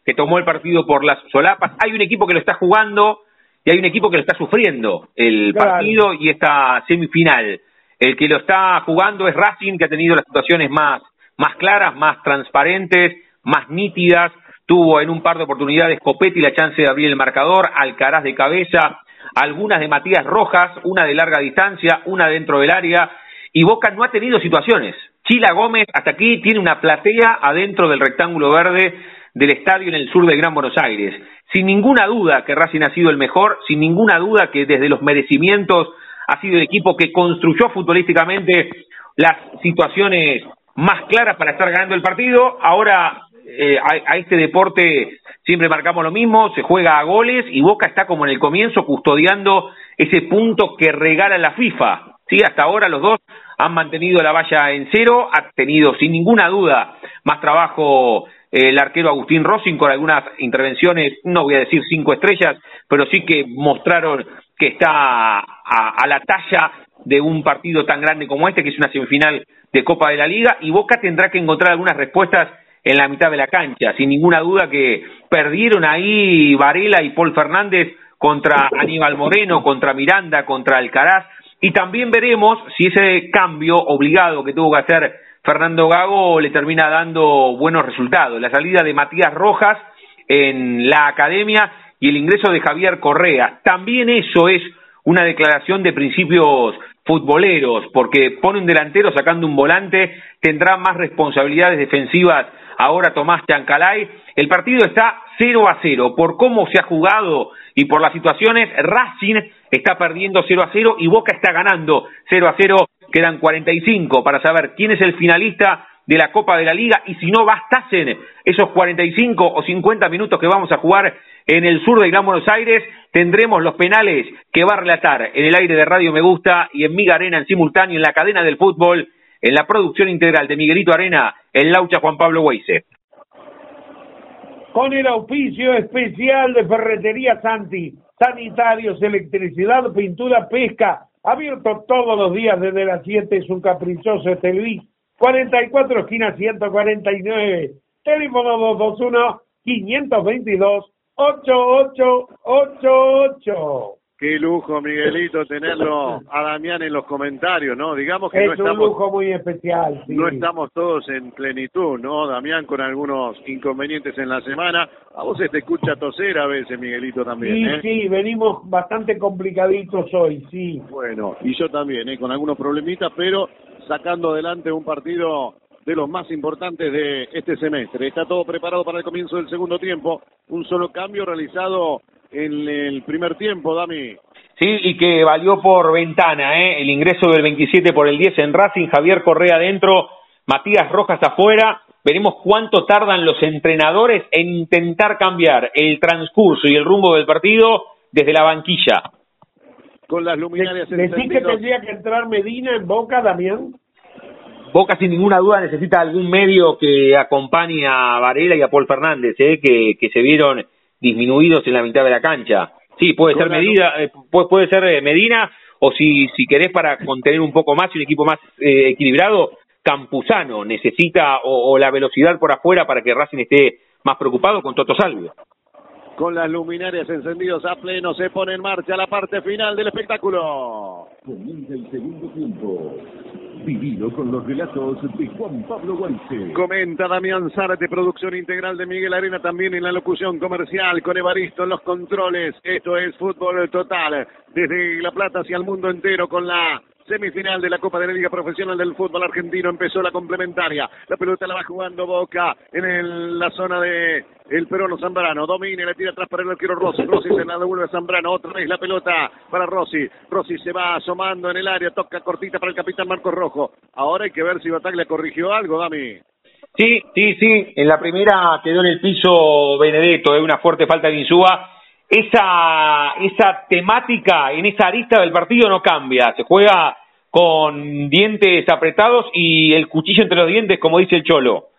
que tomó el partido por las solapas. Hay un equipo que lo está jugando y hay un equipo que lo está sufriendo el partido y esta semifinal. El que lo está jugando es Racing, que ha tenido las situaciones más, más claras, más transparentes, más nítidas, tuvo en un par de oportunidades Copetti la chance de abrir el marcador, Alcaraz de cabeza, algunas de Matías Rojas, una de larga distancia, una dentro del área, y Boca no ha tenido situaciones. Chila Gómez hasta aquí tiene una platea adentro del rectángulo verde del estadio en el sur del Gran Buenos Aires. Sin ninguna duda que Racing ha sido el mejor, sin ninguna duda que desde los merecimientos ha sido el equipo que construyó futbolísticamente las situaciones más claras para estar ganando el partido. Ahora eh, a, este deporte siempre marcamos lo mismo, se juega a goles y Boca está como en el comienzo custodiando ese punto que regala la FIFA. Sí, hasta ahora los dos han mantenido la valla en cero, ha tenido sin ninguna duda más trabajo eh, el arquero Agustín Rossin con algunas intervenciones, no voy a decir cinco estrellas, pero sí que mostraron que está a la talla de un partido tan grande como este, que es una semifinal de Copa de la Liga, y Boca tendrá que encontrar algunas respuestas en la mitad de la cancha. Sin ninguna duda que perdieron ahí Varela y Paul Fernández contra Aníbal Moreno, contra Miranda, contra Alcaraz. Y también veremos si ese cambio obligado que tuvo que hacer Fernando Gago le termina dando buenos resultados. La salida de Matías Rojas en la academia y el ingreso de Javier Correa. También eso es una declaración de principios futboleros, porque pone un delantero sacando un volante, tendrá más responsabilidades defensivas ahora Tomás Chancalay. El partido está 0 a 0. Por cómo se ha jugado y por las situaciones, Racing está perdiendo 0 a 0 y Boca está ganando 0 a 0. Quedan 45 para saber quién es el finalista de la Copa de la Liga y si no bastasen esos 45 o 50 minutos que vamos a jugar en el sur de Gran Buenos Aires, tendremos los penales que va a relatar en el aire de Radio Me Gusta y en Miga Arena en simultáneo en la cadena del fútbol en la producción integral de Miguelito Arena, el Laucha Juan Pablo Weise. Con el auspicio especial de Ferretería Santi, sanitarios, electricidad, pintura, pesca, abierto todos los días desde las 7, es un caprichoso Estelví, 44 esquina 149, teléfono 221 522 8888. Qué lujo, Miguelito, tenerlo a Damián en los comentarios, ¿no? Digamos que es no estamos, un lujo muy especial. Sí. no estamos todos en plenitud, ¿no? Damián con algunos inconvenientes en la semana. A vos se te escucha toser a veces, Miguelito, también, sí, ¿eh? sí, venimos bastante complicaditos hoy, sí. Bueno, y yo también, ¿eh? Con algunos problemitas, pero sacando adelante un partido de los más importantes de este semestre. Está todo preparado para el comienzo del segundo tiempo. Un solo cambio realizado en el primer tiempo, Dami. Sí, y que valió por ventana, ¿eh? El ingreso del 27 por el 10 en Racing, Javier Correa adentro, Matías Rojas afuera. Veremos cuánto tardan los entrenadores en intentar cambiar el transcurso y el rumbo del partido desde la banquilla. Con las luminarias ¿Decís que tendría que entrar Medina en Boca, Damián? Boca sin ninguna duda necesita algún medio que acompañe a Varela y a Paul Fernández, ¿eh? que, que se vieron disminuidos en la mitad de la cancha. Sí, puede Con ser Medina, eh, puede, puede ser eh, Medina, o si, si querés para contener un poco más y un equipo más eh, equilibrado, Campuzano necesita o, o la velocidad por afuera para que Racing esté más preocupado con Toto Salvio. Con las luminarias encendidos a pleno se pone en marcha la parte final del espectáculo. Comienza el segundo tiempo. Vivido con los relatos de Juan Pablo Guanche. Comenta Damián Zárate, producción integral de Miguel Arena, también en la locución comercial, con Evaristo en los controles. Esto es Fútbol Total, desde La Plata hacia el mundo entero, con la semifinal de la Copa de la Liga Profesional del Fútbol Argentino. Empezó la complementaria. La pelota la va jugando Boca en la zona de el peruano Zambrano. Domina la tira atrás para el arquero Rossi. Rossi se la devuelve a Zambrano. Otra vez la pelota para Rossi. Rossi se va asomando en el área. Toca cortita para el capitán Marcos Rojo. Ahora hay que ver si Bataglia corrigió algo, Dami. Sí, sí, sí. En la primera quedó en el piso Benedetto, es una fuerte falta de Insúa. Esa, esa temática en esa arista del partido no cambia. Se juega con dientes apretados y el cuchillo entre los dientes, como dice el Cholo.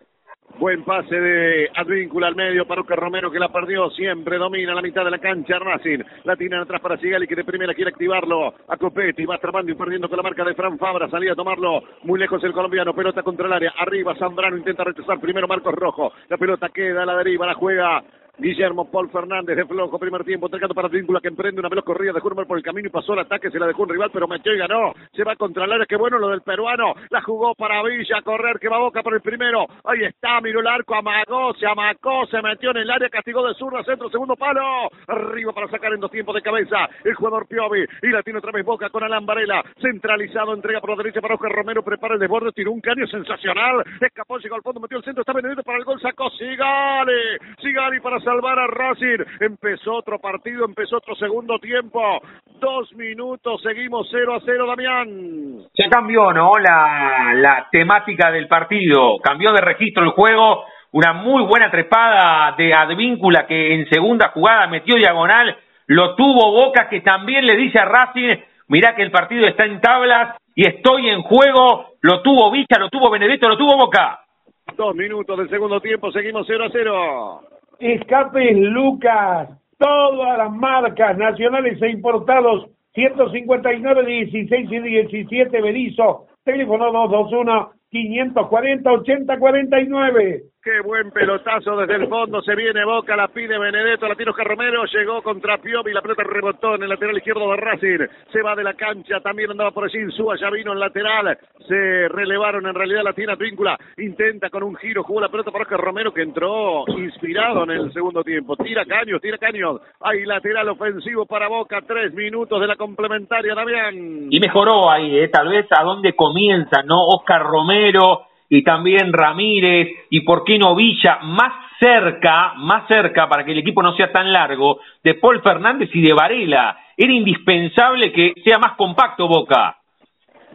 Buen pase de Advíncula al medio para Uca Romero que la perdió. Siempre domina la mitad de la cancha Racing. La tiran atrás para Sigali que de primera quiere activarlo. A Copetti va trabando y perdiendo con la marca de Fran Fabra. Salía a tomarlo muy lejos el colombiano. Pelota contra el área. Arriba Zambrano intenta rechazar primero Marcos Rojo. La pelota queda a la deriva. La juega Guillermo Paul Fernández de flojo, primer tiempo, entregando para Advíncula que emprende una veloz corrida, un hombre por el camino y pasó el ataque, se la dejó un rival, pero metió y ganó, se va contra el área, qué bueno lo del peruano, la jugó para Villa, correr, que va Boca por el primero, ahí está, miró el arco, amagó, se amacó, se metió en el área, castigó de zurda, centro, segundo palo, arriba para sacar en dos tiempos de cabeza, el jugador Piovi, y la tiene otra vez Boca con Alan Varela, centralizado, entrega por la derecha para Oscar Romero, prepara el desborde, tiró un caño sensacional, escapó, llegó al fondo, metió el centro, está Benedetto para el gol, sacó Sigali, Sigali para salvar a Racing, empezó otro partido, empezó otro segundo tiempo, dos minutos, seguimos 0 a 0, Damián. Ya cambió, ¿no? La, la temática del partido. Cambió de registro el juego. Una muy buena trepada de Advíncula que en segunda jugada metió diagonal. Lo tuvo Boca que también le dice a Racing, mirá que el partido está en tablas y estoy en juego. Lo tuvo Villa, lo tuvo Benedetto, lo tuvo Boca. Dos minutos del segundo tiempo, seguimos 0 a 0. Escapes Lucas, todas las marcas nacionales e importados, 159, 16 y 17 Berizo, teléfono 221 540 80 49. Qué buen pelotazo desde el fondo, se viene Boca, la pide Benedetto, la tira Oscar Romero, llegó contra Piovi, la pelota rebotó en el lateral izquierdo de Racing, se va de la cancha, también andaba por allí Insúa, ya vino en lateral, se relevaron en realidad la tiene Víncula, intenta con un giro, jugó la pelota para Oscar Romero que entró inspirado en el segundo tiempo, tira caños, tira caños, hay lateral ofensivo para Boca, tres minutos de la complementaria, Damián. Y mejoró ahí, ¿eh? tal vez a dónde comienza, ¿no? Oscar Romero y también Ramírez y por qué no Villa, más cerca, más cerca para que el equipo no sea tan largo, de Paul Fernández y de Varela. Era indispensable que sea más compacto Boca.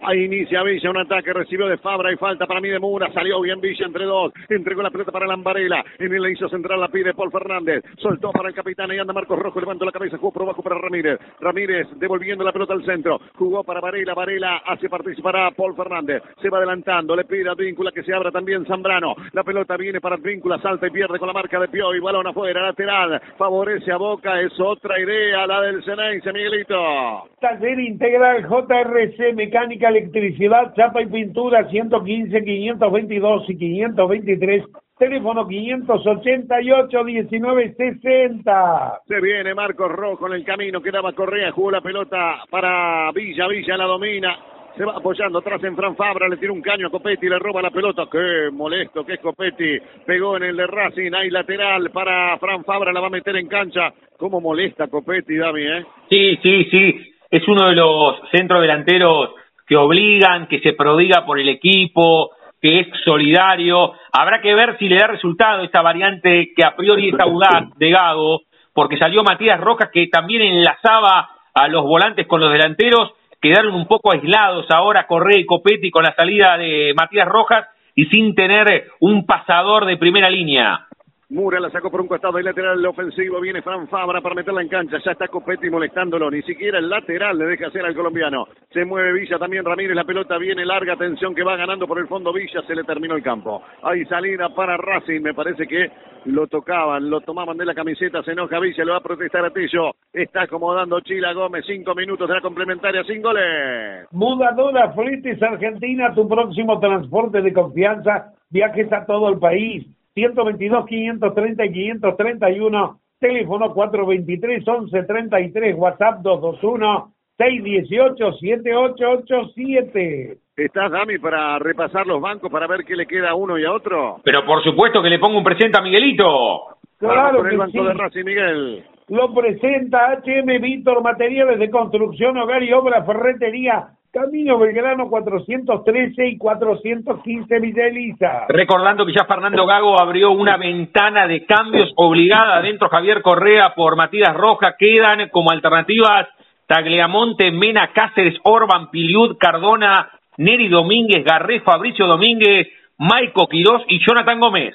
Ahí inicia Villa, un ataque, recibió de Fabra y falta para mí de Mura. Salió bien Villa entre dos. Entregó la pelota para Lambarela. En el hizo central la pide Paul Fernández. Soltó para el capitán. y anda Marcos Rojo. Levantó la cabeza. Jugó por abajo para Ramírez. Ramírez devolviendo la pelota al centro. Jugó para Varela. Varela hace participar a Paul Fernández. Se va adelantando. Le pide a Víncula que se abra también Zambrano. La pelota viene para Víncula. Salta y pierde con la marca de Pio. Y balón afuera. Lateral. Favorece a Boca. Es otra idea la del Ceneice, Miguelito. Taller Integral JRC Mecánica Electricidad chapa y pintura 115, 522 y 523. Teléfono 588 1960. Se viene Marcos Rojo en el camino, quedaba Correa, jugó la pelota para Villa, Villa la domina. Se va apoyando atrás en Fran Fabra, le tira un caño a Copetti, le roba la pelota. Qué molesto que es Copetti. Pegó en el de Racing, hay lateral para Fran Fabra, la va a meter en cancha. ¿Cómo molesta Copetti, Dami, eh? Sí, sí, sí. Es uno de los centros delanteros que obligan, que se prodiga por el equipo, que es solidario. Habrá que ver si le da resultado esta variante que a priori es audaz de Gago, porque salió Matías Rojas que también enlazaba a los volantes con los delanteros, quedaron un poco aislados ahora Correa y Copetti con la salida de Matías Rojas y sin tener un pasador de primera línea. Mura la sacó por un costado y lateral ofensivo. Viene Fran Fabra para meterla en cancha. Ya está Copetti molestándolo. Ni siquiera el lateral le deja hacer al colombiano. Se mueve Villa también Ramírez. La pelota viene larga. Atención que va ganando por el fondo Villa. Se le terminó el campo. Hay salida para Racing. Me parece que lo tocaban, lo tomaban de la camiseta. Se enoja Villa. Lo va a protestar a Tello. Está acomodando Chila Gómez. Cinco minutos de la complementaria sin goles. Mudadora Fletes Argentina. Tu próximo transporte de confianza. Viajes a todo el país 122, 530 y 531, teléfono 423, 1133, WhatsApp 221, 618, 7887. ¿Estás, Dami, para repasar los bancos para ver qué le queda a uno y a otro? Pero por supuesto que le pongo un presente a Miguelito. Claro que el banco de Racing, Miguel. Lo presenta HM Víctor, materiales de construcción, hogar y obra, ferretería, Camino Belgrano 413 y 415 Villa Recordando que ya Fernando Gago abrió una ventana de cambios obligada dentro Javier Correa por Matías Roja. Quedan como alternativas Tagliamonte, Mena, Cáceres, Orban, Piliud, Cardona, Neri Domínguez, Garré, Fabricio Domínguez, Maico Quirós y Jonathan Gómez.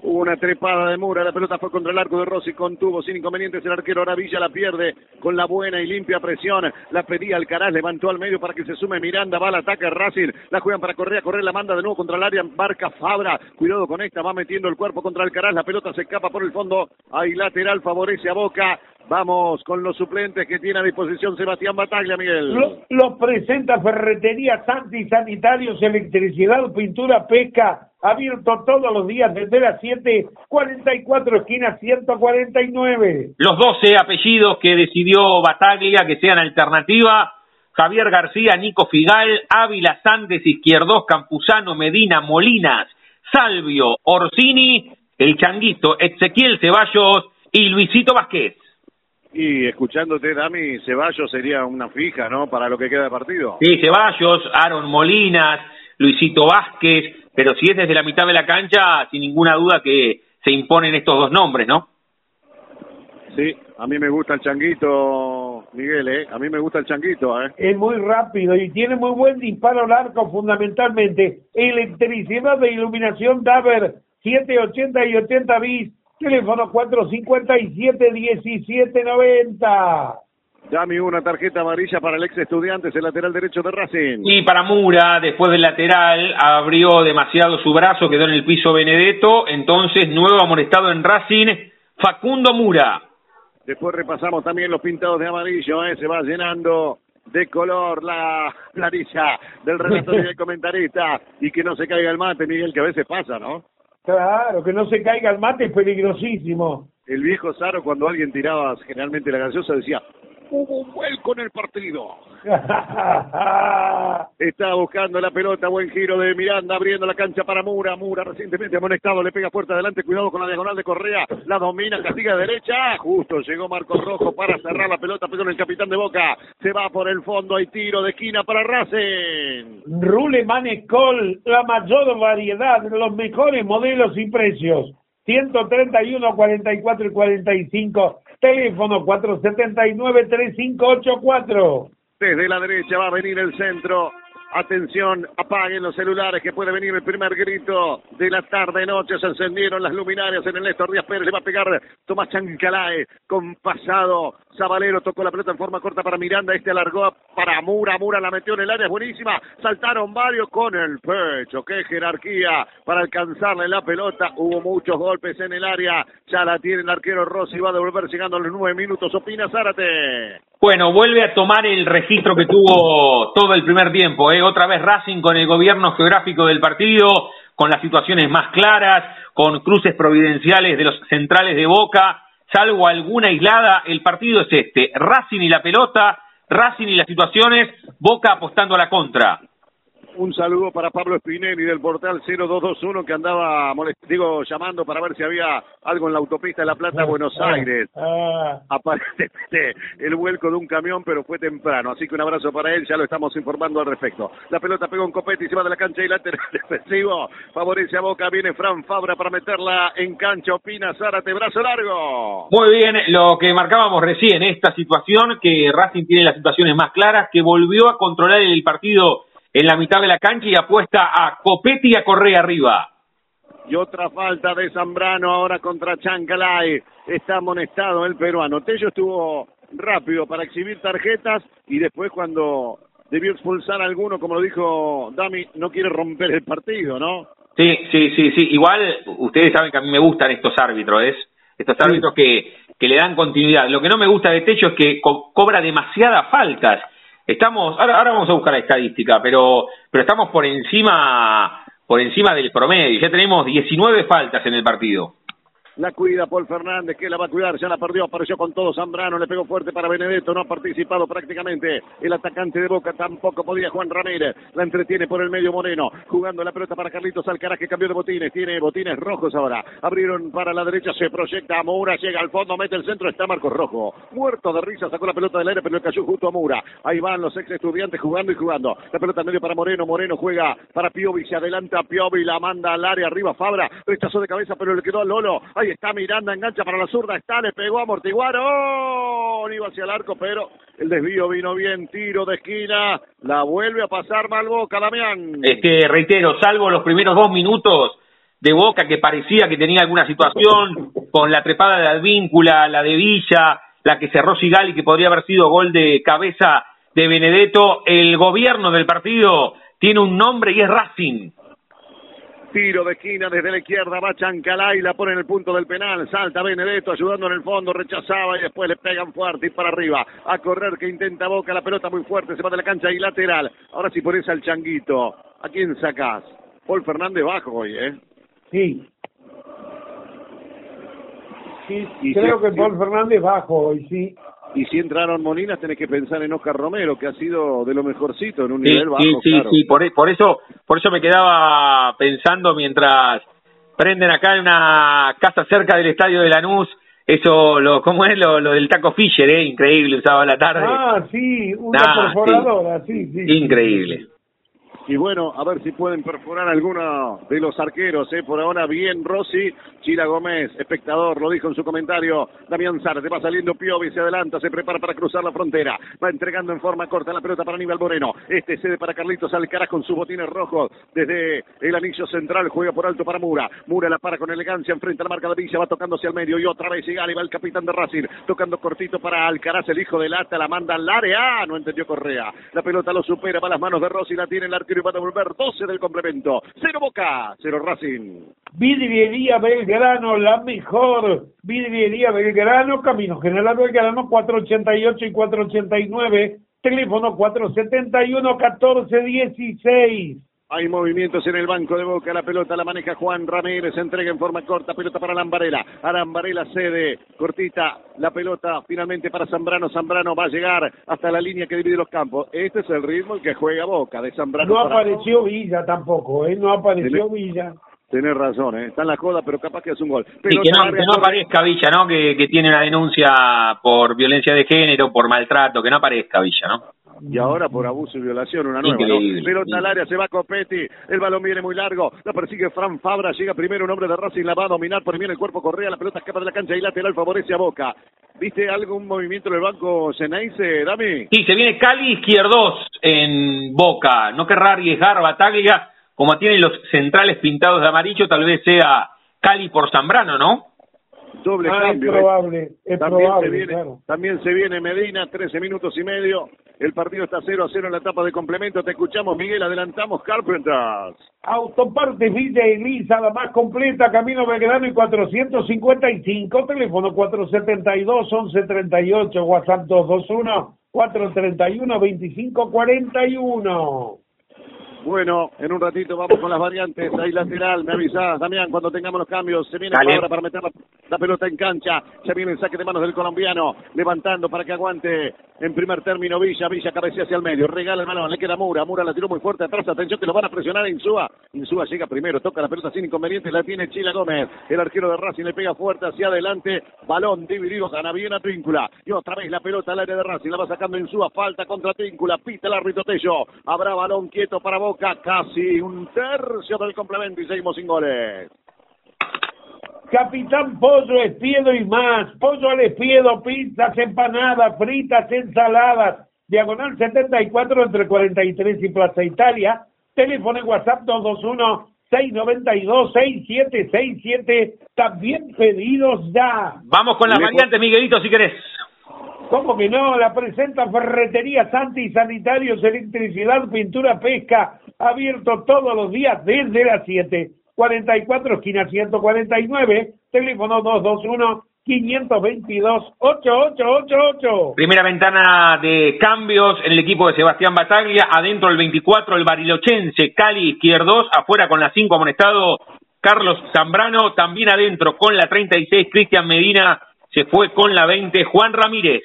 Una trepada de Mura, la pelota fue contra el arco de Rossi, contuvo sin inconvenientes el arquero Aravilla, la pierde con la buena y limpia presión, la pedía Alcaraz, levantó al medio para que se sume Miranda, va al ataque Racing, la juegan para Correa, Correa la manda de nuevo contra el área, marca Fabra, cuidado con esta, va metiendo el cuerpo contra Alcaraz, la pelota se escapa por el fondo, ahí lateral favorece a Boca, Vamos con los suplentes que tiene a disposición Sebastián Bataglia, Miguel. Los presenta Ferretería Santi, Sanitarios, Electricidad, Pintura, Pesca, abierto todos los días desde las 7, 44 esquina 149. Los 12 apellidos que decidió Bataglia que sean alternativa. Javier García, Nico Figal, Ávila Sandes, Izquierdos, Campuzano, Medina, Molinas, Salvio, Orsini, El Changuito, Ezequiel Ceballos y Luisito Vázquez. Y escuchándote, Dami, Ceballos sería una fija, ¿no? Para lo que queda de partido. Sí, Ceballos, Aaron Molinas, Luisito Vázquez, pero si es desde la mitad de la cancha, sin ninguna duda que se imponen estos dos nombres, ¿no? Sí, a mí me gusta el changuito, Miguel, ¿eh? A mí me gusta el changuito, ¿eh? Es muy rápido y tiene muy buen disparo al arco, fundamentalmente. Electricidad de iluminación Daver, 780 y 80 bis Teléfono 457-1790. Dame una tarjeta amarilla para el ex estudiante, el lateral derecho de Racing. Y para Mura, después del lateral, abrió demasiado su brazo, quedó en el piso Benedetto. Entonces, nuevo amonestado en Racing, Facundo Mura. Después repasamos también los pintados de amarillo, ¿eh? se va llenando de color la planilla del relato del comentarista y que no se caiga el mate, Miguel, que a veces pasa, ¿no? Claro, que no se caiga el mate es peligrosísimo. El viejo Saro, cuando alguien tiraba generalmente la gaseosa, decía, hubo un vuelco en el partido. Está buscando la pelota, buen giro de Miranda, abriendo la cancha para Mura. Mura recientemente amonestado, le pega fuerte adelante, cuidado con la diagonal de Correa, la domina, castiga de derecha. Justo llegó Marcos Rojo para cerrar la pelota, pero el capitán de Boca. Se va por el fondo, hay tiro de esquina para Racing. Rule Manecol, la mayor variedad, los mejores modelos y precios. 131, 44 y 45 Teléfono 479-3584. Desde la derecha va a venir el centro. Atención, apaguen los celulares que puede venir el primer grito de la tarde-noche. Se encendieron las luminarias en el Néstor Díaz Pérez. Le va a pegar Tomás Chancalae con pasado. Zabalero tocó la pelota en forma corta para Miranda. Este alargó para Mura. Mura la metió en el área. Es buenísima. Saltaron varios con el pecho. Qué jerarquía para alcanzarle la pelota. Hubo muchos golpes en el área. Ya la tiene el arquero Rossi. Va a devolver llegando a los nueve minutos. Opina Zárate. Bueno, vuelve a tomar el registro que tuvo todo el primer tiempo. ¿eh? Otra vez Racing con el gobierno geográfico del partido, con las situaciones más claras, con cruces providenciales de los centrales de Boca. Salvo alguna aislada, el partido es este. Racing y la pelota, Racing y las situaciones, Boca apostando a la contra. Un saludo para Pablo Spinelli del portal 0221 que andaba, digo, llamando para ver si había algo en la autopista de La Plata, Buenos Ah, Aires. ah. Aparentemente el vuelco de un camión, pero fue temprano. Así que un abrazo para él, ya lo estamos informando al respecto. La pelota pegó un copete y se va de la cancha y lateral defensivo. Favorece a Boca, viene Fran Fabra para meterla en cancha. Opina Zárate, brazo largo. Muy bien, lo que marcábamos recién, esta situación, que Racing tiene las situaciones más claras, que volvió a controlar el partido en la mitad de la cancha y apuesta a Copetti y a Correa arriba. Y otra falta de Zambrano ahora contra Chancalay. Está amonestado el peruano. Tello estuvo rápido para exhibir tarjetas y después cuando debió expulsar a alguno, como lo dijo Dami, no quiere romper el partido, ¿no? Sí, sí, sí, sí. Igual, ustedes saben que a mí me gustan estos árbitros, ¿es? Estos árbitros que, que le dan continuidad. Lo que no me gusta de Techo es que co- cobra demasiadas faltas. Estamos, ahora, ahora vamos a buscar la estadística, pero, pero estamos por encima, por encima del promedio. Ya tenemos 19 faltas en el partido. La cuida Paul Fernández, que la va a cuidar, ya la perdió, apareció con todo Zambrano, le pegó fuerte para Benedetto, no ha participado prácticamente el atacante de Boca, tampoco podía Juan Ramírez, la entretiene por el medio Moreno, jugando la pelota para Carlitos Alcaraz, que cambió de botines, tiene botines rojos ahora, abrieron para la derecha, se proyecta a Moura, llega al fondo, mete el centro, está Marcos Rojo, muerto de risa, sacó la pelota del aire, pero le cayó justo a Moura, ahí van los ex estudiantes jugando y jugando, la pelota en medio para Moreno, Moreno juega para Piovi, se adelanta Piovi, la manda al área, arriba Fabra, rechazó de cabeza, pero le quedó a Lolo, ahí está Miranda, engancha para la zurda, está, le pegó a ¡Oh! iba hacia el arco, pero el desvío vino bien, tiro de esquina, la vuelve a pasar Malboca, Damián. Este, reitero, salvo los primeros dos minutos de Boca que parecía que tenía alguna situación con la trepada de Advíncula, la de Villa, la que cerró Sigali que podría haber sido gol de cabeza de Benedetto, el gobierno del partido tiene un nombre y es Racing. Tiro de esquina desde la izquierda, va Chancalay, la pone en el punto del penal, salta Benedetto ayudando en el fondo, rechazaba y después le pegan fuerte y para arriba. A correr que intenta Boca, la pelota muy fuerte, se va de la cancha y lateral. Ahora si pones al Changuito, ¿a quién sacás? Paul Fernández bajo hoy, ¿eh? Sí. Sí, Y creo que Paul Fernández bajo hoy, sí. Y si entraron Molinas, tenés que pensar en Oscar Romero, que ha sido de lo mejorcito en un Sí, nivel bajo, sí, sí, claro. sí, por, e- por eso, por eso me quedaba pensando mientras prenden acá en una casa cerca del estadio de Lanús, eso, lo, ¿cómo es lo, lo del taco Fisher, eh? Increíble, usaba la tarde. Ah, sí, una Ah, perforadora, sí, sí. sí. Increíble. Y bueno, a ver si pueden perforar alguno de los arqueros. ¿eh? Por ahora, bien Rossi. Chila Gómez, espectador, lo dijo en su comentario. Damián Zárate va saliendo Piovi, se adelanta, se prepara para cruzar la frontera. Va entregando en forma corta la pelota para Aníbal Moreno. Este cede para Carlitos Alcaraz con sus botines rojos. Desde el anillo central juega por alto para Mura. Mura la para con elegancia, enfrenta a la marca de Villa, va tocándose al medio. Y otra vez Sigali va el capitán de Racing. Tocando cortito para Alcaraz, el hijo del Ata, la manda al área. Ah, no entendió Correa. La pelota lo supera, va a las manos de Rossi, la tiene el arquero y va a devolver 12 del complemento. Cero Boca, cero Racing. Vidriería Belgrano, la mejor vidriería Belgrano, Camino General Belgrano, 488 y 489, teléfono 471-1416. Hay movimientos en el banco de Boca, la pelota la maneja Juan Ramírez, entrega en forma corta, pelota para Lambarela, Arambarela cede, cortita, la pelota finalmente para Zambrano, Zambrano va a llegar hasta la línea que divide los campos. Este es el ritmo en que juega Boca, de Zambrano. No para- apareció Villa tampoco, ¿eh? No apareció Tenés- Villa. Tenés razón, ¿eh? está en la joda, pero capaz que es un gol. Y Pelota que no, que no aparezca Villa, ¿no? Que, que tiene una denuncia por violencia de género, por maltrato, que no aparezca Villa, ¿no? Y ahora por abuso y violación una nueva. ¿no? Pelota al área, se va Copetti, el balón viene muy largo, la persigue Fran Fabra, llega primero un hombre de Racing, la va a dominar, por bien el cuerpo Correa, la pelota escapa de la cancha y lateral favorece a Boca. ¿Viste algún movimiento en el banco Ceneice, Dami? Sí, se viene Cali izquierdos en Boca, no querrá arriesgar Bataglia, como tienen los centrales pintados de amarillo, tal vez sea Cali por Zambrano, ¿no? Doble Ah, cambio. es ¿eh? probable, es también, probable, se viene, claro. también se viene Medina, 13 minutos y medio. El partido está 0 a 0 en la etapa de complemento. Te escuchamos, Miguel. Adelantamos, Carpenters. Autopartes Villa Elisa, la más completa, Camino Belgrano y 455, teléfono 472-1138, WhatsApp 221-431-2541. Bueno, en un ratito vamos con las variantes. Ahí lateral, me avisás, Damián, cuando tengamos los cambios. Se viene ahora para meter la, la pelota en cancha. Se viene el saque de manos del colombiano, levantando para que aguante en primer término Villa. Villa cabecea hacia el medio, regala el balón, le queda Mura. Mura la tiró muy fuerte atrás. Atención que lo van a presionar a Insúa. Insúa llega primero, toca la pelota sin inconveniente. La tiene Chila Gómez. El arquero de Racing le pega fuerte hacia adelante. Balón dividido, gana bien a Tríncula. Y otra vez la pelota al área de Racing. La va sacando Insúa. Falta contra Tríncula. Pita el árbitro Tello. Habrá balón quieto para Boca. Casi un tercio del complemento y seguimos sin goles. Capitán Pollo, Espiedo y más. Pollo al Espiedo, pizzas, empanadas, fritas, ensaladas. Diagonal 74 entre 43 y Plaza Italia. Teléfono en WhatsApp 221-692-6767. También pedidos ya. Vamos con las variantes, Miguelito, si querés. ¿Cómo que no? La presenta Ferretería Santi, Sanitarios, Electricidad, Pintura, Pesca. Abierto todos los días desde las 7. 44, esquina 149. Teléfono 221-522-8888. Primera ventana de cambios en el equipo de Sebastián Bataglia. Adentro el 24, el barilochense Cali Izquierdos. Afuera con la 5 amonestado Carlos Zambrano. También adentro con la 36, Cristian Medina. Se fue con la 20, Juan Ramírez.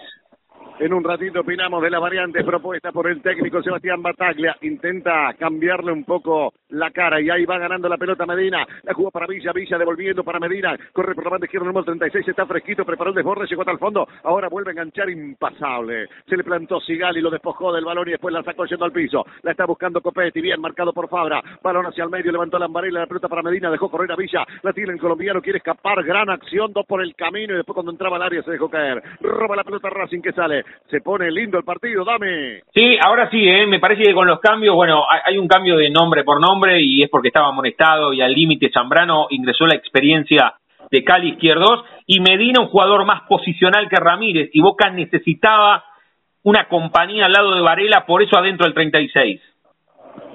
En un ratito opinamos de las variantes propuestas por el técnico Sebastián Bataglia. Intenta cambiarle un poco la cara y ahí va ganando la pelota Medina. La jugó para Villa, Villa devolviendo para Medina. Corre por la banda izquierda número 36, está fresquito, preparó el desborde, llegó hasta el fondo. Ahora vuelve a enganchar impasable. Se le plantó Sigali, lo despojó del balón y después la sacó yendo al piso. La está buscando Copetti, bien marcado por Fabra. Balón hacia el medio, levantó la Lambarela, la pelota para Medina, dejó correr a Villa. La tiene el colombiano, quiere escapar, gran acción, dos por el camino y después cuando entraba al área se dejó caer. Roba la pelota Racing que sale. Se pone lindo el partido, dame. Sí, ahora sí, ¿eh? me parece que con los cambios, bueno, hay, un cambio de nombre por nombre y es porque estaba amonestado y al límite Zambrano ingresó la experiencia de Cali Izquierdos y Medina un jugador más posicional que Ramírez y Boca necesitaba una compañía al lado de Varela, por eso adentro del 36.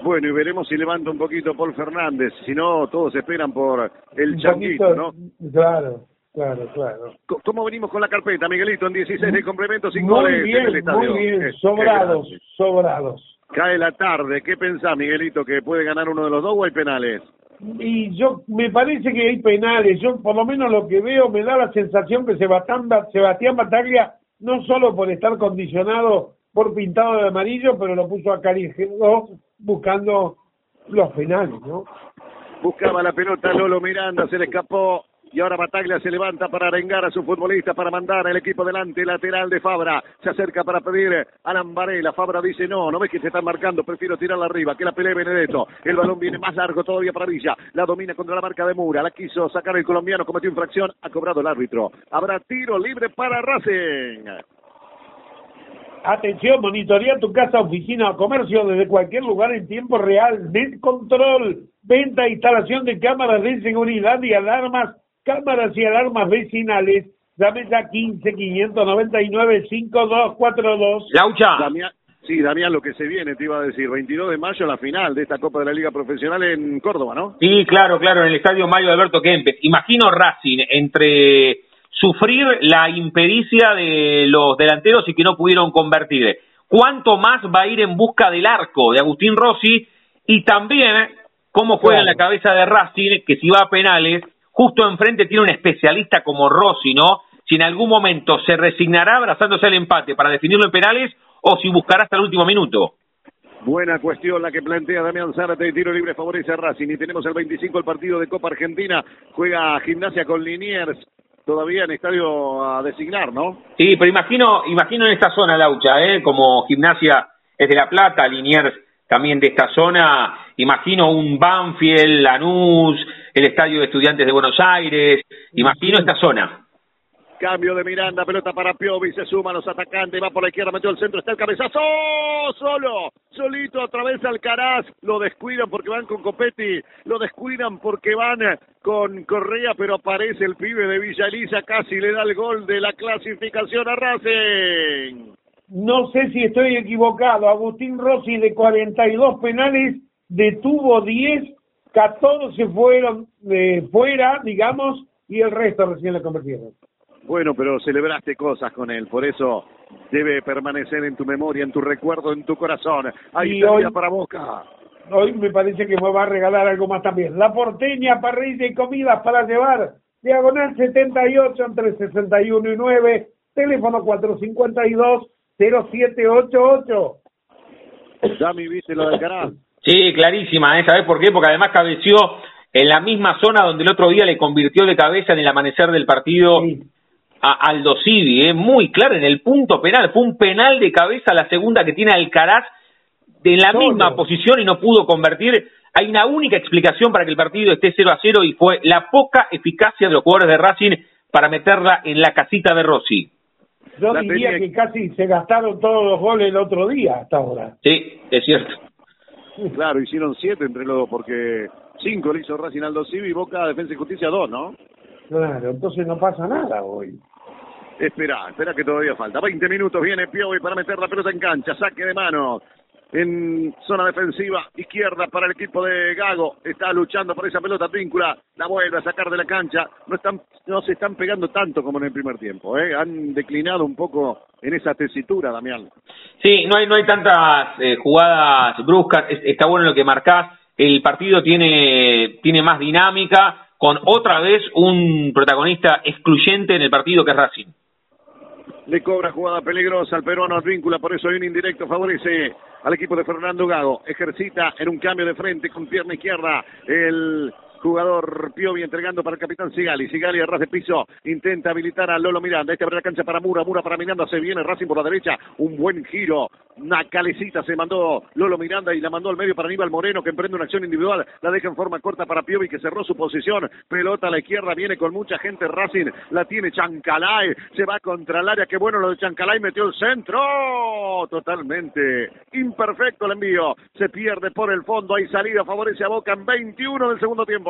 Bueno, y veremos si levanta un poquito Paul Fernández. Si no, todos esperan por el changuito, ¿no? Claro, claro, claro. ¿Cómo venimos con la carpeta, Miguelito? En 16 de complemento, sin Muy goles en el bien, estadio. muy bien. Sobrados, sobrados. Cae la tarde. ¿Qué pensás, Miguelito? ¿Que puede ganar uno de los dos o hay penales? Y yo, me parece que hay penales. Yo, por lo menos lo que veo, me da la sensación que Sebastián, Sebastián Bataglia, no solo por estar condicionado por pintado de amarillo, pero lo puso a Cali G2 buscando los penales, ¿no? Buscaba la pelota Lolo Miranda, se le escapó. Y ahora Bataglia se levanta para arengar a su futbolista, para mandar al equipo delante, lateral de Fabra. Se acerca para pedir a Lambarela. Fabra dice, no, no ves que se están marcando, prefiero tirarla arriba, que la pelee Benedetto. El balón viene más largo todavía para Villa. La domina contra la marca de Mura. La quiso sacar el colombiano, cometió infracción, ha cobrado el árbitro. Habrá tiro libre para Racing. Atención, monitorea tu casa, oficina o comercio desde cualquier lugar en tiempo real. Net Control, venta e instalación de cámaras de seguridad y alarmas, cámaras y alarmas vecinales. Dame ya 15 599 5242. Laucha, Damián, sí, Damián, lo que se viene, te iba a decir, 22 de mayo la final de esta Copa de la Liga Profesional en Córdoba, ¿no? sí, claro, claro, en el estadio Mayo de Alberto Kempes. Imagino Racing entre sufrir la impericia de los delanteros y que no pudieron convertir. ¿Cuánto más va a ir en busca del arco de Agustín Rossi? Y también cómo juega en la cabeza de Racing, que si va a penales, justo enfrente tiene un especialista como Rossi, ¿no? Si en algún momento se resignará abrazándose al empate para definirlo en penales o si buscará hasta el último minuto. Buena cuestión la que plantea Damián Zárate, tiro libre favorece a Racing y tenemos el 25 el partido de Copa Argentina, juega Gimnasia con Liniers, todavía en estadio a designar, ¿no? Sí, pero imagino, imagino en esta zona, Laucha, ¿eh? como gimnasia es de La Plata, Liniers también de esta zona, imagino un Banfield, Lanús, el Estadio de Estudiantes de Buenos Aires, imagino esta zona. Cambio de Miranda, pelota para Piovi, se suman los atacantes, va por la izquierda, metió el centro, está el cabezazo, solo, solito, atravesa Alcaraz, lo descuidan porque van con Copetti, lo descuidan porque van con Correa, pero aparece el pibe de Villa Elisa, casi le da el gol de la clasificación a Racing. No sé si estoy equivocado, Agustín Rossi de 42 penales detuvo 10, 14 fueron eh, fuera, digamos, y el resto recién lo convirtieron. Bueno, pero celebraste cosas con él, por eso debe permanecer en tu memoria, en tu recuerdo, en tu corazón. Ahí está para Boca. Hoy me parece que me va a regalar algo más también. La porteña, parrilla y comidas para llevar. Diagonal 78 entre 61 y 9. Teléfono 452 0788. Dami, ¿viste lo del canal? Sí, clarísima, ¿eh? ¿sabes por qué? Porque además cabeció en la misma zona donde el otro día le convirtió de cabeza en el amanecer del partido a Aldo Civi, ¿eh? muy claro, en el punto penal. Fue un penal de cabeza la segunda que tiene Alcaraz de la misma posición y no pudo convertir. Hay una única explicación para que el partido esté 0 a 0 y fue la poca eficacia de los jugadores de Racing para meterla en la casita de Rossi. Yo diría que casi se gastaron todos los goles el otro día hasta ahora. Sí, es cierto. Claro, hicieron siete entre los dos, porque cinco le hizo Racing Aldo Civi y Boca Defensa y Justicia dos, ¿no? Claro, entonces no pasa nada hoy. Espera, espera que todavía falta. 20 minutos viene Piovi para meter la pelota en cancha. Saque de mano en zona defensiva izquierda para el equipo de Gago. Está luchando por esa pelota víncula. La vuelve a sacar de la cancha. No están, no se están pegando tanto como en el primer tiempo. ¿eh? Han declinado un poco en esa tesitura, Damián. Sí, no hay, no hay tantas eh, jugadas bruscas. está bueno lo que marcás. El partido tiene, tiene más dinámica con otra vez un protagonista excluyente en el partido que es Racing. Le cobra jugada peligrosa al peruano Advíncula, por eso hay un indirecto, favorece al equipo de Fernando Gago. Ejercita en un cambio de frente con pierna izquierda el Jugador Piovi entregando para el capitán Sigali. Sigali a ras de piso intenta habilitar a Lolo Miranda. Este abre la cancha para Mura. Mura para Miranda. Se viene Racing por la derecha. Un buen giro. Una calecita se mandó Lolo Miranda y la mandó al medio para Aníbal Moreno que emprende una acción individual. La deja en forma corta para Piovi que cerró su posición. Pelota a la izquierda. Viene con mucha gente Racing. La tiene Chancalay. Se va contra el área. Qué bueno lo de Chancalay. Metió el centro. Totalmente imperfecto el envío. Se pierde por el fondo. Hay salida. Favorece a Boca en 21 del segundo tiempo.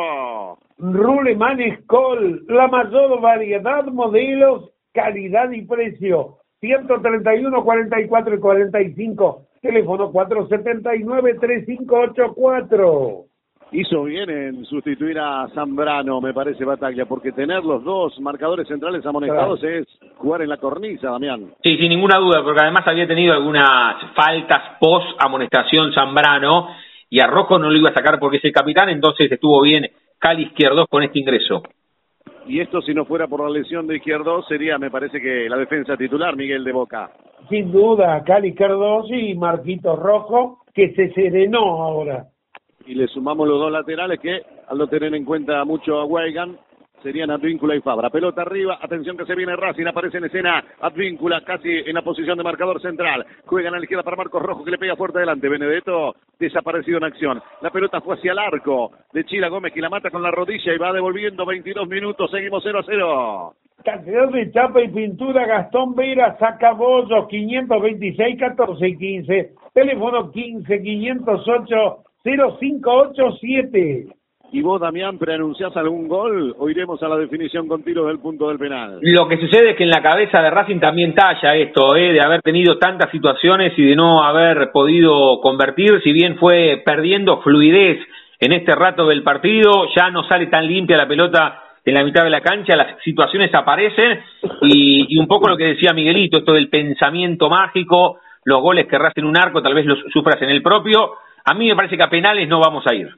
Ruleman Skoll, la mayor variedad, modelos, calidad y precio. 131, 44 y 45. Teléfono 479-3584. Hizo bien en sustituir a Zambrano, me parece, Bataglia, porque tener los dos marcadores centrales amonestados es jugar en la cornisa, Damián. Sí, sin ninguna duda, porque además había tenido algunas faltas post amonestación Zambrano y a Rojo no lo iba a sacar porque es el capitán, entonces estuvo bien Cali Izquierdo con este ingreso. Y esto si no fuera por la lesión de Izquierdo sería, me parece que la defensa titular, Miguel de Boca. Sin duda, Cali Izquierdo y Marquito Rojo, que se serenó ahora. Y le sumamos los dos laterales que, al no tener en cuenta mucho a Weigan, serían Advíncula y Fabra. Pelota arriba, atención que se viene Racing, aparece en escena Advíncula casi en la posición de marcador central. Juegan a la izquierda para Marcos Rojo que le pega fuerte adelante. Benedetto desaparecido en acción. La pelota fue hacia el arco de Chila Gómez que la mata con la rodilla y va devolviendo 22 minutos. Seguimos 0 a 0. Cantidad de chapa y pintura Gastón Vera, saca bollos 526 14 y 15. Teléfono 15 508 0587. ¿Y vos, Damián, preanunciás algún gol o iremos a la definición con tiro del punto del penal? Lo que sucede es que en la cabeza de Racing también talla esto, ¿eh? de haber tenido tantas situaciones y de no haber podido convertir, si bien fue perdiendo fluidez en este rato del partido, ya no sale tan limpia la pelota en la mitad de la cancha, las situaciones aparecen y, un poco lo que decía Miguelito, esto del pensamiento mágico, los goles que Racing un arco, tal vez los sufras en el propio, a mí me parece que a penales no vamos a ir.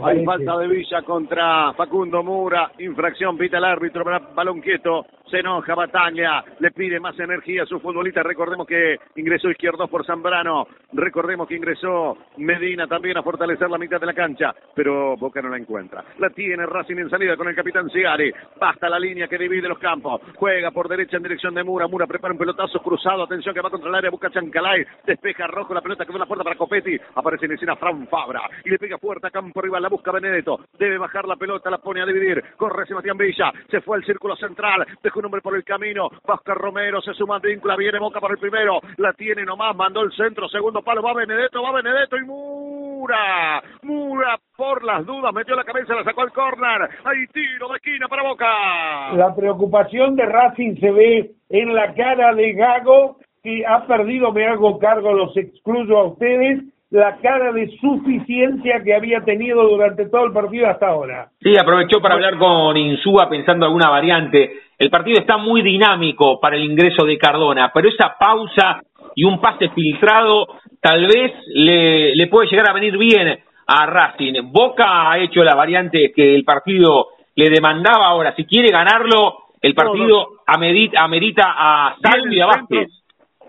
Hay falta de Villa contra Facundo Mura. Infracción, pita el árbitro, balón quieto. Se enoja Bataglia, le pide más energía a su futbolista. Recordemos que ingresó izquierdo por Zambrano. Recordemos que ingresó Medina también a fortalecer la mitad de la cancha. Pero Boca no la encuentra. La tiene Racing en salida con el capitán Ciari. Basta la línea que divide los campos. Juega por derecha en dirección de Mura. Mura prepara un pelotazo cruzado. Atención que va contra el área. Busca Chancalay. Despeja rojo la pelota que va a la puerta para Copetti. Aparece en escena Fran Fabra. Y le pega fuerte a campo rival. La busca Benedetto. Debe bajar la pelota. La pone a dividir. Corre Sebastián Villa. Se fue al círculo central. Dejó un hombre por el camino. Oscar Romero se suma víncula. Viene Boca por el primero. La tiene nomás. Mandó el centro. Segundo palo. Va Benedetto. Va Benedetto. Y Mura. Mura por las dudas. Metió la cabeza. La sacó al córner. Hay tiro de esquina para Boca. La preocupación de Racing se ve en la cara de Gago, que ha perdido, me hago cargo, los excluyo a ustedes, la cara de suficiencia que había tenido durante todo el partido hasta ahora. Sí, aprovechó para hablar con Insúa pensando alguna variante. El partido está muy dinámico para el ingreso de Cardona, pero esa pausa y un pase filtrado tal vez le, le puede llegar a venir bien a Racing. Boca ha hecho la variante que el partido le demandaba ahora. Si quiere ganarlo, el partido amerita, amerita a Salvi y a Vázquez.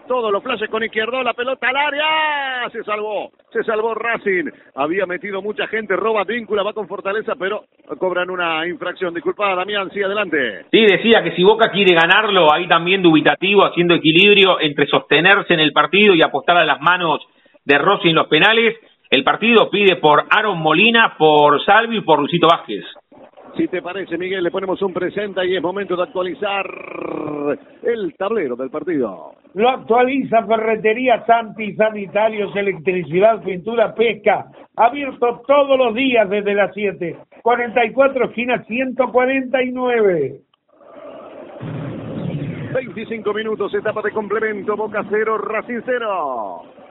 Todos los flashes con izquierdo, la pelota al área, se salvó, se salvó Racing, había metido mucha gente, roba víncula, va con fortaleza, pero cobran una infracción. Disculpa, Damián, sí, adelante. Sí, decía que si Boca quiere ganarlo, ahí también dubitativo, haciendo equilibrio entre sostenerse en el partido y apostar a las manos de Rossi en los penales, el partido pide por Aaron Molina, por Salvi y por Lucito Vázquez. Si te parece, Miguel, le ponemos un presente y es momento de actualizar el tablero del partido. Lo actualiza Ferretería Santi, Sanitarios, Electricidad, Pintura, Pesca. Abierto todos los días desde las 7. 44 esquinas 149. 25 minutos, etapa de complemento, Boca 0, Racing 0.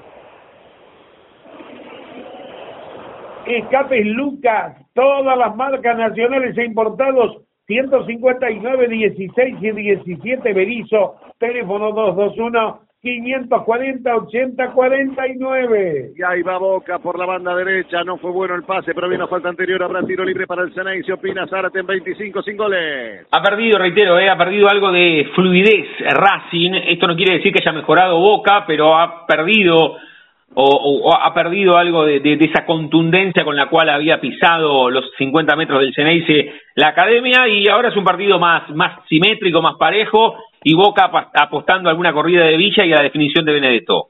Escapes Lucas, todas las marcas nacionales e importados, 159, 16 y 17 Berizo, teléfono 221 540 80 49. Y ahí va Boca por la banda derecha, no fue bueno el pase, pero vino falta anterior, habrá tiro libre para el Ceney, se opina Zárate en 25 sin goles. Ha perdido, reitero, eh, ha perdido algo de fluidez Racing, esto no quiere decir que haya mejorado Boca, pero ha perdido o, ha perdido algo de, esa contundencia con la cual había pisado los 50 metros del Ceneice la academia y ahora es un partido más, más simétrico, más parejo y Boca apostando a alguna corrida de Villa y a la definición de Benedetto.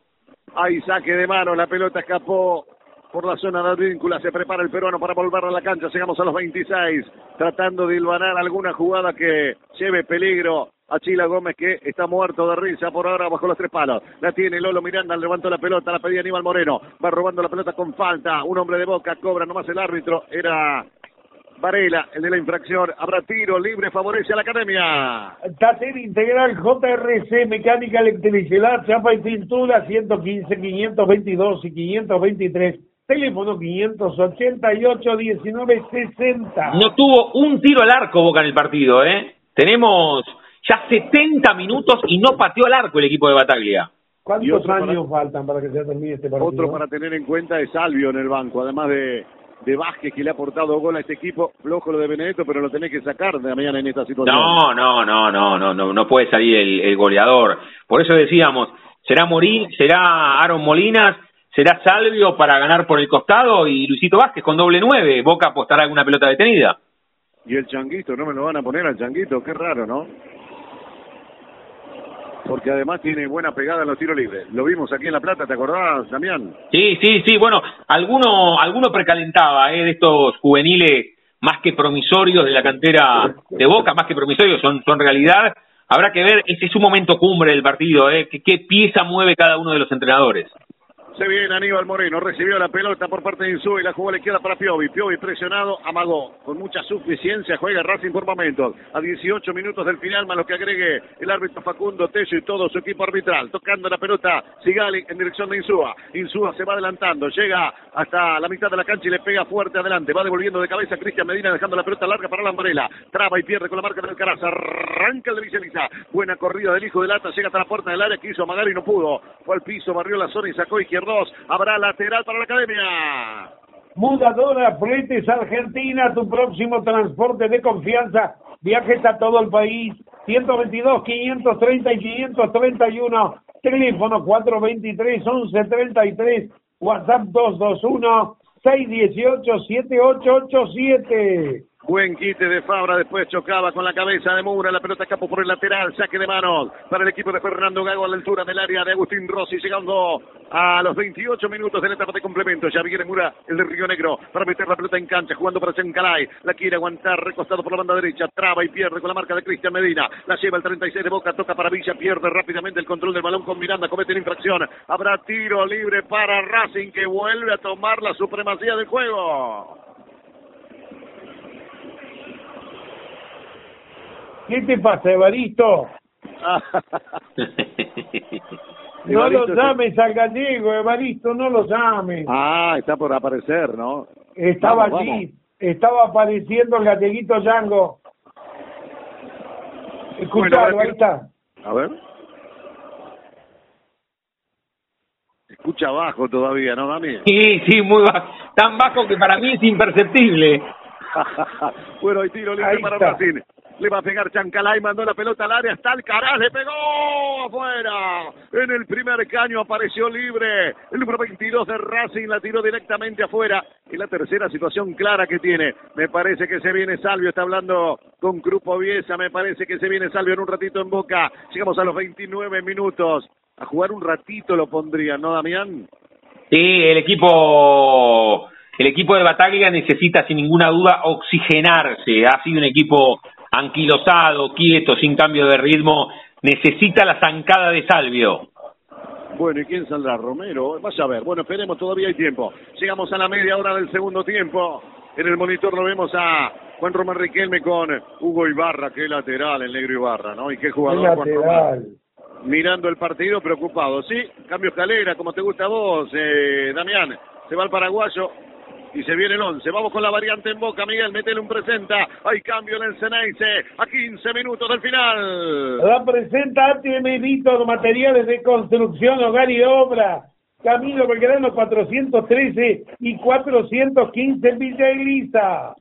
Hay saque de mano, la pelota escapó por la zona de víncula, se prepara el peruano para volver a la cancha, llegamos a los 26, tratando de hilvanar alguna jugada que lleve peligro a Chila Gómez que está muerto de risa por ahora bajo los tres palos. La tiene Lolo Miranda, levantó la pelota, la pedía Aníbal Moreno, va robando la pelota con falta, un hombre de boca, cobra nomás el árbitro, era Varela, el de la infracción, habrá tiro libre, favorece a la academia. Taller Integral JRC, Mecánica Electricidad, Chapa y Pintura, 115, 522 y 523. Teléfono 588 1960. No tuvo un tiro al arco Boca en el partido, ¿eh? Tenemos ya 70 minutos y no pateó al arco el equipo de Bataglia. ¿Cuántos años para, faltan para que se termine este partido? Otro para tener en cuenta es Salvio en el banco, además de, de Vázquez que le ha aportado gol a este equipo, flojo lo de Benedetto, pero lo tenés que sacar de mañana en esta situación. No, no, no, no, no, no, no puede salir el, el goleador. Por eso decíamos, será Morín, será Aaron Molinas, será Salvio para ganar por el costado y Luisito Vázquez con doble nueve. Boca apostará alguna pelota detenida. Y el changuito, no me lo van a poner al changuito, qué raro, ¿no? Porque además tiene buena pegada en los tiros libres. Lo vimos aquí en La Plata, ¿te acordás, Damián? Sí, sí, sí, bueno, alguno, alguno precalentaba eh, de estos juveniles más que promisorios de la cantera de Boca, más que promisorios, son, son realidad. Habrá que ver, ese es un momento cumbre del partido, eh, ¿Qué, qué pieza mueve cada uno de los entrenadores. Se viene Aníbal Moreno, recibió la pelota por parte de Insúa y la jugó a la izquierda para Piovi. Piovi presionado, amagó. Con mucha suficiencia juega Racing por momentos. A 18 minutos del final, más lo que agregue el árbitro Facundo Tello y todo su equipo arbitral. Tocando la pelota, Sigali en dirección de Insúa. Insúa se va adelantando, llega hasta la mitad de la cancha y le pega fuerte adelante. Va devolviendo de cabeza Cristian Medina, dejando la pelota larga para la Umbrella. Traba y pierde con la marca del Caraz. Arranca el de Viceliza. Buena corrida del hijo de Lata, llega hasta la puerta del área, quiso amagar y no pudo. Fue al piso, barrió la zona y sacó izquierda dos. Habrá lateral para la academia. Mudadora Fletes Argentina, tu próximo transporte de confianza. Viajes a todo el país. 122, 530 y 531. Teléfono 423, 1133. WhatsApp 221, 618, 7887. Buen quite de Fabra, después chocaba con la cabeza de Mura, la pelota escapó por el lateral, saque de manos para el equipo de Fernando Gago a la altura del área de Agustín Rossi, llegando a los 28 minutos de la etapa de complemento. Ya viene Mura, el de Río Negro, para meter la pelota en cancha, jugando para Sencalay, la quiere aguantar, recostado por la banda derecha, traba y pierde con la marca de Cristian Medina, la lleva el 36 de Boca, toca para Villa, pierde rápidamente el control del balón con Miranda, comete la infracción, habrá tiro libre para Racing que vuelve a tomar la supremacía del juego. ¿Qué te pasa, Evaristo? no lo llames al gallego, Evaristo, no lo llames. Ah, está por aparecer, ¿no? Estaba allí, estaba apareciendo el galleguito Yango. Escuchalo, ahí está. A ver. Escucha bajo todavía, ¿no, Dami? Sí, sí, muy bajo. Tan bajo que para mí es imperceptible. bueno, hay tiro libre para Brasil. Le va a pegar Chancalay, mandó la pelota al área, está Alcaraz, le pegó afuera. En el primer caño apareció libre. El número 22 de Racing la tiró directamente afuera. Y la tercera situación clara que tiene. Me parece que se viene Salvio, está hablando con Grupo Viesa. Me parece que se viene Salvio en un ratito en boca. Llegamos a los 29 minutos. A jugar un ratito lo pondría, ¿no, Damián? Sí, el equipo el equipo de Bataglia necesita sin ninguna duda oxigenarse. Ha sido un equipo anquilosado, quieto, sin cambio de ritmo, necesita la zancada de Salvio. Bueno, ¿y quién saldrá? Romero. Vas a ver. Bueno, esperemos, todavía hay tiempo. Llegamos a la media hora del segundo tiempo. En el monitor lo vemos a Juan Román Riquelme con Hugo Ibarra, qué lateral el negro Ibarra, ¿no? Y qué jugador Juan Román. Mirando el partido, preocupado. Sí, cambio escalera, como te gusta a vos, eh, Damián. Se va el paraguayo, y se viene el 11. Vamos con la variante en boca, Miguel, metele un presenta. Hay cambio en el Ceneice a 15 minutos del final. La presenta ATM Víctor, materiales de construcción, hogar y obra. Camino Belgrano 413 y 415 en Villa Elisa.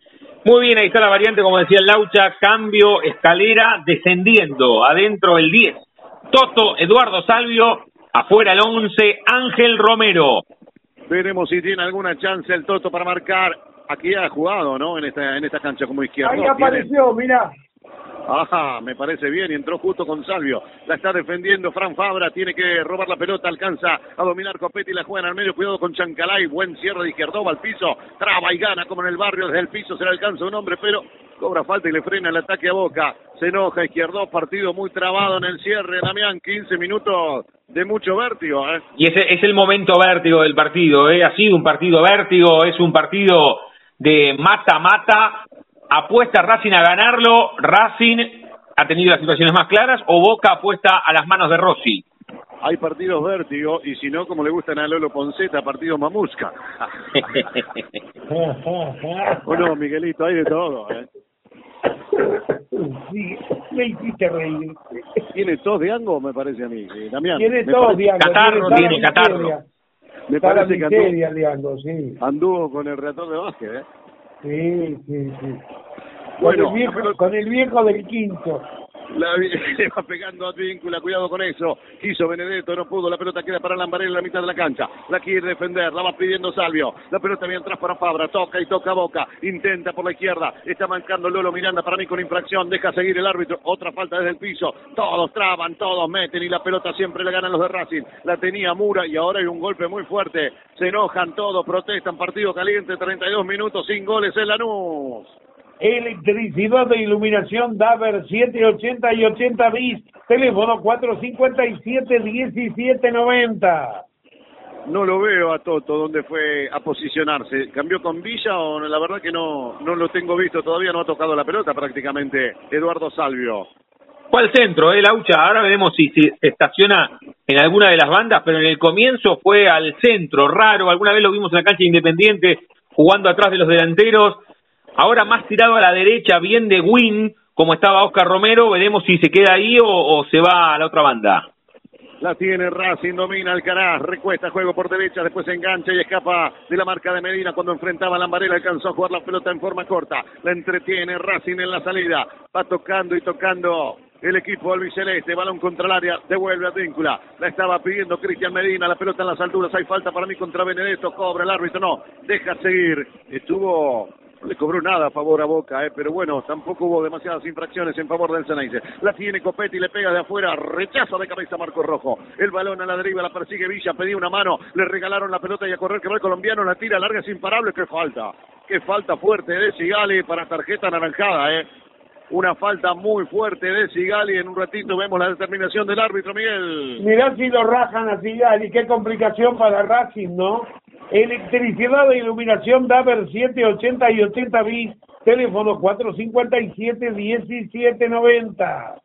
Muy bien, ahí está la variante, como decía el Laucha, cambio, escalera, descendiendo, adentro el 10. Toto, Eduardo Salvio, afuera el 11, Ángel Romero. Veremos si tiene alguna chance el Toto para marcar. Aquí ha jugado, ¿no? En esta, en esta cancha como izquierdo. Ahí apareció, mira. Ajá, me parece bien y entró justo con Salvio. La está defendiendo Fran Fabra, tiene que robar la pelota, alcanza a dominar Copetti, la juega en el medio, cuidado con Chancalay, buen cierre de izquierdo, al piso, traba y gana como en el barrio, desde el piso se le alcanza un hombre, pero cobra falta y le frena el ataque a Boca. Se enoja Izquierdo, partido muy trabado en el cierre, Damián, 15 minutos de mucho vértigo. ¿eh? Y ese es el momento vértigo del partido, ¿eh? ha sido un partido vértigo, es un partido de mata-mata, apuesta Racing a ganarlo, Racing ha tenido las situaciones más claras o Boca apuesta a las manos de Rossi. Hay partidos vértigo y si no, como le gustan a Lolo Ponceta, partidos mamusca. o no, Miguelito, hay de todo. ¿eh? Sí, me hiciste reír. Tiene tos de ango, me parece a mí, eh, Damián. Tiene tos de ango. Catarro tiene, catarro. Me parece que anduvo, de ango, sí. anduvo con el reactor de básquet, ¿eh? Sí, sí, sí. Bueno, con el viejo, con el viejo del quinto. La, le va pegando a Víncula, cuidado con eso. Quiso Benedetto, no pudo. La pelota queda para Lambarelli en la mitad de la cancha. La quiere defender, la va pidiendo Salvio. La pelota viene atrás para Fabra. Toca y toca Boca. Intenta por la izquierda. Está marcando Lolo Miranda para mí con infracción. Deja seguir el árbitro. Otra falta desde el piso. Todos traban, todos meten y la pelota siempre le ganan los de Racing. La tenía Mura y ahora hay un golpe muy fuerte. Se enojan todos, protestan. Partido caliente, 32 minutos sin goles en Lanús. Electricidad de iluminación Daver 780 y 80 bis. Teléfono 457-1790. No lo veo a Toto dónde fue a posicionarse. ¿Cambió con Villa o no? la verdad que no, no lo tengo visto todavía? No ha tocado la pelota prácticamente Eduardo Salvio. Fue al centro, eh, Laucha. Ahora veremos si se estaciona en alguna de las bandas, pero en el comienzo fue al centro, raro. Alguna vez lo vimos en la cancha Independiente jugando atrás de los delanteros Ahora más tirado a la derecha, bien de Win, como estaba Oscar Romero, veremos si se queda ahí o, se va a la otra banda. La tiene Racing, domina Alcaraz, recuesta juego por derecha, después se engancha y escapa de la marca de Medina. Cuando enfrentaba a Lambarela, alcanzó a jugar la pelota en forma corta, la entretiene Racing en la salida, va tocando y tocando el equipo albiceleste, balón contra el área, devuelve a Víncula, la estaba pidiendo Cristian Medina, la pelota en las alturas, hay falta para mí contra Benedetto, cobra el árbitro, no, deja seguir, estuvo no le cobró nada a favor a Boca, eh, pero bueno, tampoco hubo demasiadas infracciones en favor del Ceneice. La tiene Copetti, le pega de afuera, rechaza de cabeza Marco Rojo. El balón a la deriva, la persigue Villa, pedía una mano, le regalaron la pelota y a correr que va el colombiano, la tira larga, es imparable, qué falta. Qué falta fuerte de Sigali para tarjeta anaranjada, eh. Una falta muy fuerte de Sigali. En un ratito vemos la determinación del árbitro, Miguel. Mirá si lo rajan a Sigali. Qué complicación para Racing, ¿no? Electricidad e iluminación Daver 780 y 80 bis. Teléfono 457-1790.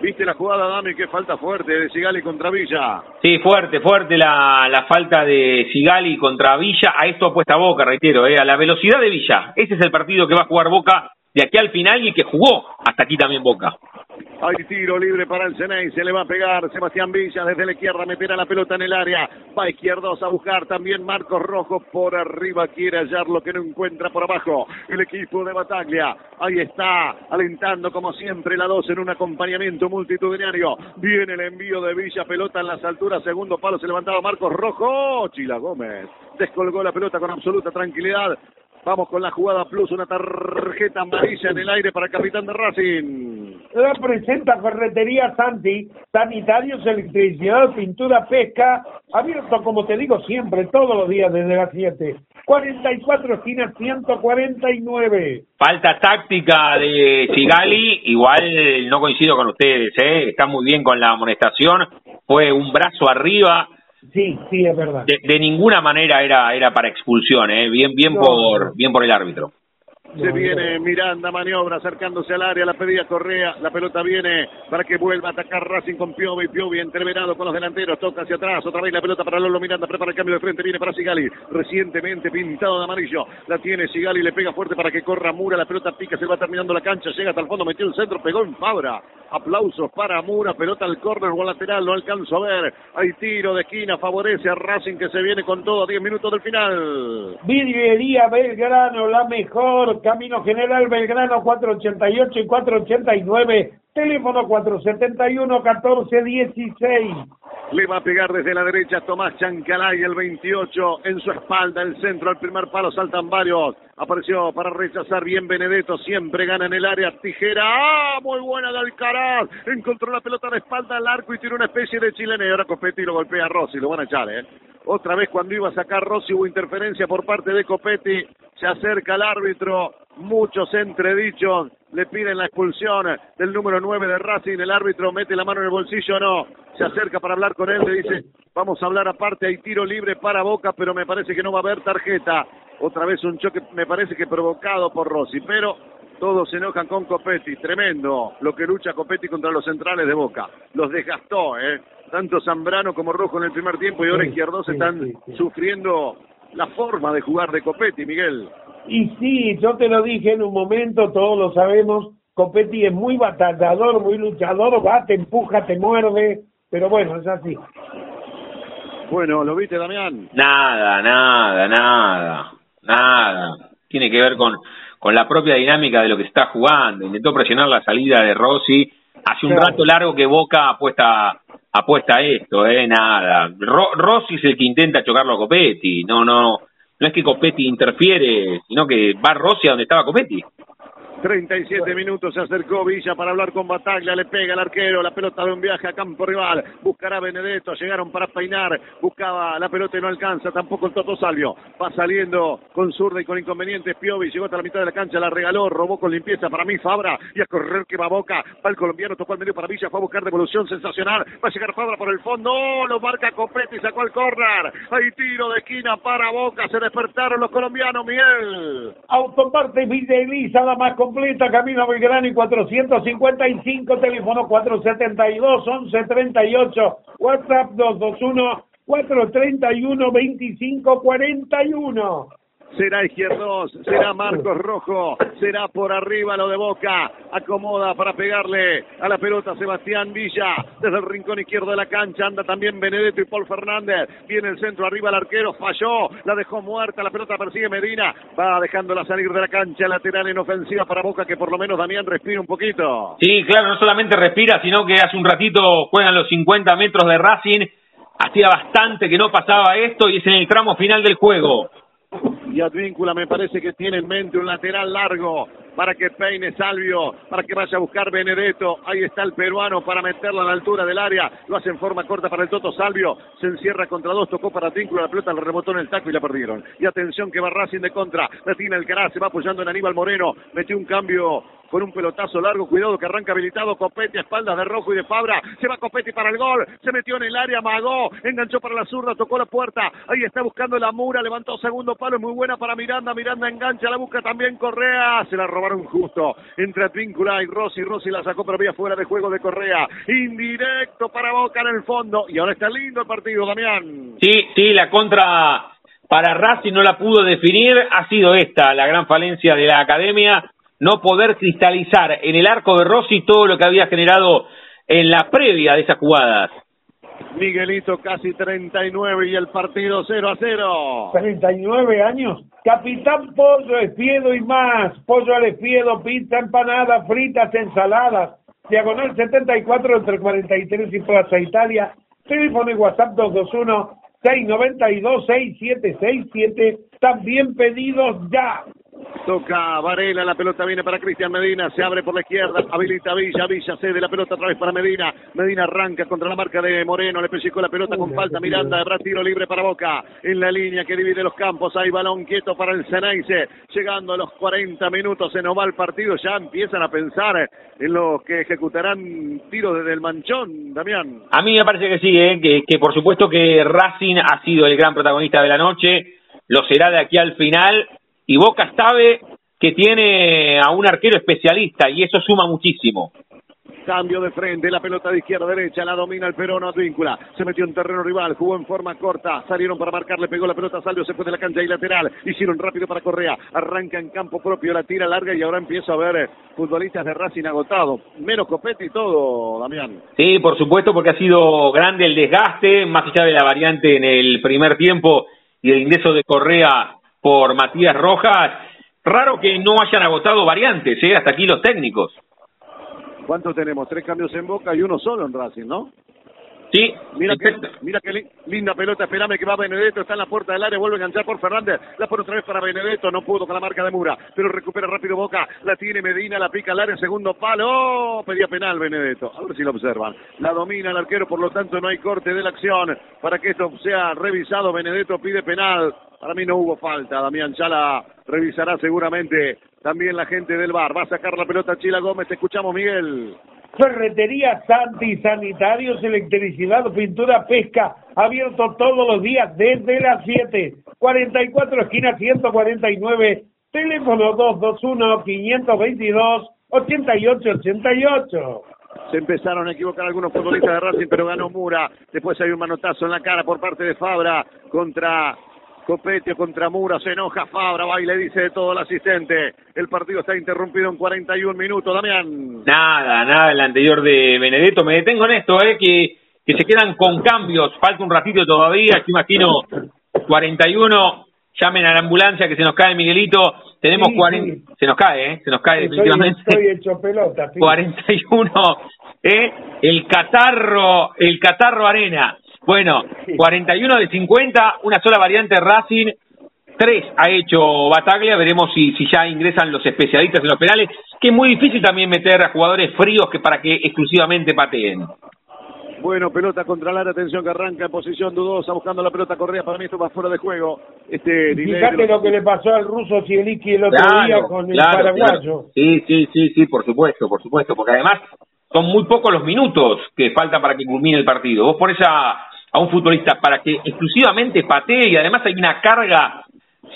¿Viste la jugada, Dami? Qué falta fuerte de Sigali contra Villa. Sí, fuerte, fuerte la, la falta de Sigali contra Villa. A esto apuesta Boca, reitero, eh, a la velocidad de Villa. Ese es el partido que va a jugar Boca de aquí al final y que jugó hasta aquí también Boca. Hay tiro libre para el Ceney, se le va a pegar Sebastián Villa desde la izquierda, meterá la pelota en el área, va izquierdos a buscar también Marcos Rojo por arriba, quiere hallar lo que no encuentra por abajo, el equipo de Bataglia, ahí está, alentando como siempre la 2 en un acompañamiento multitudinario, viene el envío de Villa, pelota en las alturas, segundo palo, se levantaba Marcos Rojo, Chila Gómez, descolgó la pelota con absoluta tranquilidad, Vamos con la jugada plus, una tarjeta amarilla en el aire para el capitán de Racing. Representa Ferretería Santi, sanitarios, electricidad, pintura, pesca, abierto como te digo siempre, todos los días desde las 7. 44 esquinas 149. Falta táctica de Sigali, igual no coincido con ustedes, ¿eh? está muy bien con la amonestación, fue un brazo arriba, Sí, sí, es verdad. De, ninguna manera era era para expulsión, ¿eh? bien bien por bien por el árbitro. Se viene Miranda, maniobra acercándose al área, la pedía Correa, la pelota viene para que vuelva a atacar Racing con Piovi, Piovi entreverado con los delanteros, toca hacia atrás, otra vez la pelota para Lolo Miranda, prepara el cambio de frente, viene para Sigali, recientemente pintado de amarillo, la tiene Sigali, le pega fuerte para que corra Mura, la pelota pica, se va terminando la cancha, llega hasta el fondo, metió el centro, pegó en Fabra, aplausos para Mura, pelota al córner o al lateral, no alcanzo a ver, hay tiro de esquina, favorece a Racing que se viene con todo a 10 minutos del final. Vidriería Belgrano, la mejor Camino General Belgrano 488 y 489, teléfono 471-1416. Le va a pegar desde la derecha Tomás Chancalay, el 28, en su espalda, el centro, al primer palo saltan varios. Apareció para rechazar bien Benedetto, siempre gana en el área, tijera, ¡ah! Muy buena de Alcaraz, encontró la pelota de espalda al arco y tiró una especie de chilena y ahora Copetti lo golpea a Rossi, lo van a echar, ¿eh? Otra vez cuando iba a sacar Rossi hubo interferencia por parte de Copetti, se acerca al árbitro, muchos entredichos, le piden la expulsión del número 9 de Racing, el árbitro mete la mano en el bolsillo, no, se acerca para hablar con él, le dice, vamos a hablar aparte, hay tiro libre para Boca, pero me parece que no va a haber tarjeta. Otra vez un choque, me parece que provocado por Rossi, pero todos se enojan con Copetti, tremendo lo que lucha Copetti contra los centrales de Boca. Los desgastó, ¿eh? Tanto Zambrano como Rojo en el primer tiempo y ahora Izquierdos están sufriendo la forma de jugar de Copetti, Miguel. Y sí, yo te lo dije en un momento, todos lo sabemos, Copetti es muy batallador, muy luchador, va, te empuja, te muerde, pero bueno, es así. Bueno, ¿lo viste, Damián? Nada, nada, nada, nada. Tiene que ver con, con la propia dinámica de lo que está jugando. Intentó presionar la salida de Rossi. Hace un rato largo que Boca apuesta apuesta a esto, eh, nada. Rossi es el que intenta chocarlo a Copetti, no, no, no es que Copetti interfiere, sino que va Rossi a donde estaba Copetti. 37 minutos se acercó Villa para hablar con Bataglia, le pega el arquero, la pelota de un viaje a campo rival, buscará Benedetto, llegaron para peinar, buscaba la pelota y no alcanza, tampoco el Toto Salvio, va saliendo con zurda y con inconvenientes, Piovi llegó hasta la mitad de la cancha, la regaló, robó con limpieza para mí Fabra, y a correr que va a Boca, va el colombiano, tocó al medio para Villa, fue a buscar devolución sensacional, va a llegar Fabra por el fondo, ¡Oh! lo marca Copetti, sacó el córner, hay tiro de esquina para Boca, se despertaron los colombianos, Miguel. Autoparte Villa Elisa, la más completa, Camino Belgrano y 455, teléfono 472-1138, WhatsApp 221-431-2541. Será Izquierdos, será Marcos Rojo, será por arriba lo de Boca, acomoda para pegarle a la pelota Sebastián Villa, desde el rincón izquierdo de la cancha, anda también Benedetto y Paul Fernández, viene el centro arriba el arquero, falló, la dejó muerta, la pelota persigue Medina, va dejándola salir de la cancha lateral en ofensiva para Boca, que por lo menos Damián respira un poquito. Sí, claro, no solamente respira, sino que hace un ratito juegan los 50 metros de Racing, hacía bastante que no pasaba esto y es en el tramo final del juego. Y Advíncula me parece que tiene en mente un lateral largo para que peine Salvio, para que vaya a buscar Benedetto. Ahí está el peruano para meterlo a la altura del área. Lo hace en forma corta para el Toto Salvio. Se encierra contra dos, tocó para Advíncula. La pelota le rebotó en el taco y la perdieron. Y atención que va de contra. La tiene el Cará, se va apoyando en Aníbal Moreno. Metió un cambio con un pelotazo largo, cuidado que arranca habilitado. Copetti a espaldas de Rojo y de Fabra, se va Copetti para el gol, se metió en el área, magó, enganchó para la zurda, tocó la puerta, ahí está buscando la mura, levantó segundo palo, muy buena para Miranda, Miranda engancha, la busca también Correa, se la robaron justo, entre Advíncula y Rossi, Rossi la sacó pero había fuera de juego de Correa, indirecto para Boca en el fondo, y ahora está lindo el partido, Damián. Sí, sí, la contra para Racing no la pudo definir, ha sido esta la gran falencia de la academia, no poder cristalizar en el arco de Rossi todo lo que había generado en la previa de esas jugadas. Miguelito casi 39 y el partido 0 a 0. 39 años. Capitán Pollo, Espiedo y más. Pollo al Espiedo, pizza, empanada, fritas, ensaladas. Diagonal 74 entre 43 y Plaza Italia. Teléfono y WhatsApp 221 692 6767. También pedidos ya. Toca Varela, la pelota viene para Cristian Medina, se abre por la izquierda, habilita Villa, Villa cede la pelota otra vez para Medina, Medina arranca contra la marca de Moreno, le pellizcó la pelota con falta, Miranda, habrá tiro libre para Boca, en la línea que divide los campos, hay balón quieto para el Ceneice, llegando a los 40 minutos se nos va el partido, ya empiezan a pensar en los que ejecutarán tiros desde el manchón, Damián. A mí me parece que sí, ¿eh? que, que por supuesto que Racing ha sido el gran protagonista de la noche, lo será de aquí al final y Boca sabe que tiene a un arquero especialista y eso suma muchísimo. Cambio de frente, la pelota de izquierda a derecha, la domina el peruano Advíncula. Se metió en terreno rival, jugó en forma corta. Salieron para marcar, le pegó la pelota a Salvio, se fue de la cancha y lateral. Hicieron rápido para Correa. Arranca en campo propio, la tira larga y ahora empieza a ver eh, futbolistas de Racing agotados. Menos copete y todo, Damián. Sí, por supuesto, porque ha sido grande el desgaste, más allá de la variante en el primer tiempo y el ingreso de Correa por Matías Rojas. Raro que no hayan agotado variantes, ¿eh? hasta aquí los técnicos. ¿Cuántos tenemos? Tres cambios en Boca y uno solo en Racing, ¿no? Sí, mira que, mira qué linda pelota, esperame que va Benedetto, está en la puerta del área, vuelve a enganchar por Fernández, la pone otra vez para Benedetto, no pudo con la marca de Mura, pero recupera rápido Boca, la tiene Medina, la pica al área, segundo palo, oh, pedía penal Benedetto, a ver si lo observan, la domina el arquero, por lo tanto no hay corte de la acción, para que esto sea revisado, Benedetto pide penal, para mí no hubo falta, Damián Chala revisará seguramente también la gente del bar, va a sacar la pelota Chila Gómez, te escuchamos Miguel. Ferretería Santi, sanitarios, electricidad, pintura, pesca, abierto todos los días desde las 7. 44 esquina 149, teléfono 221-522-8888. Se empezaron a equivocar algunos futbolistas de Racing, pero ganó Mura. Después hay un manotazo en la cara por parte de Fabra contra Copetio contra Mura, se enoja Fabra, va y le dice de todo el asistente. El partido está interrumpido en 41 minutos, Damián. Nada, nada, el anterior de Benedetto. Me detengo en esto, eh, que, que se quedan con cambios. Falta un ratito todavía, yo imagino 41. Llamen a la ambulancia que se nos cae Miguelito. Tenemos Sí, 40. sí. Se nos cae, ¿eh? Se nos cae Estoy, definitivamente. estoy hecho pelota. sí. 41, ¿eh? El Catarro, el Catarro Arena. Bueno, 41 de 50, una sola variante Racing, tres ha hecho Bataglia, veremos si, si ya ingresan los especialistas en los penales, que es muy difícil también meter a jugadores fríos que para que exclusivamente pateen. Bueno, pelota contra la atención que arranca en posición dudosa, buscando la pelota Correa. Para mí esto va fuera de juego. Este Fíjate lo que le pasó al ruso Zielinski el otro día con el claro, paraguayo. claro. Sí, sí, sí, sí, por supuesto, por supuesto, porque además son muy pocos los minutos que faltan para que culmine el partido. Vos pones a, a un futbolista para que exclusivamente patee y además hay una carga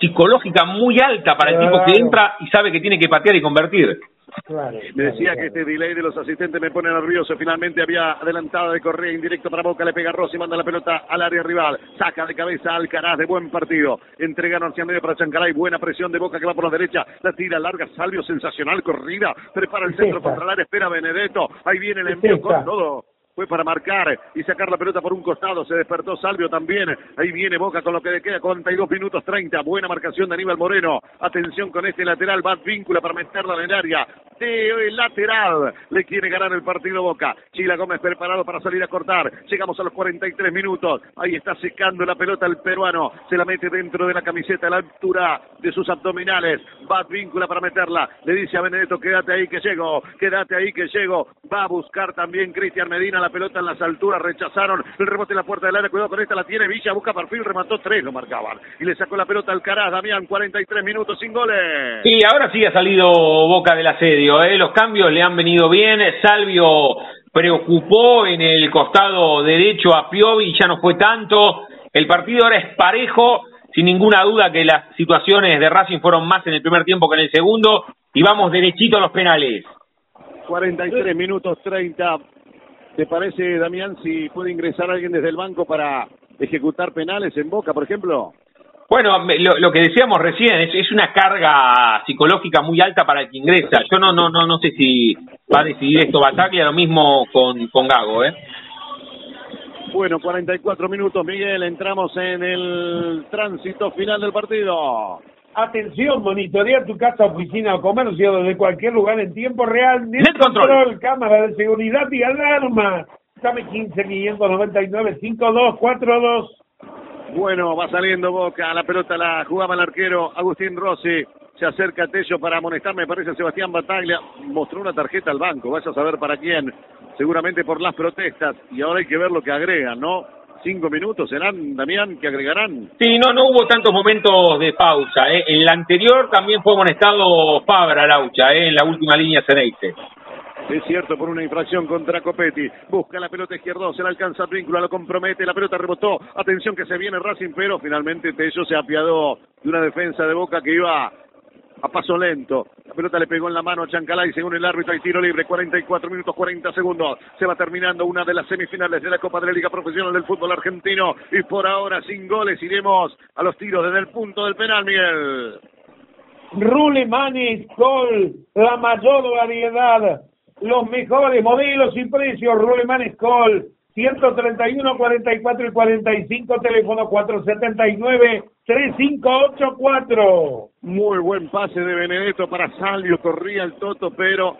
psicológica muy alta para el tipo que entra y sabe que tiene que patear y convertir. Claro, Me decía claro, que claro. este delay de los asistentes me pone nervioso. Finalmente había adelantada de Correa indirecto para Boca. Le pega a Rossi, manda la pelota al área rival. Saca de cabeza a Alcaraz de buen partido. Entregan hacia medio para Chancalay. Buena presión de Boca que va por la derecha. La tira larga. Salvio sensacional. Corrida. Prepara el Es centro esta. contra el área. Espera Benedetto. Ahí viene el envío con todo. Fue para marcar y sacar la pelota por un costado. Se despertó Salvio también. Ahí viene Boca con lo que le queda. 42 minutos 30. Buena marcación de Aníbal Moreno. Atención con este lateral. Va víncula para meterla en el área. De lateral. Le quiere ganar el partido Boca. Chila Gómez preparado para salir a cortar. Llegamos a los 43 minutos. Ahí está secando la pelota el peruano. Se la mete dentro de la camiseta a la altura de sus abdominales. Va víncula para meterla. Le dice a Benedetto, quédate ahí que llego. Quédate ahí que llego. Va a buscar también Cristian Medina la pelota en las alturas. Rechazaron el rebote en la puerta del área. Cuidado con esta. La tiene Villa. Busca perfil. Remató tres. Lo marcaban. Y le sacó la pelota al Caraz. Damián, 43 minutos sin goles. Y ahora sí ha salido Boca del asedio, ¿eh? los cambios le han venido bien, Salvio preocupó en el costado derecho a Piovi, ya no fue tanto, el partido ahora es parejo, sin ninguna duda que las situaciones de Racing fueron más en el primer tiempo que en el segundo, y vamos derechito a los penales. 43 minutos 30. ¿Te parece, Damián, si puede ingresar alguien desde el banco para ejecutar penales en Boca, por ejemplo? Bueno, lo, lo que decíamos recién es, es una carga psicológica muy alta para el que ingresa. Yo no no no no sé si va a decidir esto Bataglia, lo mismo con, con Gago, ¿eh? Bueno, 44 minutos, Miguel. Entramos en el tránsito final del partido. Atención, monitorea tu casa, oficina o comercio desde cualquier lugar en tiempo real. Net control. cámara de seguridad y alarma. Dame 15 599 5242. Bueno, va saliendo Boca. La pelota la jugaba el arquero Agustín Rossi. Se acerca Tello para amonestar, me parece, Sebastián Bataglia. Mostró una tarjeta al banco. Vaya a saber para quién. Seguramente por las protestas. Y ahora hay que ver lo que agregan, ¿no? Cinco minutos serán, Damián, que agregarán. Sí, no, no hubo tantos momentos de pausa. ¿eh? En la anterior también fue amonestado Fabra Laucha, ¿eh? en la última línea Ceneite. Es cierto, por una infracción contra Copetti. Busca la pelota izquierda, se la alcanza Víncula, lo compromete, la pelota rebotó. Atención que se viene Racing, pero finalmente Tello se apiadó de una defensa de Boca que iba a paso lento. La pelota le pegó en la mano a Chancalay, según el árbitro hay tiro libre, 44 minutos 40 segundos. Se va terminando una de las semifinales de la Copa de la Liga Profesional del Fútbol Argentino. Y por ahora, sin goles, iremos a los tiros desde el punto del penal, Miguel. Rulemanes Col, la mayor variedad, los mejores modelos y precios. Rulemanes Col, 131, 44 y 45, teléfono 479 3584. Muy buen pase de Benedetto para Salvio, corría el Toto, pero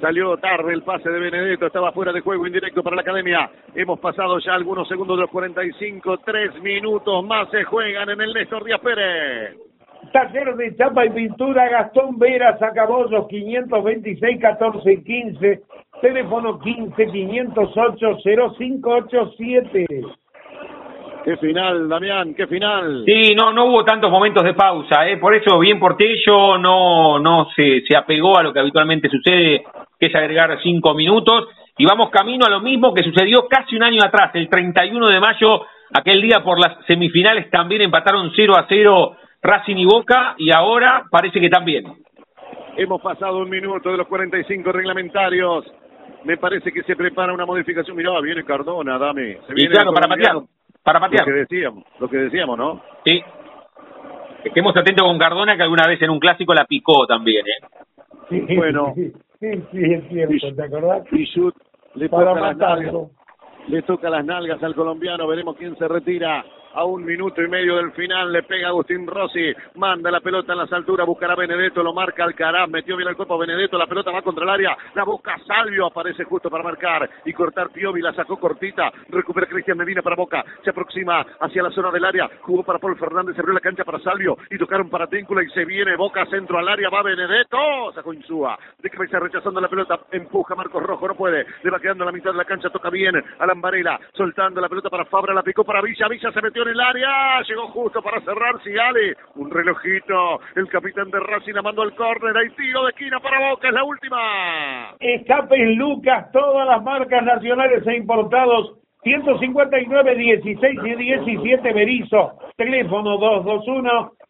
salió tarde el pase de Benedetto, estaba fuera de juego indirecto para la academia. Hemos pasado ya algunos segundos de los 45, tres minutos más se juegan en el Néstor Díaz Pérez. Taller de chapa y pintura Gastón Vera, Sacabollos 526 14 15, teléfono 15 508 0587. Qué final, Damián, qué final. Sí, no, no hubo tantos momentos de pausa, ¿eh? por eso bien por Tello no, no se, se apegó a lo que habitualmente sucede, que es agregar cinco minutos, y vamos camino a lo mismo que sucedió casi un año atrás, el 31 de mayo, aquel día por las semifinales también empataron 0 a 0 Racing y Boca, y ahora parece que también. Hemos pasado un minuto de los 45 reglamentarios. Me parece que se prepara una modificación. Mirá, viene Cardona, dame. Se Y viene claro, para patear, para Lo que patear. decíamos, lo que decíamos, ¿no? Sí. Estemos atentos con Cardona, que alguna vez en un clásico la picó también, ¿eh? Sí, Bueno. sí, sí, sí, es cierto, ¿te acordás? Pichut le Para toca las nalgas. matarlo. Le toca las nalgas al colombiano, veremos quién se retira a un minuto y medio del final, le pega Agustín Rossi, manda la pelota en las alturas, buscará a Benedetto, lo marca Alcaraz, metió bien el cuerpo Benedetto, la pelota va contra el área, la busca Salvio, aparece justo para marcar y cortar Piovi, la sacó cortita, recupera Cristian Medina para Boca, se aproxima hacia la zona del área, jugó para Paul Fernández, abrió la cancha para Salvio y tocaron para Tíncula y se viene Boca centro al área, va Benedetto, sacó Insúa, de cabeza rechazando la pelota, empuja Marcos Rojo, no puede, le va quedando a la mitad de la cancha, toca bien a Lambarela, soltando la pelota para Fabra, la picó para Villa, Villa se metió en el área, llegó justo para cerrar Ciale, un relojito, el capitán de Racing la mandó al córner, hay tiro de esquina para Boca, es la última. Escapes Lucas, todas las marcas nacionales e importados, 159, 16 y 17 Berizo, teléfono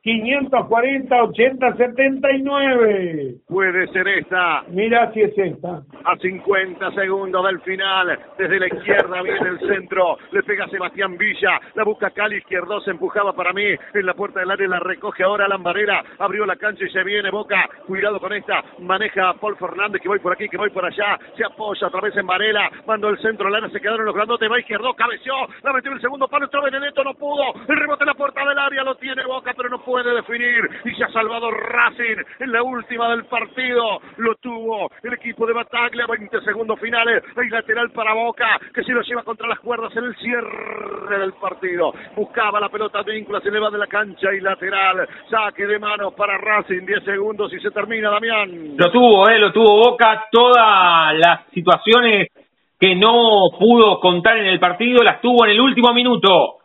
540 80 79. Puede ser esta. Mira si es esta. A 50 segundos del final. Desde la izquierda viene el centro. Le pega Sebastián Villa. La busca Cali. Izquierdo se empujaba para mí. En la puerta del área la recoge ahora Lambarera. Abrió la cancha y se viene Boca. Cuidado con esta. Maneja Paul Fernández que voy por aquí, que voy por allá. Se apoya otra vez en Varela. Mandó el centro. Lana se quedaron los grandotes. Va izquierdo. Cabeció. La metió en el segundo palo. Entró Benedetto. No pudo. El rebote en la puerta del área. Lo tiene Boca, pero no puede definir y se ha salvado Racing en la última del partido. Lo tuvo el equipo de Bataglia, 20 segundos finales. Hay lateral para Boca que se lo lleva contra las cuerdas en el cierre del partido. Buscaba la pelota víncula, se le va de la cancha y lateral. Saque de manos para Racing, 10 segundos y se termina, Damián. Lo tuvo, eh, lo tuvo Boca. Todas las situaciones que no pudo contar en el partido las tuvo en el último minuto.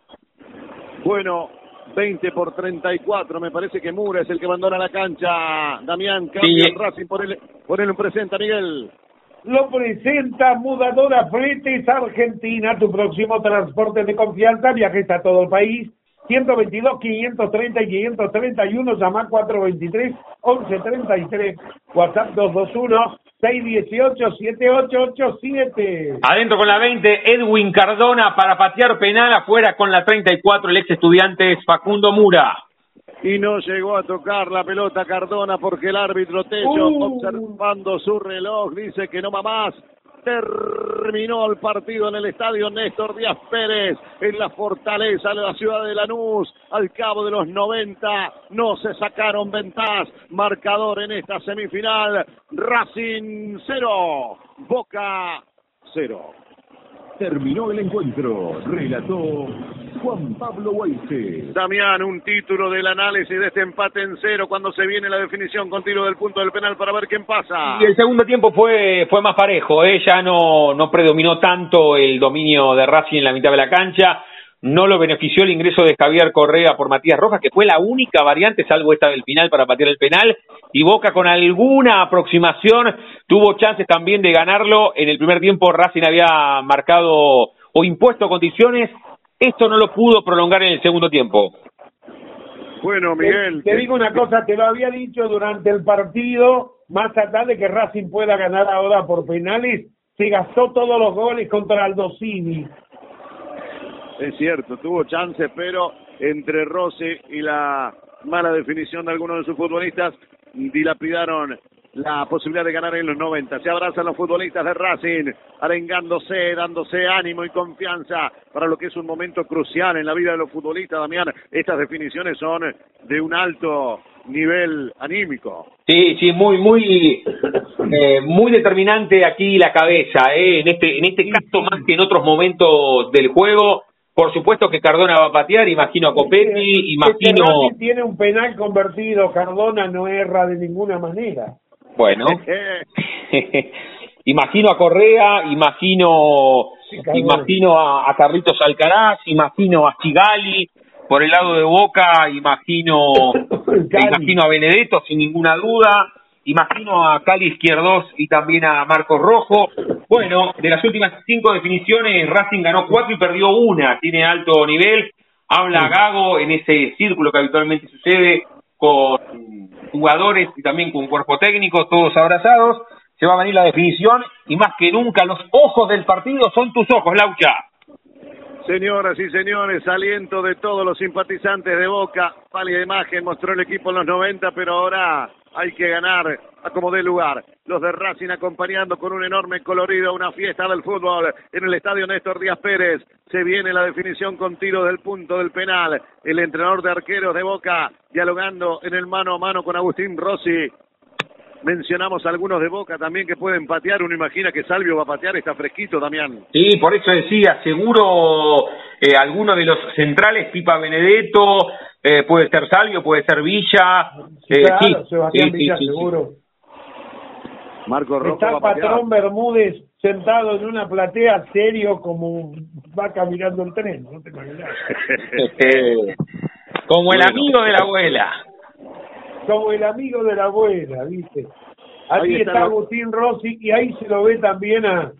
Bueno, 20 por 34. Me parece que Mura es el que abandona la cancha. Damián, cambia Sí. el Racing. Ponele, ponele un presenta, Miguel. Lo presenta Mudadora Fletes Argentina, tu próximo transporte de confianza. Viajes a todo el país. 122, 530 y 531. Llama 423 1133. WhatsApp 221 618 7887. Adentro con la 20, Edwin Cardona para patear penal. Afuera con la 34, el ex estudiante Facundo Mura. Y no llegó a tocar la pelota Cardona porque el árbitro Tello, Uh. observando su reloj, dice que no va más. Terminó el partido en el estadio Néstor Díaz Pérez, en la fortaleza de la ciudad de Lanús. Al cabo de los 90, no se sacaron ventajas. Marcador en esta semifinal: Racing 0, Boca 0. Terminó el encuentro. Relató Juan Pablo Guaite. Damián, un título del análisis de este empate en cero cuando se viene la definición con tiro del punto del penal para ver quién pasa. Y el segundo tiempo fue fue más parejo, ¿eh? ya no, no predominó tanto el dominio de Racing en la mitad de la cancha, no lo benefició el ingreso de Javier Correa por Matías Rojas, que fue la única variante, salvo esta del final, para patear el penal, y Boca con alguna aproximación tuvo chances también de ganarlo, en el primer tiempo Racing había marcado o impuesto condiciones, esto no lo pudo prolongar en el segundo tiempo. Bueno, Miguel. Te, te digo una cosa, te lo había dicho durante el partido, más allá de que Racing pueda ganar ahora por penales, se gastó todos los goles contra Aldo Civi. Es cierto, tuvo chance, pero entre Rossi y la mala definición de algunos de sus futbolistas, dilapidaron la posibilidad de ganar en los 90. Se abrazan los futbolistas de Racing, arengándose, dándose ánimo y confianza para lo que es un momento crucial en la vida de los futbolistas, Damián. Estas definiciones son de un alto nivel anímico. Sí, sí, muy, muy, eh, muy determinante aquí la cabeza, eh, en este, en este caso más que en otros momentos del juego. Por supuesto que Cardona va a patear, imagino a Copetti, imagino, Racing tiene un penal convertido, Cardona no erra de ninguna manera. bueno, imagino a Correa, imagino, Sí, imagino a, a Carlitos Alcaraz, imagino a Chigali, por el lado de Boca, imagino, imagino a Benedetto sin ninguna duda, imagino a Cali Izquierdos y también a Marcos Rojo. Bueno, de las últimas cinco definiciones, Racing ganó cuatro y perdió una, tiene alto nivel. Habla Gago en ese círculo que habitualmente sucede con jugadores y también con cuerpo técnico, todos abrazados. Se va a venir la definición y más que nunca los ojos del partido son tus ojos, Laucha. Señoras y señores, aliento de todos los simpatizantes de Boca. Pálida imagen mostró el equipo en los 90, pero ahora hay que ganar a como dé lugar. Los de Racing acompañando con un enorme colorido una fiesta del fútbol en el estadio Néstor Díaz Pérez. Se viene la definición con tiro del punto del penal. El entrenador de arqueros de Boca dialogando en el mano a mano con Agustín Rossi. Mencionamos algunos de Boca también que pueden patear. Uno imagina que Salvio va a patear, está fresquito, Damián. Sí, por eso decía, seguro eh, alguno de los centrales, Pipa Benedetto, eh, puede ser Salvio, puede ser Villa. eh, claro, sí, Sebastián sí, sí, Villa sí, sí. seguro. Marco Rojo Está va patrón Bermúdez sentado en una platea serio como va caminando el tren, no te imaginas. Eh, Como el amigo de la abuela. Como el amigo de la abuela, ¿viste? Ahí Aquí está está Agustín Rossi y ahí se lo ve también a,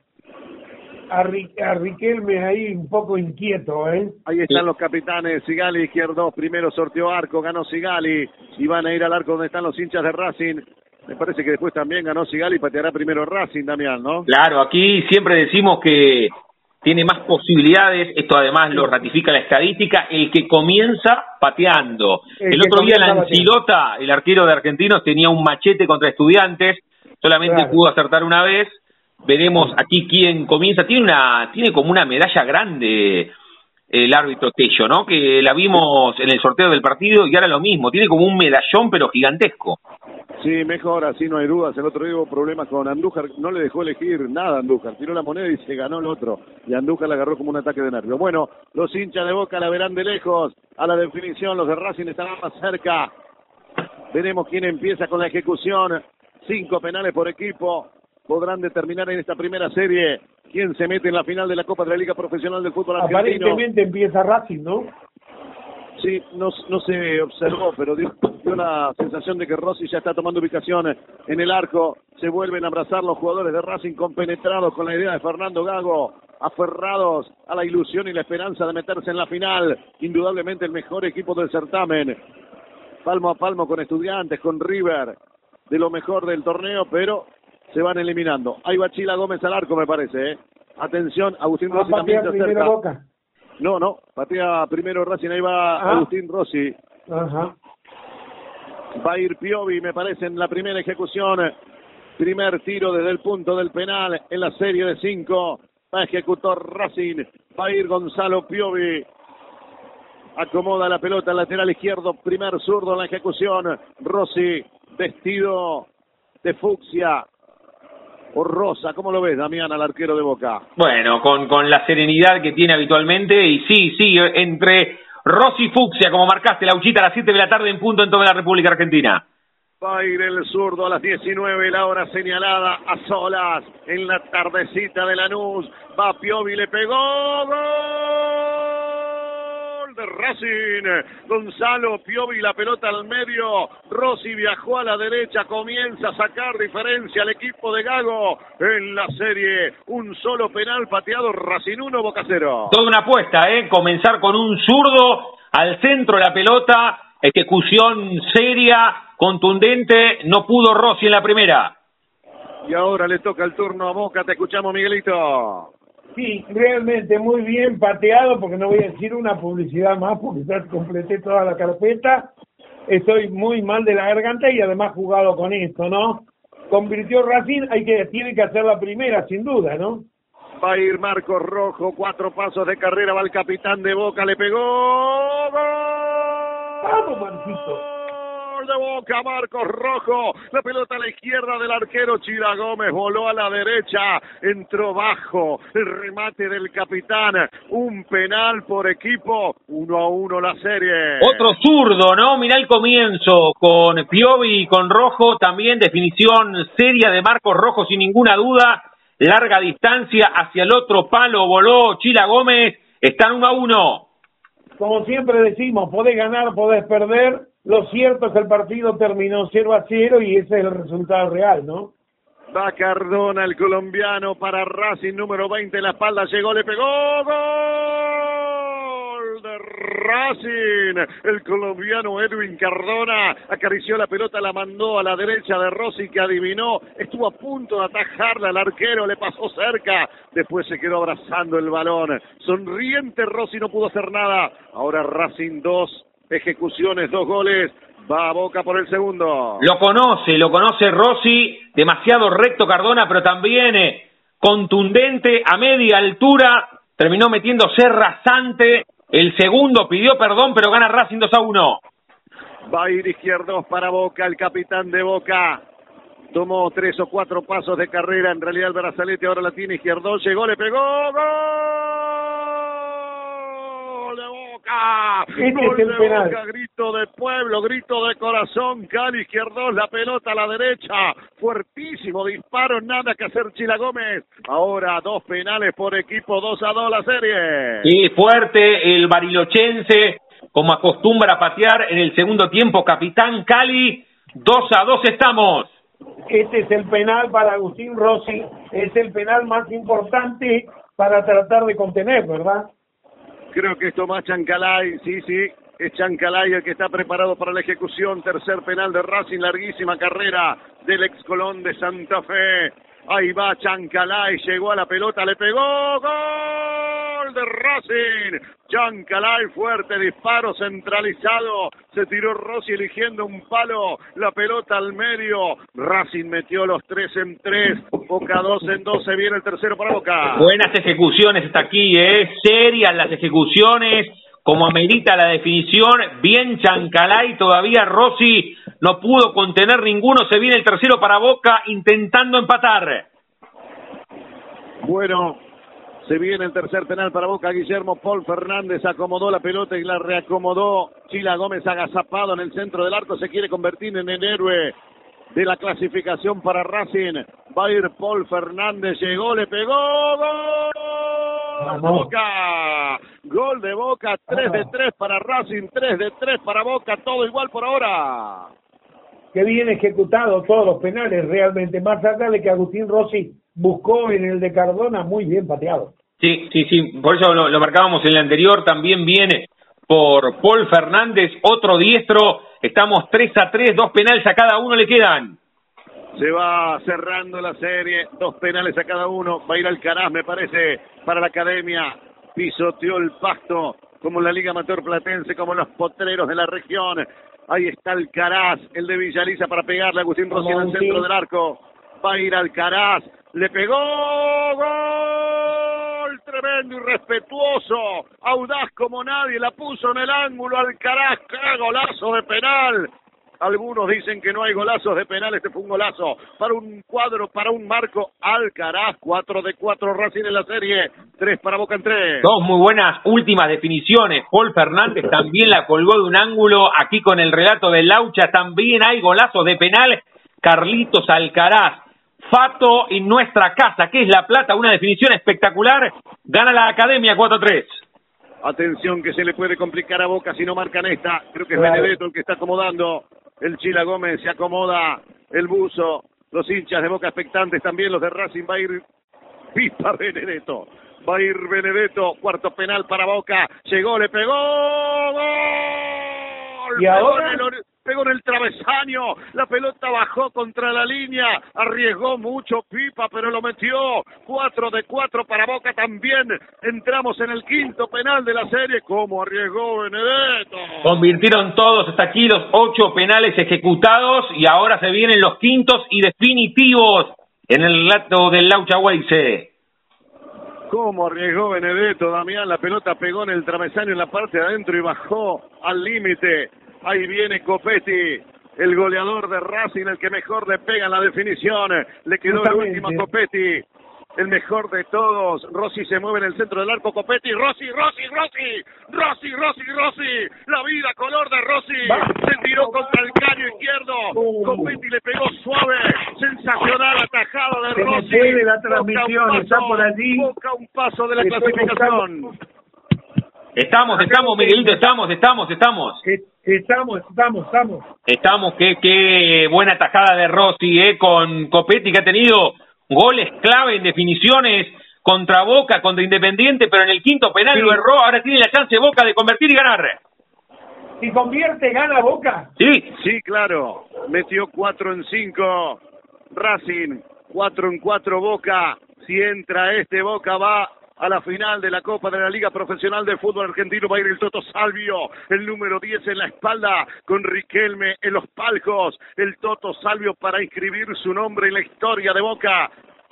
a, Riquelme ahí un poco inquieto, ¿eh? Ahí están los capitanes, Sigali izquierdo, primero sorteó arco, ganó Sigali, y van a ir al arco donde están los hinchas de Racing. Me parece que después también ganó Sigali y pateará primero Racing, Damián, ¿no? Claro, aquí siempre decimos que tiene más posibilidades, esto además lo ratifica la estadística, el que comienza pateando. El, otro día la Ancilota, el arquero de Argentinos, tenía un machete contra estudiantes, solamente pudo acertar una vez, veremos aquí quién comienza, tiene una, tiene como una medalla grande el árbitro Tello, ¿no? Que la vimos en el sorteo del partido y ahora lo mismo, tiene como un medallón pero gigantesco. Sí, mejor, así no hay dudas. El otro día hubo problemas con Andújar, no le dejó elegir nada a Andújar, tiró la moneda y se ganó el otro. Y Andújar la agarró como un ataque de nervio. Bueno, los hinchas de Boca la verán de lejos. A la definición, los de Racing estarán más cerca. Veremos quién empieza con la ejecución. Cinco penales por equipo. Podrán determinar en esta primera serie quién se mete en la final de la Copa de la Liga Profesional del Fútbol Argentino. Aparentemente empieza Racing, ¿no? Sí, no, no se observó, pero dio, dio, la sensación de que Rossi ya está tomando ubicación en el arco. Se vuelven a abrazar los jugadores de Racing compenetrados con la idea de Fernando Gago, aferrados a la ilusión y la esperanza de meterse en la final. Indudablemente el mejor equipo del certamen. Palmo a palmo con estudiantes, con River, de lo mejor del torneo, pero se van eliminando. Ahí va Chila Gómez al arco, me parece. ¿eh? Atención, Agustín Rossi también se acerca. No, no, patea primero Racing, ahí va ah. Agustín Rossi. Ajá. Va a ir Piovi, me parece, en la primera ejecución. Primer tiro desde el punto del penal en la serie de cinco. Va a ejecutar Racing. Va a ir Gonzalo Piovi. Acomoda la pelota al lateral izquierdo. Primer zurdo en la ejecución. Rossi, vestido de fucsia o Rosa. ¿Cómo lo ves, Damián, al arquero de Boca? Bueno, con, con la serenidad que tiene habitualmente y sí, sí, entre Rossi y Fucsia, como marcaste, la uchita a las 7 de la tarde en punto en toda la República Argentina. Va a ir el zurdo a las 19, la hora señalada, a solas, en la tardecita de Lanús. Va Piovi, le pegó, ¡gol! De Racing. Gonzalo Piovi la pelota al medio. Rossi viajó a la derecha. Comienza a sacar diferencia al equipo de Gago en la serie. Un solo penal pateado. Racing 1, Boca 0. Toda una apuesta, ¿eh? Comenzar con un zurdo al centro de la pelota. Ejecución seria, contundente. No pudo Rossi en la primera. Y ahora le toca el turno a Boca. Te escuchamos, Miguelito. Sí, realmente muy bien pateado, porque no voy a decir una publicidad más, porque ya completé toda la carpeta. Estoy muy mal de la garganta y además jugado con esto, ¿no? Convirtió Racing, hay que, tiene que hacer la primera, sin duda, ¿no? Va a ir Marcos Rojo, cuatro pasos de carrera, va el capitán de Boca, le pegó. ¡Vamos, De Boca, Marcos Rojo, la pelota a la izquierda del arquero Chira Gómez, voló a la derecha, entró bajo, el remate del capitán, un penal por equipo, uno a uno la serie. Otro zurdo, ¿no? Mirá el comienzo con Piovi y con Rojo, también definición seria de Marcos Rojo sin ninguna duda, larga distancia hacia el otro palo, voló Chila Gómez, están uno a uno. Como siempre decimos, podés ganar, podés perder, lo cierto es que el partido terminó 0 a 0 y ese es el resultado real, ¿no? Va Cardona, el colombiano, para Racing, número 20 en la espalda, llegó, le pegó, gol de Racing. El colombiano Edwin Cardona acarició la pelota, la mandó a la derecha de Rossi, que adivinó, estuvo a punto de atajarla al arquero, le pasó cerca, después se quedó abrazando el balón. Sonriente Rossi no pudo hacer nada. Ahora Racing 2, ejecuciones, dos goles. Va a Boca por el segundo. Lo conoce, lo conoce Rossi, demasiado recto Cardona, pero también eh, contundente a media altura. Terminó metiéndose rasante. El segundo pidió perdón, pero gana Racing 2 a 1. Va a ir izquierdos para Boca, el capitán de Boca. Tomó tres o cuatro pasos de carrera. En realidad el brazalete ahora la tiene izquierdo. Llegó, le pegó. ¡Gol! Este el penal. grito de pueblo, grito de corazón, Cali izquierdo, la pelota a la derecha, fuertísimo disparo, nada que hacer Chila Gómez. Ahora dos penales por equipo, dos a dos la serie. Y fuerte el barilochense, como acostumbra a patear en el segundo tiempo, capitán Cali, dos a dos estamos. Este es el penal para Agustín Rossi, es el penal más importante para tratar de contener, ¿verdad? Creo que es Tomás Chancalay, sí, sí, es Chancalay el que está preparado para la ejecución. Tercer penal de Racing, larguísima carrera del ex Colón de Santa Fe. Ahí va Chancalay, llegó a la pelota, le pegó, gol de Racing. Chancalay, fuerte disparo centralizado. Se tiró Rossi eligiendo un palo, la pelota al medio. Racing metió los tres en tres, Boca dos en dos, se viene el tercero para Boca. Buenas ejecuciones está aquí, ¿eh? Serias las ejecuciones como amerita la definición, bien Chancalay, todavía Rossi no pudo contener ninguno, se viene el tercero para Boca intentando empatar. Bueno, se viene el tercer penal para Boca, Guillermo Paul Fernández acomodó la pelota y la reacomodó, Chila Gómez agazapado en el centro del arco, se quiere convertir en el héroe de la clasificación para Racing, va a ir Paul Fernández, llegó, le pegó, gol Boca, gol de Boca, 3 de 3 para Racing, 3 de 3 para Boca, todo igual por ahora. Qué bien ejecutado todos los penales. Realmente, más allá de que Agustín Rossi buscó en el de Cardona, muy bien pateado. Sí, sí, sí, por eso lo, lo marcábamos en el anterior, también viene por Paul Fernández, otro diestro, estamos 3 a 3, dos penales a cada uno le quedan. Se va cerrando la serie, dos penales a cada uno. Va a ir Alcaraz, me parece, para la academia. Pisoteó el pasto, como la Liga Amateur Platense, como los potreros de la región. Ahí está Alcaraz, el de Villaliza, para pegarle a Agustín Rossi en el centro del arco. Va a ir Alcaraz, le pegó, gol, tremendo y respetuoso, audaz como nadie, la puso en el ángulo Alcaraz, qué golazo de penal, algunos dicen que no hay golazos de penal, este fue un golazo para un cuadro, para un marco Alcaraz, 4 de 4 Racing en la serie, 3 para Boca en 3. Dos muy buenas últimas definiciones. Paul Fernández también la colgó de un ángulo, aquí con el relato de Laucha también hay golazos de penal. Carlitos Alcaraz, Fato en nuestra casa, que es La Plata, una definición espectacular, gana la Academia 4-3. Atención que se le puede complicar a Boca si no marcan esta. Creo que es Benedetto el que está acomodando. El Chila Gómez se acomoda. El buzo. Los hinchas de Boca expectantes también. Los de Racing va a ir. Pipa Benedetto. Va a ir Benedetto. Cuarto penal para Boca. Llegó, le pegó. ¡Gol! ¿Y ahora? Pegó en el, travesaño. La pelota bajó contra la línea. Arriesgó mucho Pipa, pero lo metió. Cuatro de cuatro para Boca también. Entramos en el quinto penal de la serie. ¿Cómo arriesgó Benedetto? Convirtieron todos hasta aquí los ocho penales ejecutados y ahora se vienen los quintos y definitivos en el relato del Laucha Weisse. ¿Cómo arriesgó Benedetto, Damián? La pelota pegó en el travesaño en la parte de adentro y bajó al límite. Ahí viene Copetti, el goleador de Racing, el que mejor le pega en la definición. Le quedó el Justamente. último a Copetti. El mejor de todos. Rossi se mueve en el centro del arco. Copetti. Rossi, Rossi, Rossi. Rossi, Rossi, Rossi. La vida color de Rossi. Se tiró contra el caño izquierdo. Uh. Copetti le pegó suave. Sensacional atajada de Se Rossi. fue la transmisión, está por allí. Boca un paso de la clasificación. Estamos, estamos, Miguelito, estamos, estamos, estamos. Estamos, estamos, estamos. Estamos, qué, qué buena tajada de Rossi, eh, con Copetti, que ha tenido goles clave en definiciones contra Boca, contra Independiente, pero en el quinto penal Sí. lo erró, ahora tiene la chance Boca de convertir y ganar. Si convierte, gana Boca. Sí, Sí, claro. Metió cuatro en cinco. Racing, cuatro en cuatro Boca. Si entra este Boca va a la final de la Copa de la Liga Profesional de Fútbol Argentino. Va a ir el Toto Salvio, el número 10 en la espalda, con Riquelme en los palcos. El Toto Salvio para inscribir su nombre en la historia de Boca.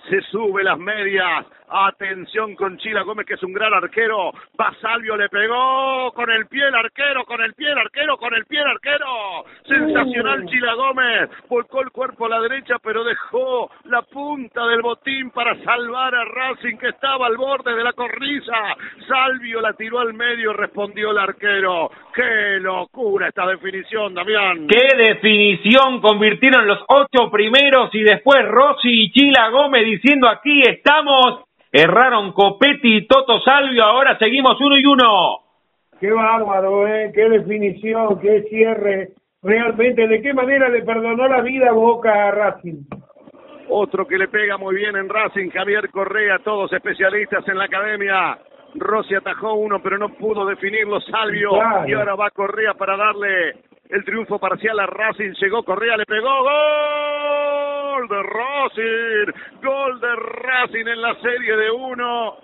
Se sube las medias. Atención con Chila Gómez, que es un gran arquero. Va Salvio, le pegó con el pie el arquero, con el pie el arquero, con el pie el arquero. Sensacional Chila Gómez. Volcó el cuerpo a la derecha, pero dejó la punta del botín para salvar a Racing, que estaba al borde de la cornisa. Salvio la tiró al medio, respondió el arquero. ¡Qué locura esta definición, Damián! qué definición convirtieron los ocho primeros y después Rossi y Chila Gómez diciendo aquí estamos. Erraron Copetti y Toto Salvio, ahora seguimos uno y uno. Qué bárbaro, ¿eh? Qué definición, qué cierre. Realmente, ¿de qué manera le perdonó la vida Boca a Racing? Otro que le pega muy bien en Racing, Javier Correa, todos especialistas en la academia. Rossi atajó uno, pero no pudo definirlo Salvio. Claro. Y ahora va Correa para darle el triunfo parcial a Racing. Llegó Correa, le pegó. ¡Gol de Racing! Gol de Racing en la serie de uno.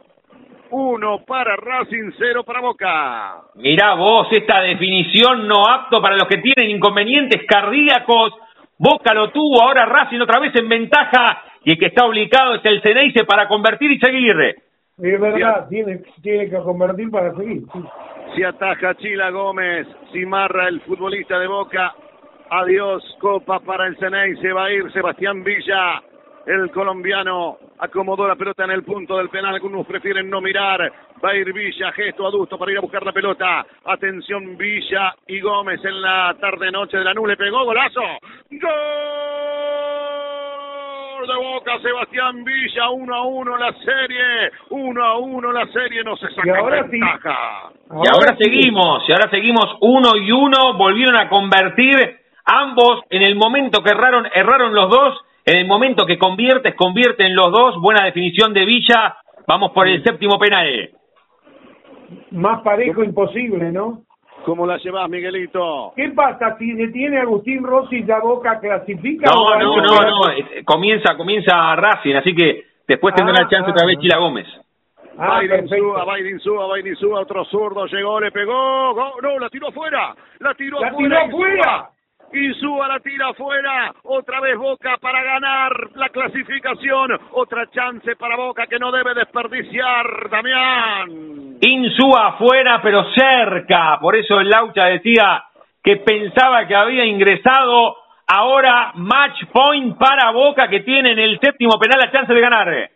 Uno para Racing, cero para Boca. Mirá vos, esta definición no apto para los que tienen inconvenientes cardíacos. Boca lo tuvo, ahora Racing otra vez en ventaja y el que está obligado es el Ceneice para convertir y seguir. Es verdad, tiene, tiene que convertir para seguir. sí. Si ataja Chila Gómez, si marra el futbolista de Boca. Adiós, copa para el Ceney. Se va a ir Sebastián Villa. El colombiano acomodó la pelota en el punto del penal. Algunos prefieren no mirar. Va a ir Villa, gesto adusto para ir a buscar la pelota. Atención, Villa y Gómez en la tarde-noche de la nube. Pegó golazo. Gol de Boca, Sebastián Villa. 1 a 1 la serie. 1 a 1 la serie. No se Y saca ahora sí. ventaja. Y ahora sí. seguimos, y ahora seguimos uno y uno, volvieron a convertir ambos en el momento que erraron, erraron los dos, en el momento que conviertes, convierten los dos, buena definición de Villa, vamos por el séptimo penal. Más parejo imposible, ¿no? ¿Cómo la llevas, Miguelito? ¿Qué pasa si detiene Agustín Rossi ya Boca clasifica? No, no, no, no, eh, comienza, comienza Racing, así que después tendrá Ah, la chance ah, otra vez ah. Chila Gómez. Ah, Biden perfecto. Súa, Biden Súa, Biden Súa, otro zurdo, llegó, le pegó, go- no, la tiró afuera, la tiró ¡La tiró afuera! Insúa la tira afuera, otra vez Boca para ganar la clasificación, otra chance para Boca que no debe desperdiciar, Damián. Insúa afuera, pero cerca. Por eso el Laucha decía que pensaba que había ingresado. Ahora match point para Boca que tiene en el séptimo penal la chance de ganar.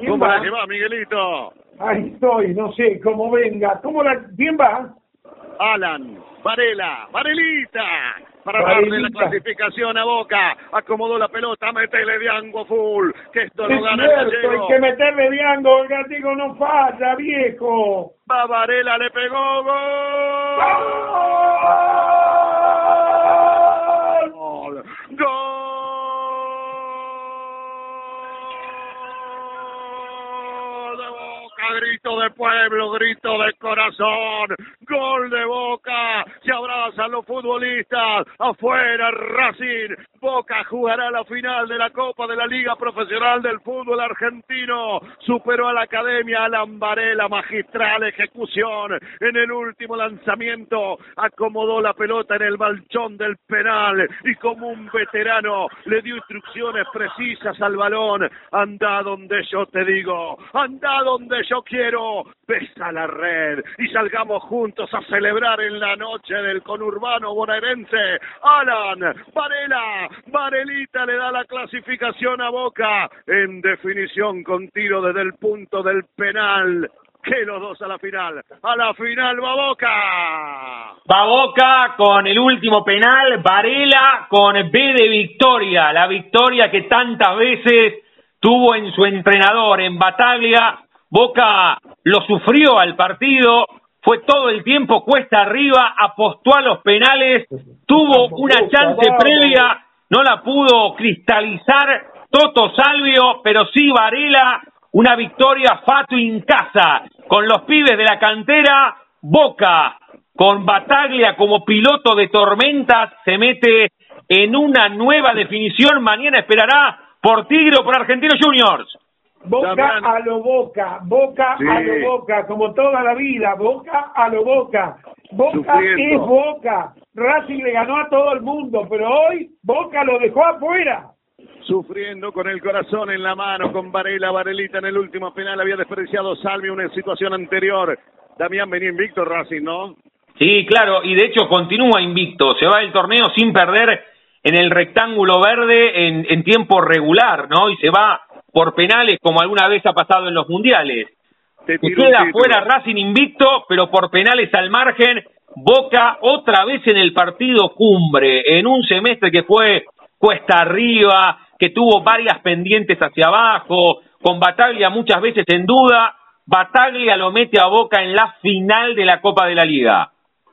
¿Quién ¿Cómo va? la lleva, Miguelito? Ahí estoy, no sé, cómo venga. ¿Cómo la... ¿Quién va? Alan, Varela, Varelita, para darle la Varelita. clasificación a Boca, acomodó la pelota, metele Diango full, que esto Es no gana el cierto, gallego. hay que meterle Diango, el gallego no falla, viejo. Va Varela, le pegó ¡Gol! gol. Gol Grito de pueblo, grito de corazón, gol de Boca, se abrazan los futbolistas, afuera Racing, Boca jugará la final de la Copa de la Liga Profesional del Fútbol Argentino, superó a la Academia Alan Varela, magistral ejecución en el último lanzamiento, acomodó la pelota en el balchón del penal y como un veterano le dio instrucciones precisas al balón, anda donde yo te digo, anda donde yo quiero, besa la red y salgamos juntos a celebrar en la noche del conurbano bonaerense. Alan, Varela, Varelita le da la clasificación a Boca en definición con tiro desde el punto del penal. Que los dos a la final. A la final va Boca. Va Boca con el último penal, Varela con B de victoria, la victoria que tantas veces tuvo en su entrenador, en Bataglia. Boca lo sufrió al partido, fue todo el tiempo cuesta arriba, apostó a los penales, tuvo una chance previa, no la pudo cristalizar Toto Salvio, pero sí Varela, una victoria Fatu en casa, con los pibes de la cantera, Boca, con Bataglia como piloto de tormentas, se mete en una nueva definición, mañana esperará por Tigre o por Argentinos Juniors. Boca Damián. a lo boca, boca Sí. a lo boca, como toda la vida, boca a lo boca. Boca Sufriendo. es boca. Racing le ganó a todo el mundo, pero hoy Boca lo dejó afuera. Sufriendo con el corazón en la mano, con Varela, Varelita en el último penal, había desperdiciado Salvi una situación anterior. Damián venía invicto Racing, ¿no? Sí, claro, y de hecho continúa invicto, se va del torneo sin perder en el rectángulo verde en, en tiempo regular, ¿no? Y se va por penales como alguna vez ha pasado en los mundiales. Te queda fuera Racing invicto, pero por penales al margen, Boca otra vez en el partido cumbre, en un semestre que fue cuesta arriba, que tuvo varias pendientes hacia abajo, con Bataglia muchas veces en duda, Bataglia lo mete a Boca en la final de la Copa de la Liga.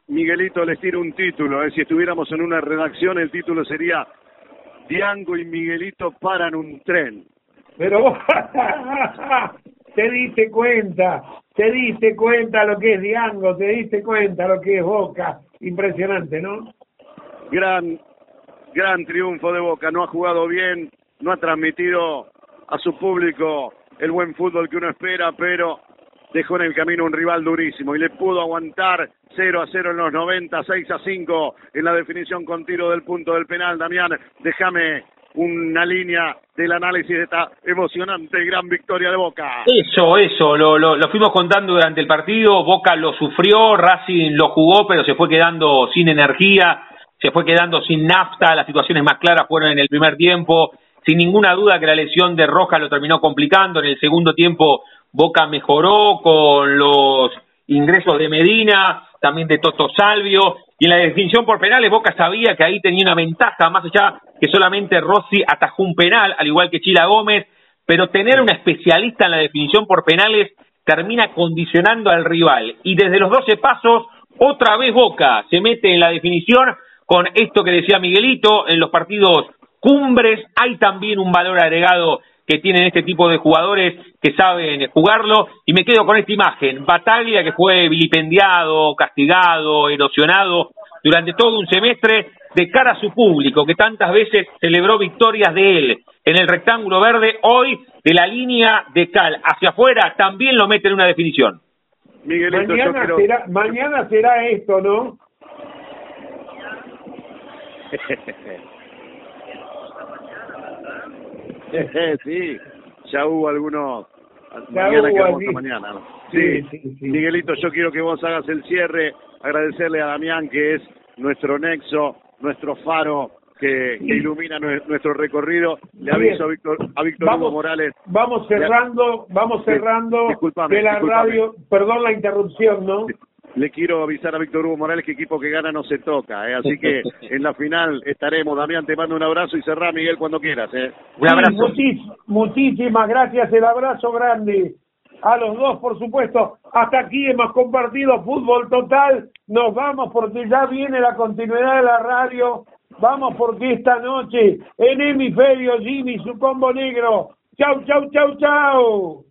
Miguelito les tiro un título, ¿eh? si estuviéramos en una redacción el título sería Diango y Miguelito paran un tren. Pero te diste cuenta, te diste cuenta lo que es Diango, te diste cuenta lo que es Boca. Impresionante, ¿no? Gran, gran triunfo de Boca. No ha jugado bien, no ha transmitido a su público el buen fútbol que uno espera, pero dejó en el camino un rival durísimo y le pudo aguantar 0 a 0 en los 90, 6 a 5 en la definición con tiro del punto del penal. Damián, déjame una línea del análisis de esta emocionante gran victoria de Boca. Eso, eso, lo, lo, lo, fuimos contando durante el partido, Boca lo sufrió, Racing lo jugó, pero se fue quedando sin energía, se fue quedando sin nafta, las situaciones más claras fueron en el primer tiempo, sin ninguna duda que la lesión de Roja lo terminó complicando, en el segundo tiempo Boca mejoró con los ingresos de Medina, también de Toto Salvio, y en la definición por penales Boca sabía que ahí tenía una ventaja, más allá que solamente Rossi atajó un penal, al igual que Chila Gómez, pero tener una especialista en la definición por penales termina condicionando al rival. Y desde los 12 pasos, otra vez Boca se mete en la definición con esto que decía Miguelito, en los partidos cumbres. Hay también un valor agregado que tienen este tipo de jugadores que saben jugarlo. Y me quedo con esta imagen. Bataglia que fue vilipendiado, castigado, erosionado durante todo un semestre de cara a su público, que tantas veces celebró victorias de él en el rectángulo verde, hoy de la línea de Cal hacia afuera también lo mete en una definición. Miguelito, mañana, será, mañana será esto, ¿no? sí, ya hubo algunos. mañana que mañana. Sí, Miguelito, yo quiero que vos hagas el cierre, agradecerle a Damián que es nuestro nexo, nuestro faro que, ilumina nuestro recorrido. Le aviso a Víctor, a Víctor Hugo Morales. Vamos cerrando, vamos cerrando de la radio, perdón la interrupción, ¿no? Le quiero avisar a Víctor Hugo Morales que equipo que gana no se toca, ¿eh? así que en la final estaremos. Damián, te mando un abrazo y cerrá, Miguel, cuando quieras. ¿eh? Un abrazo. muchísimas gracias, el abrazo grande a los dos, por supuesto. Hasta aquí hemos compartido fútbol total. Nos vamos porque ya viene la continuidad de la radio. Vamos porque esta noche en hemisferio Jimmy, su combo negro. Chau, chau, chau, chau.